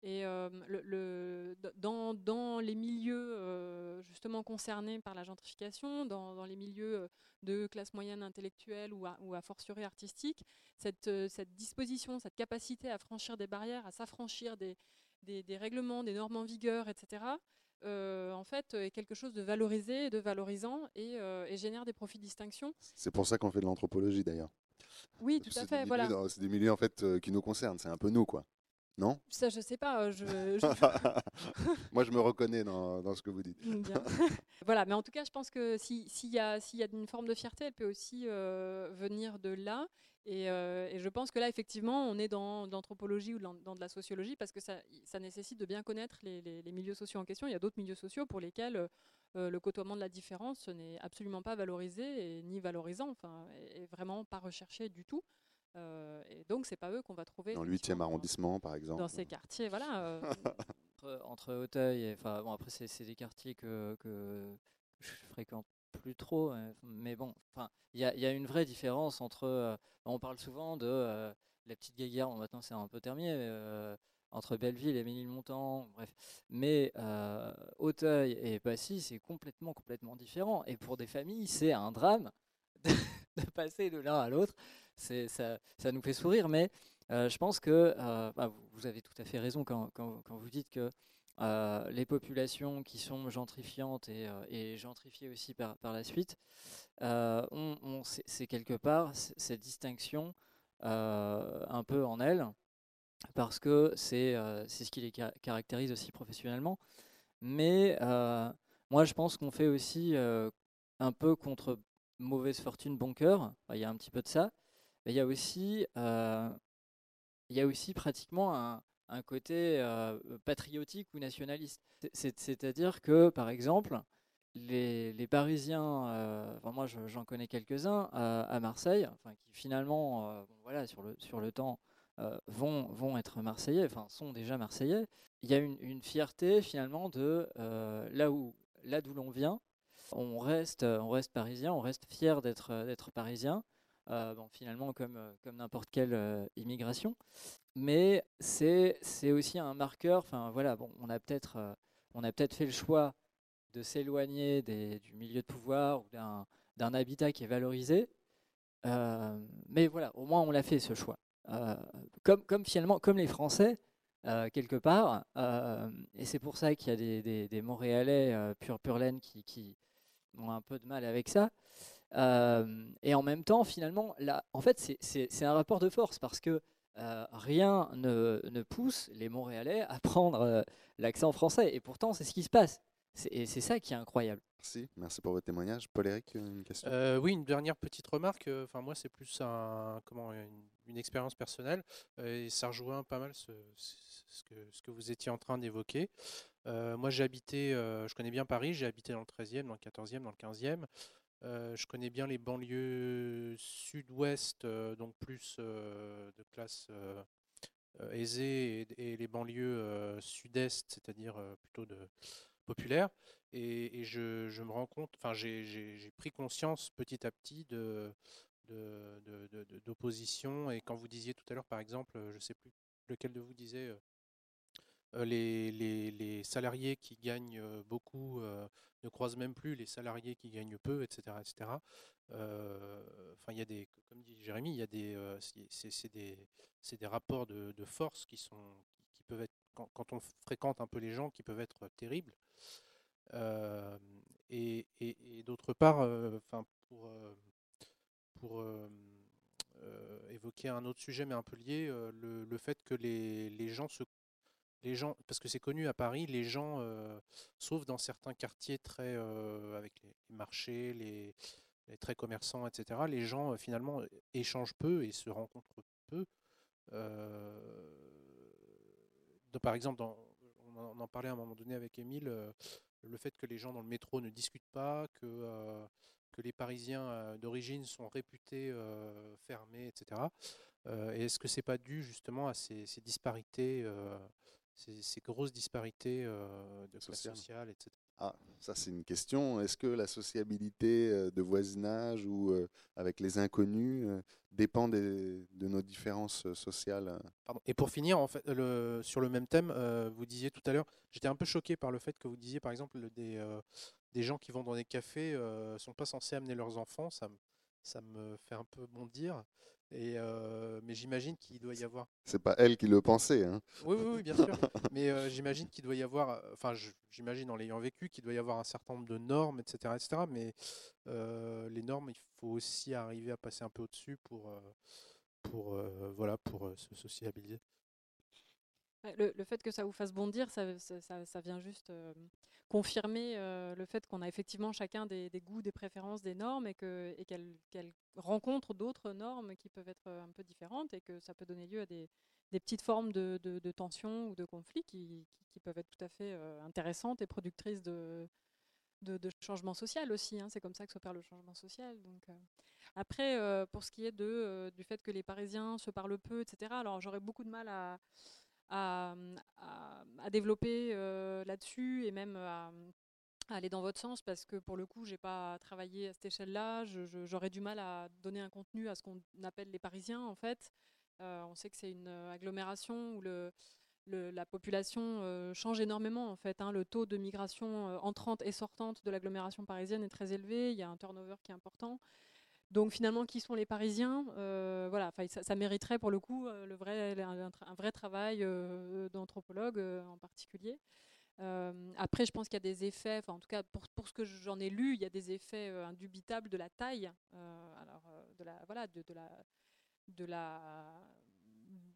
S6: Et euh, dans, les milieux euh, justement concernés par la gentrification, dans, les milieux euh, de classe moyenne intellectuelle ou à, fortiori artistique, cette, euh, disposition, cette capacité à franchir des barrières, à s'affranchir des règlements, des normes en vigueur, etc., euh, en fait, est quelque chose de valorisé, de valorisant et, euh, et génère des profits de distinction.
S1: C'est pour ça qu'on fait de l'anthropologie d'ailleurs.
S6: Oui, tout à fait.
S1: milieux
S6: Voilà.
S1: C'est des milieux en fait euh, qui nous concernent. C'est un peu nous, quoi. Non?
S6: Ça, je sais pas. euh, Je, (laughs) je-
S1: Moi, je me reconnais dans, dans ce que vous dites.
S6: Bien. (laughs) voilà, mais en tout cas, je pense que si- s'il y, a- y a une forme de fierté, elle peut aussi euh, venir de là. Et, euh, et je pense que là, effectivement, on est dans de l'anthropologie ou de dans de la sociologie parce que ça, ça nécessite de bien connaître les, les- les milieux sociaux en question. Il y a d'autres milieux sociaux pour lesquels euh, euh, le côtoiement de la différence n'est absolument pas valorisé et ni valorisant, enfin, et, et vraiment pas recherché du tout. Euh, et donc, c'est pas eux qu'on va trouver
S1: Dans le 8e arrondissement, par exemple.
S6: dans ces quartiers. Voilà. euh, (laughs)
S13: entre, entre Auteuil et enfin bon après c'est c'est des quartiers que, que je fréquente plus trop euh, mais bon enfin il y y a une vraie différence entre euh, on parle souvent de euh, la petite guéguerre bon, maintenant c'est un peu terminé euh, entre Belleville et Ménilmontant bref. Mais Auteuil et Passy c'est complètement complètement différent. Et pour des familles c'est un drame (laughs) de, passer de l'un à l'autre. Ça, ça nous fait sourire mais je pense que bah, vous, vous avez tout à fait raison quand, quand- quand vous dites que euh, les populations qui sont gentrifiantes et, euh, gentrifiées aussi par, la suite, euh, c'est quelque part cette distinction un peu en elles, parce que c'est ce qui les ca- caractérise aussi professionnellement. Mais moi, je pense qu'on fait aussi un peu contre mauvaise fortune, bon cœur. Il y a un petit peu de ça. Mais il y a aussi, il y a aussi pratiquement un, un côté euh, patriotique ou nationaliste. C'est- c'est- C'est-à-dire que, par exemple, les, les Parisiens, euh, enfin, moi je- j'en connais quelques-uns à, à Marseille, qui finalement, euh, voilà, sur le, sur le temps, euh, vont, vont être Marseillais, enfin sont déjà Marseillais. Il y a une, une fierté finalement de euh, là où là d'où l'on vient. On reste, on reste parisien, on reste fier euh, d'être parisien. Euh, finalement, comme, euh, comme n'importe quelle euh, immigration. Mais c'est aussi un marqueur. Enfin, voilà, bon, on a peut-être euh, fait le choix de s'éloigner du milieu de pouvoir ou d'un habitat qui est valorisé. Mais voilà, au moins on l'a fait ce choix. Comme, finalement, comme les Français, quelque part, et c'est pour ça qu'il y a des, Montréalais pur, pur laine qui ont un peu de mal avec ça. Euh, et en même temps, finalement, là, en fait, c'est- un rapport de force parce que euh, rien ne, ne pousse les Montréalais à prendre euh, l'accent français. Et pourtant, c'est ce qui se passe. Et c'est ça qui est incroyable.
S1: Merci, merci pour votre témoignage. Paul-Éric, une question?
S14: Euh, Oui, une dernière petite remarque. Enfin, moi, c'est plus un, comment, une, expérience personnelle. et ça rejoint pas mal ce, ce, que, ce que vous étiez en train d'évoquer. moi, j'ai habité, je connais bien Paris, j'ai habité dans le 13e, dans le 14e, dans le 15e. Je connais bien les banlieues sud-ouest, donc plus de classe aisée, et, les banlieues sud-est, c'est-à-dire plutôt de populaire. Et, je, me rends compte, enfin, j'ai pris conscience petit à petit d'opposition. et quand vous disiez tout à l'heure, par exemple, je ne sais plus lequel de vous disait, les, les, salariés qui gagnent beaucoup ne croisent même plus les salariés qui gagnent peu, etc. etc. Enfin, il y a des, comme dit Jérémy, il y a des, c'est des, des, rapports de, force qui, sont, qui peuvent être, quand, quand, on fréquente un peu les gens, qui peuvent être terribles. Euh, et, d'autre part, euh, pour, euh, pour évoquer un autre sujet mais un peu lié, le, fait que les, les, gens se les gens, parce que c'est connu à Paris, les gens, sauf dans certains quartiers très avec les, marchés, les, très commerçants, etc., les gens finalement échangent peu et se rencontrent peu. par exemple, on en parlait à un moment donné avec Émile, le fait que les gens dans le métro ne discutent pas, que, euh, les Parisiens euh, d'origine sont réputés euh, fermés, etc. et est-ce que c'est pas dû justement à ces, disparités, ces, grosses disparités de classe sociale, etc.
S1: Ah, ça c'est une question. Est-ce que la sociabilité de voisinage ou avec les inconnus dépend de nos différences sociales
S14: Et pour finir, en fait, le, sur le même thème, vous disiez tout à l'heure, j'étais un peu choqué par le fait que vous disiez par exemple des, des gens qui vont dans des cafés ne sont pas censés amener leurs enfants. Ça, ça me fait un peu bondir. Et euh, mais j'imagine qu'il doit y avoir.
S1: C'est pas elle qui le pensait. Hein.
S14: Oui, oui, bien sûr. mais euh, (laughs) j'imagine qu'il doit y avoir. Enfin, j'imagine en l'ayant vécu qu'il doit y avoir un certain nombre de normes, etc., etc. Mais les normes, il faut aussi arriver à passer un peu au-dessus pour, pour voilà, pour se sociabiliser.
S6: Le, fait que ça vous fasse bondir, ça, vient juste confirmer le fait qu'on a effectivement chacun des, goûts, des préférences, des normes et qu'elles et rencontrent d'autres normes qui peuvent être un peu différentes et que ça peut donner lieu à des, petites formes de, de, tension ou de conflits qui, peuvent être tout à fait intéressantes et productrices de, de, de changement social aussi. Hein. C'est comme ça que s'opère le changement social. Donc, Après, pour ce qui est du fait que les Parisiens se parlent peu, etc., alors j'aurais beaucoup de mal à à, développer euh, là-dessus et même à, aller dans votre sens parce que pour le coup, j'ai pas travaillé à cette échelle-là. J'aurais du mal à donner un contenu à ce qu'on appelle les Parisiens en fait. Euh, on sait que c'est une agglomération où la population euh, change énormément en fait. Hein. Le taux de migration entrante et sortante de l'agglomération parisienne est très élevé. Il y a un turnover qui est important. Donc finalement, qui sont les Parisiens euh, Voilà, ça, ça, mériterait pour le coup euh, le vrai, un, vrai travail euh, d'anthropologue en particulier. après, je pense qu'il y a des effets, en tout cas pour, pour ce que j'en ai lu, il y a des effets indubitables de la taille, alors de la voilà, de, de, la de la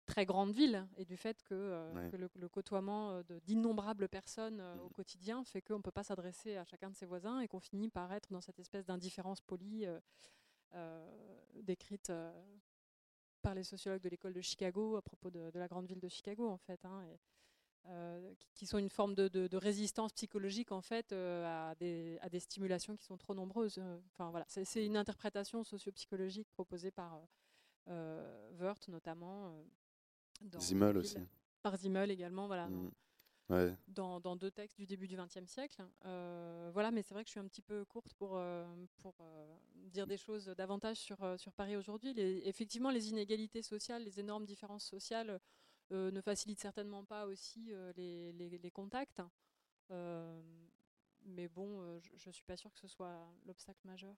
S6: très grande ville et du fait que, le, côtoiement d'innombrables personnes au mmh. quotidien fait qu'on ne peut pas s'adresser à chacun de ses voisins et qu'on finit par être dans cette espèce d'indifférence polie euh, décrite euh, par les sociologues de l'école de Chicago à propos de, la grande ville de Chicago en fait. Hein, euh, qui sont une forme de, résistance psychologique en fait à, des, à, des, stimulations qui sont trop nombreuses. Enfin voilà, c'est une interprétation sociopsychologique proposée par euh, Wörth notamment.
S1: Dans Zimmel aussi.
S6: Par Zimmel également, voilà.
S1: Mmh
S6: dans, dans, deux textes du début du XXe siècle. Euh, voilà, mais c'est vrai que je suis un petit peu courte pour, euh, pour euh, dire des choses davantage sur, sur Paris aujourd'hui. effectivement, les inégalités sociales, les énormes différences sociales ne facilitent certainement pas aussi les, les, les, contacts. mais bon, je ne suis pas sûre que ce soit l'obstacle majeur.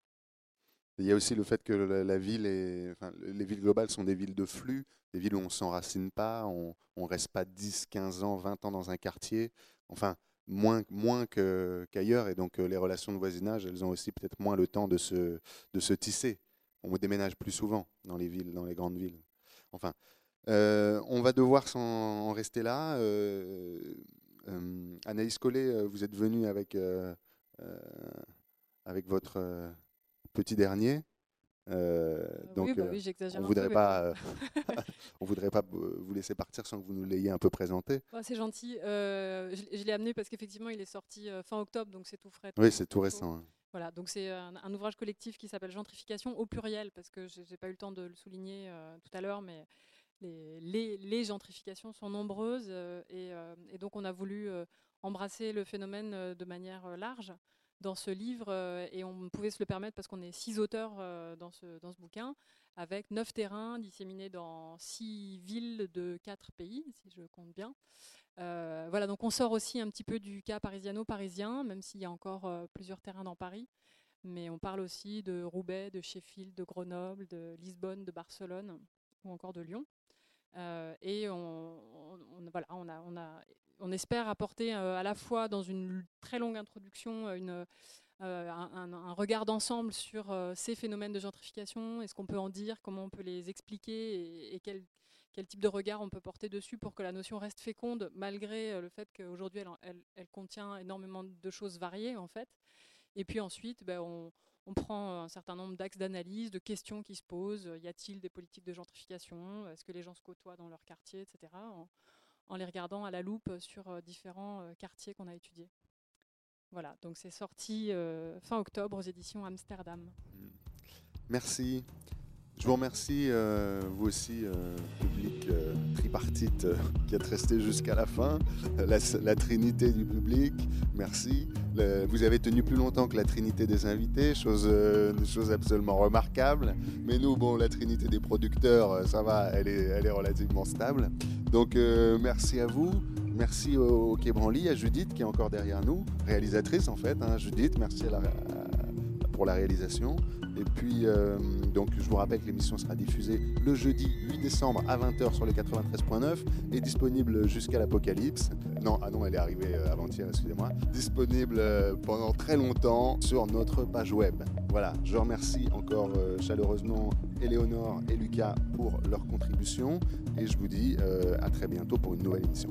S1: Il y a aussi le fait que la, ville les villes globales sont des villes de flux, des villes où on ne s'enracine pas, on ne reste pas 10, 15 ans, 20 ans dans un quartier, enfin moins, moins qu'ailleurs, et donc euh, les relations de voisinage, elles ont aussi peut-être moins le temps de se, de se tisser. On déménage plus souvent dans les villes, dans les grandes villes. Enfin, euh, on va devoir s'en rester là. Euh, Anaïs Collet, vous êtes venue avec, avec votre petit dernier. Euh, donc,
S6: bah oui,
S1: on voudrait
S6: peu,
S1: pas, (laughs) (laughs) on voudrait pas vous laisser partir sans que vous nous l'ayez un peu présenté.
S6: Bah, c'est gentil. Euh, je, je l'ai amené parce qu'effectivement, il est sorti euh, fin octobre, donc c'est tout frais.
S1: Oui, c'est tout récent, hein.
S6: Voilà, donc c'est un, un ouvrage collectif qui s'appelle Gentrification au pluriel, parce que j'ai j'ai pas eu le temps de le souligner euh, tout à l'heure, mais les, les- les gentrifications sont nombreuses et, et donc on a voulu embrasser le phénomène de manière large dans ce livre euh, et on pouvait se le permettre parce qu'on est six auteurs euh, dans, ce, dans ce bouquin avec neuf terrains disséminés dans six villes de quatre pays, si je compte bien. Euh, voilà, donc on sort aussi un petit peu du cas parisiano-parisien, même s'il y a encore plusieurs terrains dans Paris. Mais on parle aussi de Roubaix, de Sheffield, de Grenoble, de Lisbonne, de Barcelone ou encore de Lyon. Et on- voilà, on, a, on, a, on espère apporter euh, à la fois dans une très longue introduction euh, euh, un, regard d'ensemble sur ces phénomènes de gentrification et ce qu'on peut en dire, comment on peut les expliquer et, quel, type de regard on peut porter dessus pour que la notion reste féconde malgré le fait qu'aujourd'hui elle- elle contient énormément de choses variées en fait. Et puis ensuite, ben, on, on prend un certain nombre d'axes d'analyse, de questions qui se posent. Y a-t-il des politiques de gentrification? Est-ce que les gens se côtoient dans leur quartier, etc. En, les regardant à la loupe sur euh, différents euh, quartiers qu'on a étudiés. Voilà, donc c'est sorti euh, fin octobre aux éditions Amsterdam.
S1: Merci. Je vous remercie, euh, vous aussi, euh, public euh, tripartite qui êtes resté jusqu'à la fin, la, trinité du public, merci. Vous avez tenu plus longtemps que la trinité des invités, chose, chose absolument remarquable. Mais nous, bon, la trinité des producteurs, ça va, elle est, elle est relativement stable. Donc, merci à vous. Merci au, au Quai Branly, à Judith qui est encore derrière nous, réalisatrice en fait. hein, Judith, merci à la, pour la réalisation. Et puis, euh, donc, je vous rappelle que l'émission sera diffusée le jeudi 8 décembre à 20h sur le 93.9 et disponible jusqu'à l'Apocalypse. Non, ah non, elle est arrivée euh, avant-hier, excusez-moi. Disponible euh, pendant très longtemps sur notre page web. Voilà, je remercie encore chaleureusement Éléonore et Lucas pour leur contribution et je vous dis à très bientôt pour une nouvelle émission.